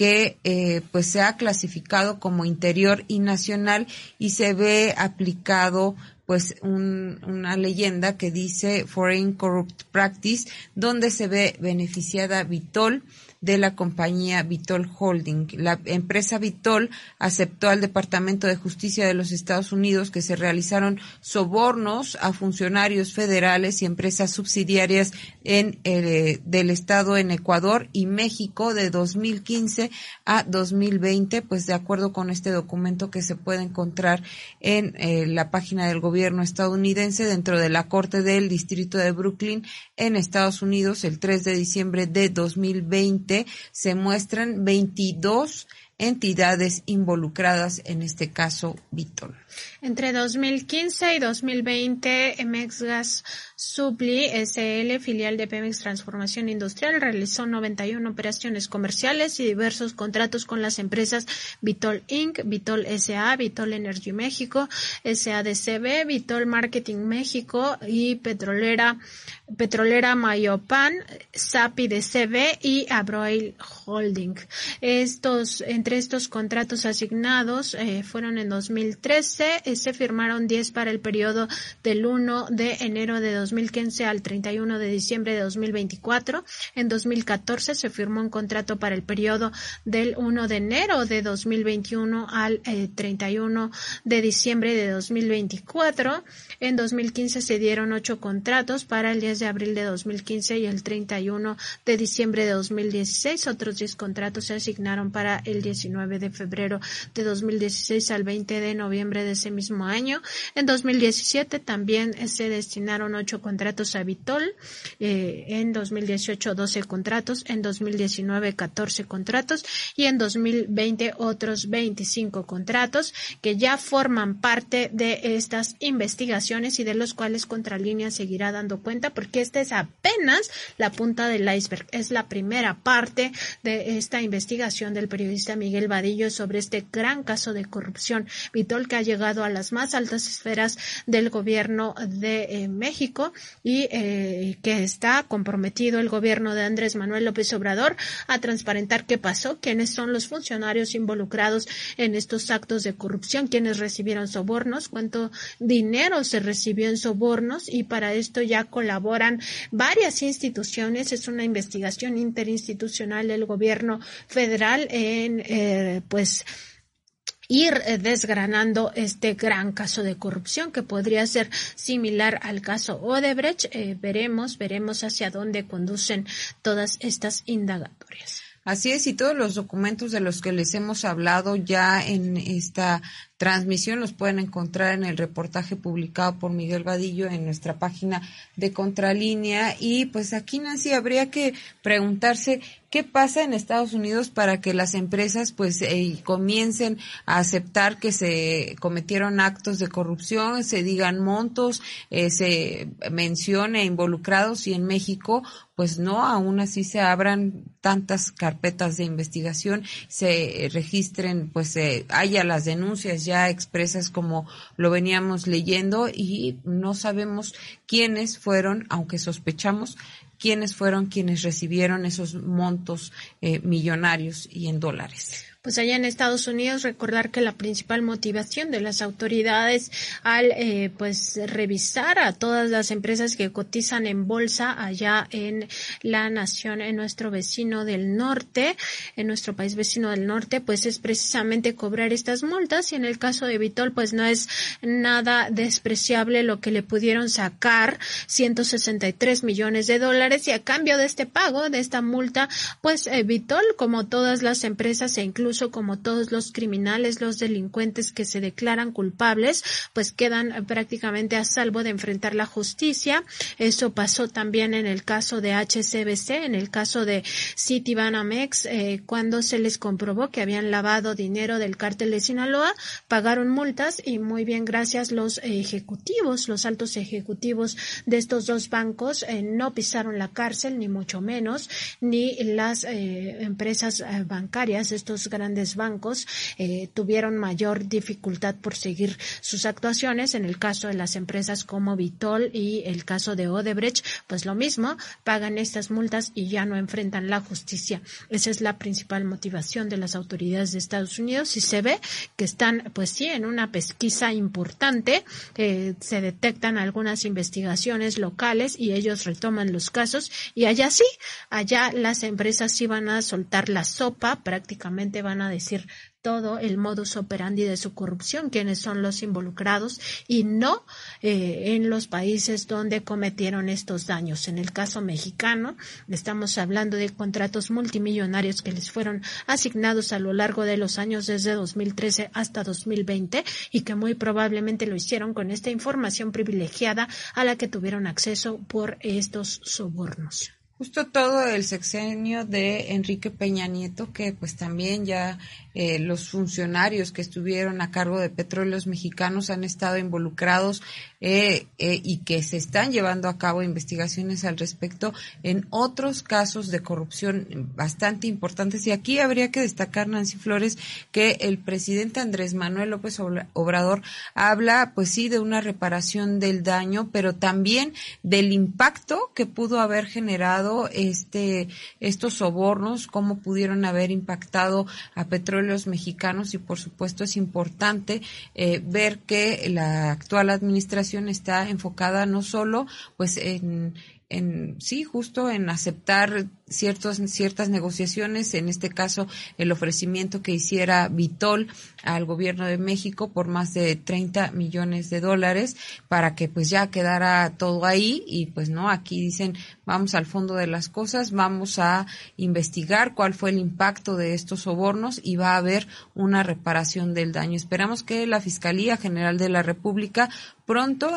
que eh, pues se ha clasificado como interior y nacional y se ve aplicado pues una leyenda que dice Foreign Corrupt Practice, donde se ve beneficiada Vitol de la compañía Vitol Holding. La empresa Vitol aceptó al Departamento de Justicia de los Estados Unidos que se realizaron sobornos a funcionarios federales y empresas subsidiarias en eh, del Estado en Ecuador y México de 2015 a 2020, pues de acuerdo con este documento que se puede encontrar en eh, la página del gobierno estadounidense dentro de la Corte del Distrito de Brooklyn en Estados Unidos el 3 de diciembre de 2020 se muestran 22 entidades involucradas, en este caso Vitol. Entre 2015 y 2020, Gas Supli SL, filial de Pemex Transformación Industrial, realizó 91 operaciones comerciales y diversos contratos con las empresas Vitol Inc., Vitol SA, Vitol Energy México, SADCB, Vitol Marketing México y Petrolera Petrolera Mayopan, SAPI DCB y Abroil Holding. Estos, entre estos contratos asignados eh, fueron en 2013 se firmaron 10 para el periodo del 1 de enero de 2015 al 31 de diciembre de 2024. En 2014 se firmó un contrato para el periodo del 1 de enero de 2021 al 31 eh, de diciembre de 2024. En 2015 se dieron ocho contratos para el 10 de abril de 2015 y el 31 de diciembre de 2016. Otros 10 contratos se asignaron para el 19 de febrero de 2016 al 20 de noviembre de ese mismo año. En 2017 también se destinaron ocho contratos a Vitol, eh, en 2018 12 contratos, en 2019 14 contratos y en 2020 otros 25 contratos que ya forman parte de estas investigaciones y de los cuales Contralínea seguirá dando cuenta porque esta es apenas la punta del iceberg, es la primera parte de esta investigación del periodista Miguel Vadillo sobre este gran caso de corrupción Vitol que ha llegado a las más altas esferas del gobierno de eh, México y eh, que está comprometido el gobierno de Andrés Manuel López Obrador a transparentar qué pasó, quiénes son los funcionarios involucrados en estos actos de corrupción, quiénes recibieron sobornos, cuánto dinero se recibió en sobornos y para esto ya colaboran varias instituciones. Es una investigación interinstitucional del gobierno federal en, eh, pues, ir eh, desgranando este gran caso de corrupción que podría ser similar al caso Odebrecht. Eh, veremos, veremos hacia dónde conducen todas estas indagatorias. Así es, y todos los documentos de los que les hemos hablado ya en esta transmisión los pueden encontrar en el reportaje publicado por Miguel Vadillo en nuestra página de Contralínea. Y pues aquí, Nancy, habría que preguntarse qué pasa en Estados Unidos para que las empresas pues eh, comiencen a aceptar que se cometieron actos de corrupción, se digan montos, eh, se mencione involucrados y en México pues no, aún así se abran tantas carpetas de investigación, se registren, pues eh, haya las denuncias ya expresas como lo veníamos leyendo y no sabemos quiénes fueron, aunque sospechamos, quiénes fueron quienes recibieron esos montos eh, millonarios y en dólares pues allá en Estados Unidos recordar que la principal motivación de las autoridades al eh, pues revisar a todas las empresas que cotizan en bolsa allá en la nación en nuestro vecino del norte en nuestro país vecino del norte pues es precisamente cobrar estas multas. Y en el caso de Vitol pues no es nada despreciable lo que le pudieron sacar 163 millones de dólares. Y a cambio de este pago de esta multa pues eh, Vitol como todas las empresas e como todos los criminales, los delincuentes que se declaran culpables, pues quedan prácticamente a salvo de enfrentar la justicia. Eso pasó también en el caso de HCBC, en el caso de Citibanamex, eh, cuando se les comprobó que habían lavado dinero del cártel de Sinaloa, pagaron multas y muy bien gracias los ejecutivos, los altos ejecutivos de estos dos bancos eh, no pisaron la cárcel, ni mucho menos, ni las eh, empresas eh, bancarias, estos grandes bancos eh, tuvieron mayor dificultad por seguir sus actuaciones. En el caso de las empresas como Vitol y el caso de Odebrecht, pues lo mismo, pagan estas multas y ya no enfrentan la justicia. Esa es la principal motivación de las autoridades de Estados Unidos y se ve que están, pues sí, en una pesquisa importante. Eh, se detectan algunas investigaciones locales y ellos retoman los casos y allá sí, allá las empresas sí van a soltar la sopa, prácticamente a decir todo el modus operandi de su corrupción, quiénes son los involucrados y no eh, en los países donde cometieron estos daños. En el caso mexicano, estamos hablando de contratos multimillonarios que les fueron asignados a lo largo de los años desde 2013 hasta 2020 y que muy probablemente lo hicieron con esta información privilegiada a la que tuvieron acceso por estos sobornos justo todo el sexenio de Enrique Peña Nieto, que pues también ya eh, los funcionarios que estuvieron a cargo de petróleos mexicanos han estado involucrados eh, eh, y que se están llevando a cabo investigaciones al respecto en otros casos de corrupción bastante importantes. Y aquí habría que destacar, Nancy Flores, que el presidente Andrés Manuel López Obrador habla, pues sí, de una reparación del daño, pero también del impacto que pudo haber generado este estos sobornos, cómo pudieron haber impactado a petróleos mexicanos y, por supuesto, es importante eh, ver que la actual administración está enfocada no solo pues en, en sí, justo en aceptar ciertos, ciertas negociaciones, en este caso el ofrecimiento que hiciera Vitol al gobierno de México por más de 30 millones de dólares para que pues ya quedara todo ahí y pues no, aquí dicen vamos al fondo de las cosas, vamos a investigar cuál fue el impacto de estos sobornos y va a haber una reparación del daño. Esperamos que la Fiscalía General de la República pronto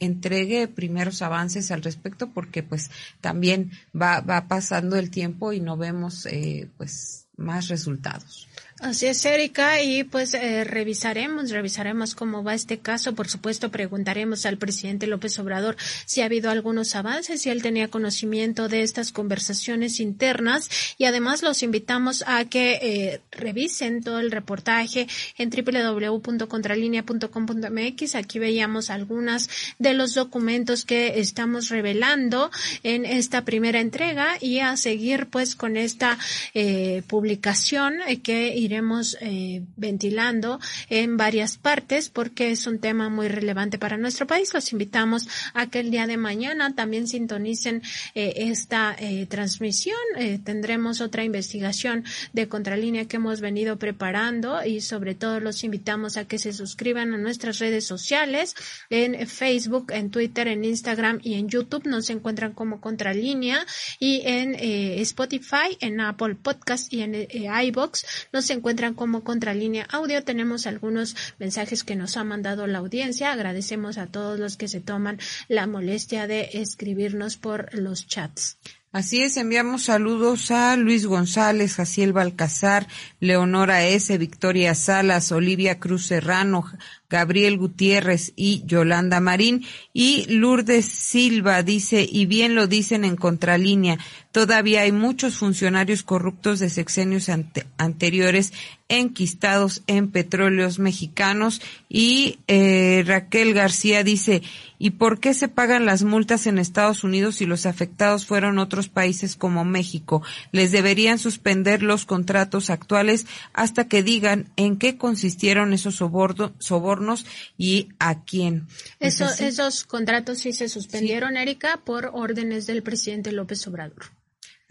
entregue primeros avances al respecto porque pues también va, va pasando el tiempo y no vemos eh, pues más resultados. Así es, Erika, y pues eh, revisaremos, revisaremos cómo va este caso. Por supuesto, preguntaremos al presidente López Obrador si ha habido algunos avances, si él tenía conocimiento de estas conversaciones internas y además los invitamos a que eh, revisen todo el reportaje en www.contralinea.com.mx. Aquí veíamos algunas de los documentos que estamos revelando en esta primera entrega y a seguir pues con esta eh, publicación que iremos iremos eh, ventilando en varias partes porque es un tema muy relevante para nuestro país. Los invitamos a que el día de mañana también sintonicen eh, esta eh, transmisión. tendremos otra investigación de Contralínea que hemos venido preparando y sobre todo los invitamos a que se suscriban a nuestras redes sociales en Facebook, en Twitter, en Instagram y en YouTube. Nos encuentran como Contralínea y en Spotify, en Apple Podcast y en iBox nos encuentran como Contralínea Audio. Tenemos algunos mensajes que nos ha mandado la audiencia. Agradecemos a todos los que se toman la molestia de escribirnos por los chats. Así es, enviamos saludos a Luis González, Jaciel Balcazar, Leonora S., Victoria Salas, Olivia Cruz Serrano, Gabriel Gutiérrez y Yolanda Marín. Y Lourdes Silva dice, y bien lo dicen en contralínea, todavía hay muchos funcionarios corruptos de sexenios anteriores enquistados en petróleos mexicanos. Y eh, Raquel García dice, ¿y por qué se pagan las multas en Estados Unidos si los afectados fueron otros países como México? Les deberían suspender los contratos actuales hasta que digan en qué consistieron esos sobornos y a quién. Eso, esos contratos sí se suspendieron, Erika, por órdenes del presidente López Obrador.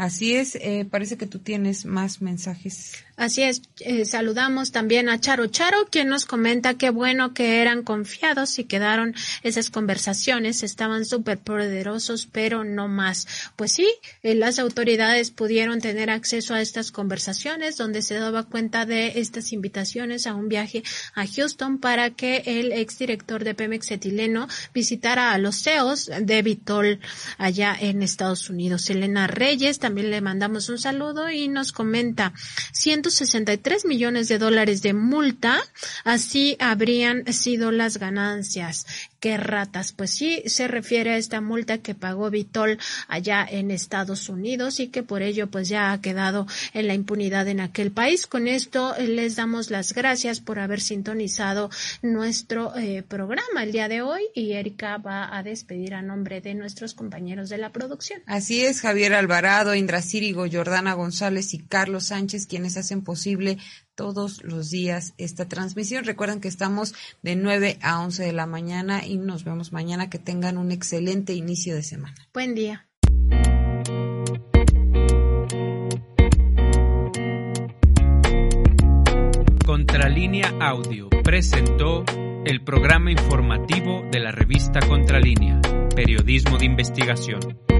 Así es, eh, parece que tú tienes más mensajes. Así es, eh, saludamos también a Charo Charo, quien nos comenta qué bueno que eran confiados y quedaron esas conversaciones, estaban súper poderosos, pero no más. Pues sí, eh, las autoridades pudieron tener acceso a estas conversaciones donde se daba cuenta de estas invitaciones a un viaje a Houston para que el exdirector de Pemex etileno visitara a los CEOs de Vitol allá en Estados Unidos. Elena Reyes, también le mandamos un saludo y nos comenta, 163 millones de dólares de multa, así habrían sido las ganancias qué ratas. Pues sí, se refiere a esta multa que pagó Vitol allá en Estados Unidos y que por ello pues ya ha quedado en la impunidad en aquel país. Con esto eh, les damos las gracias por haber sintonizado nuestro eh, programa el día de hoy y Erika va a despedir a nombre de nuestros compañeros de la producción. Así es, Javier Alvarado, Indra Círigo, Jordana González y Carlos Sánchez quienes hacen posible todos los días esta transmisión. Recuerden que estamos de 9 a 11 de la mañana y nos vemos mañana. Que tengan un excelente inicio de semana. Buen día. Contralínea Audio presentó el programa informativo de la revista Contralínea, Periodismo de Investigación.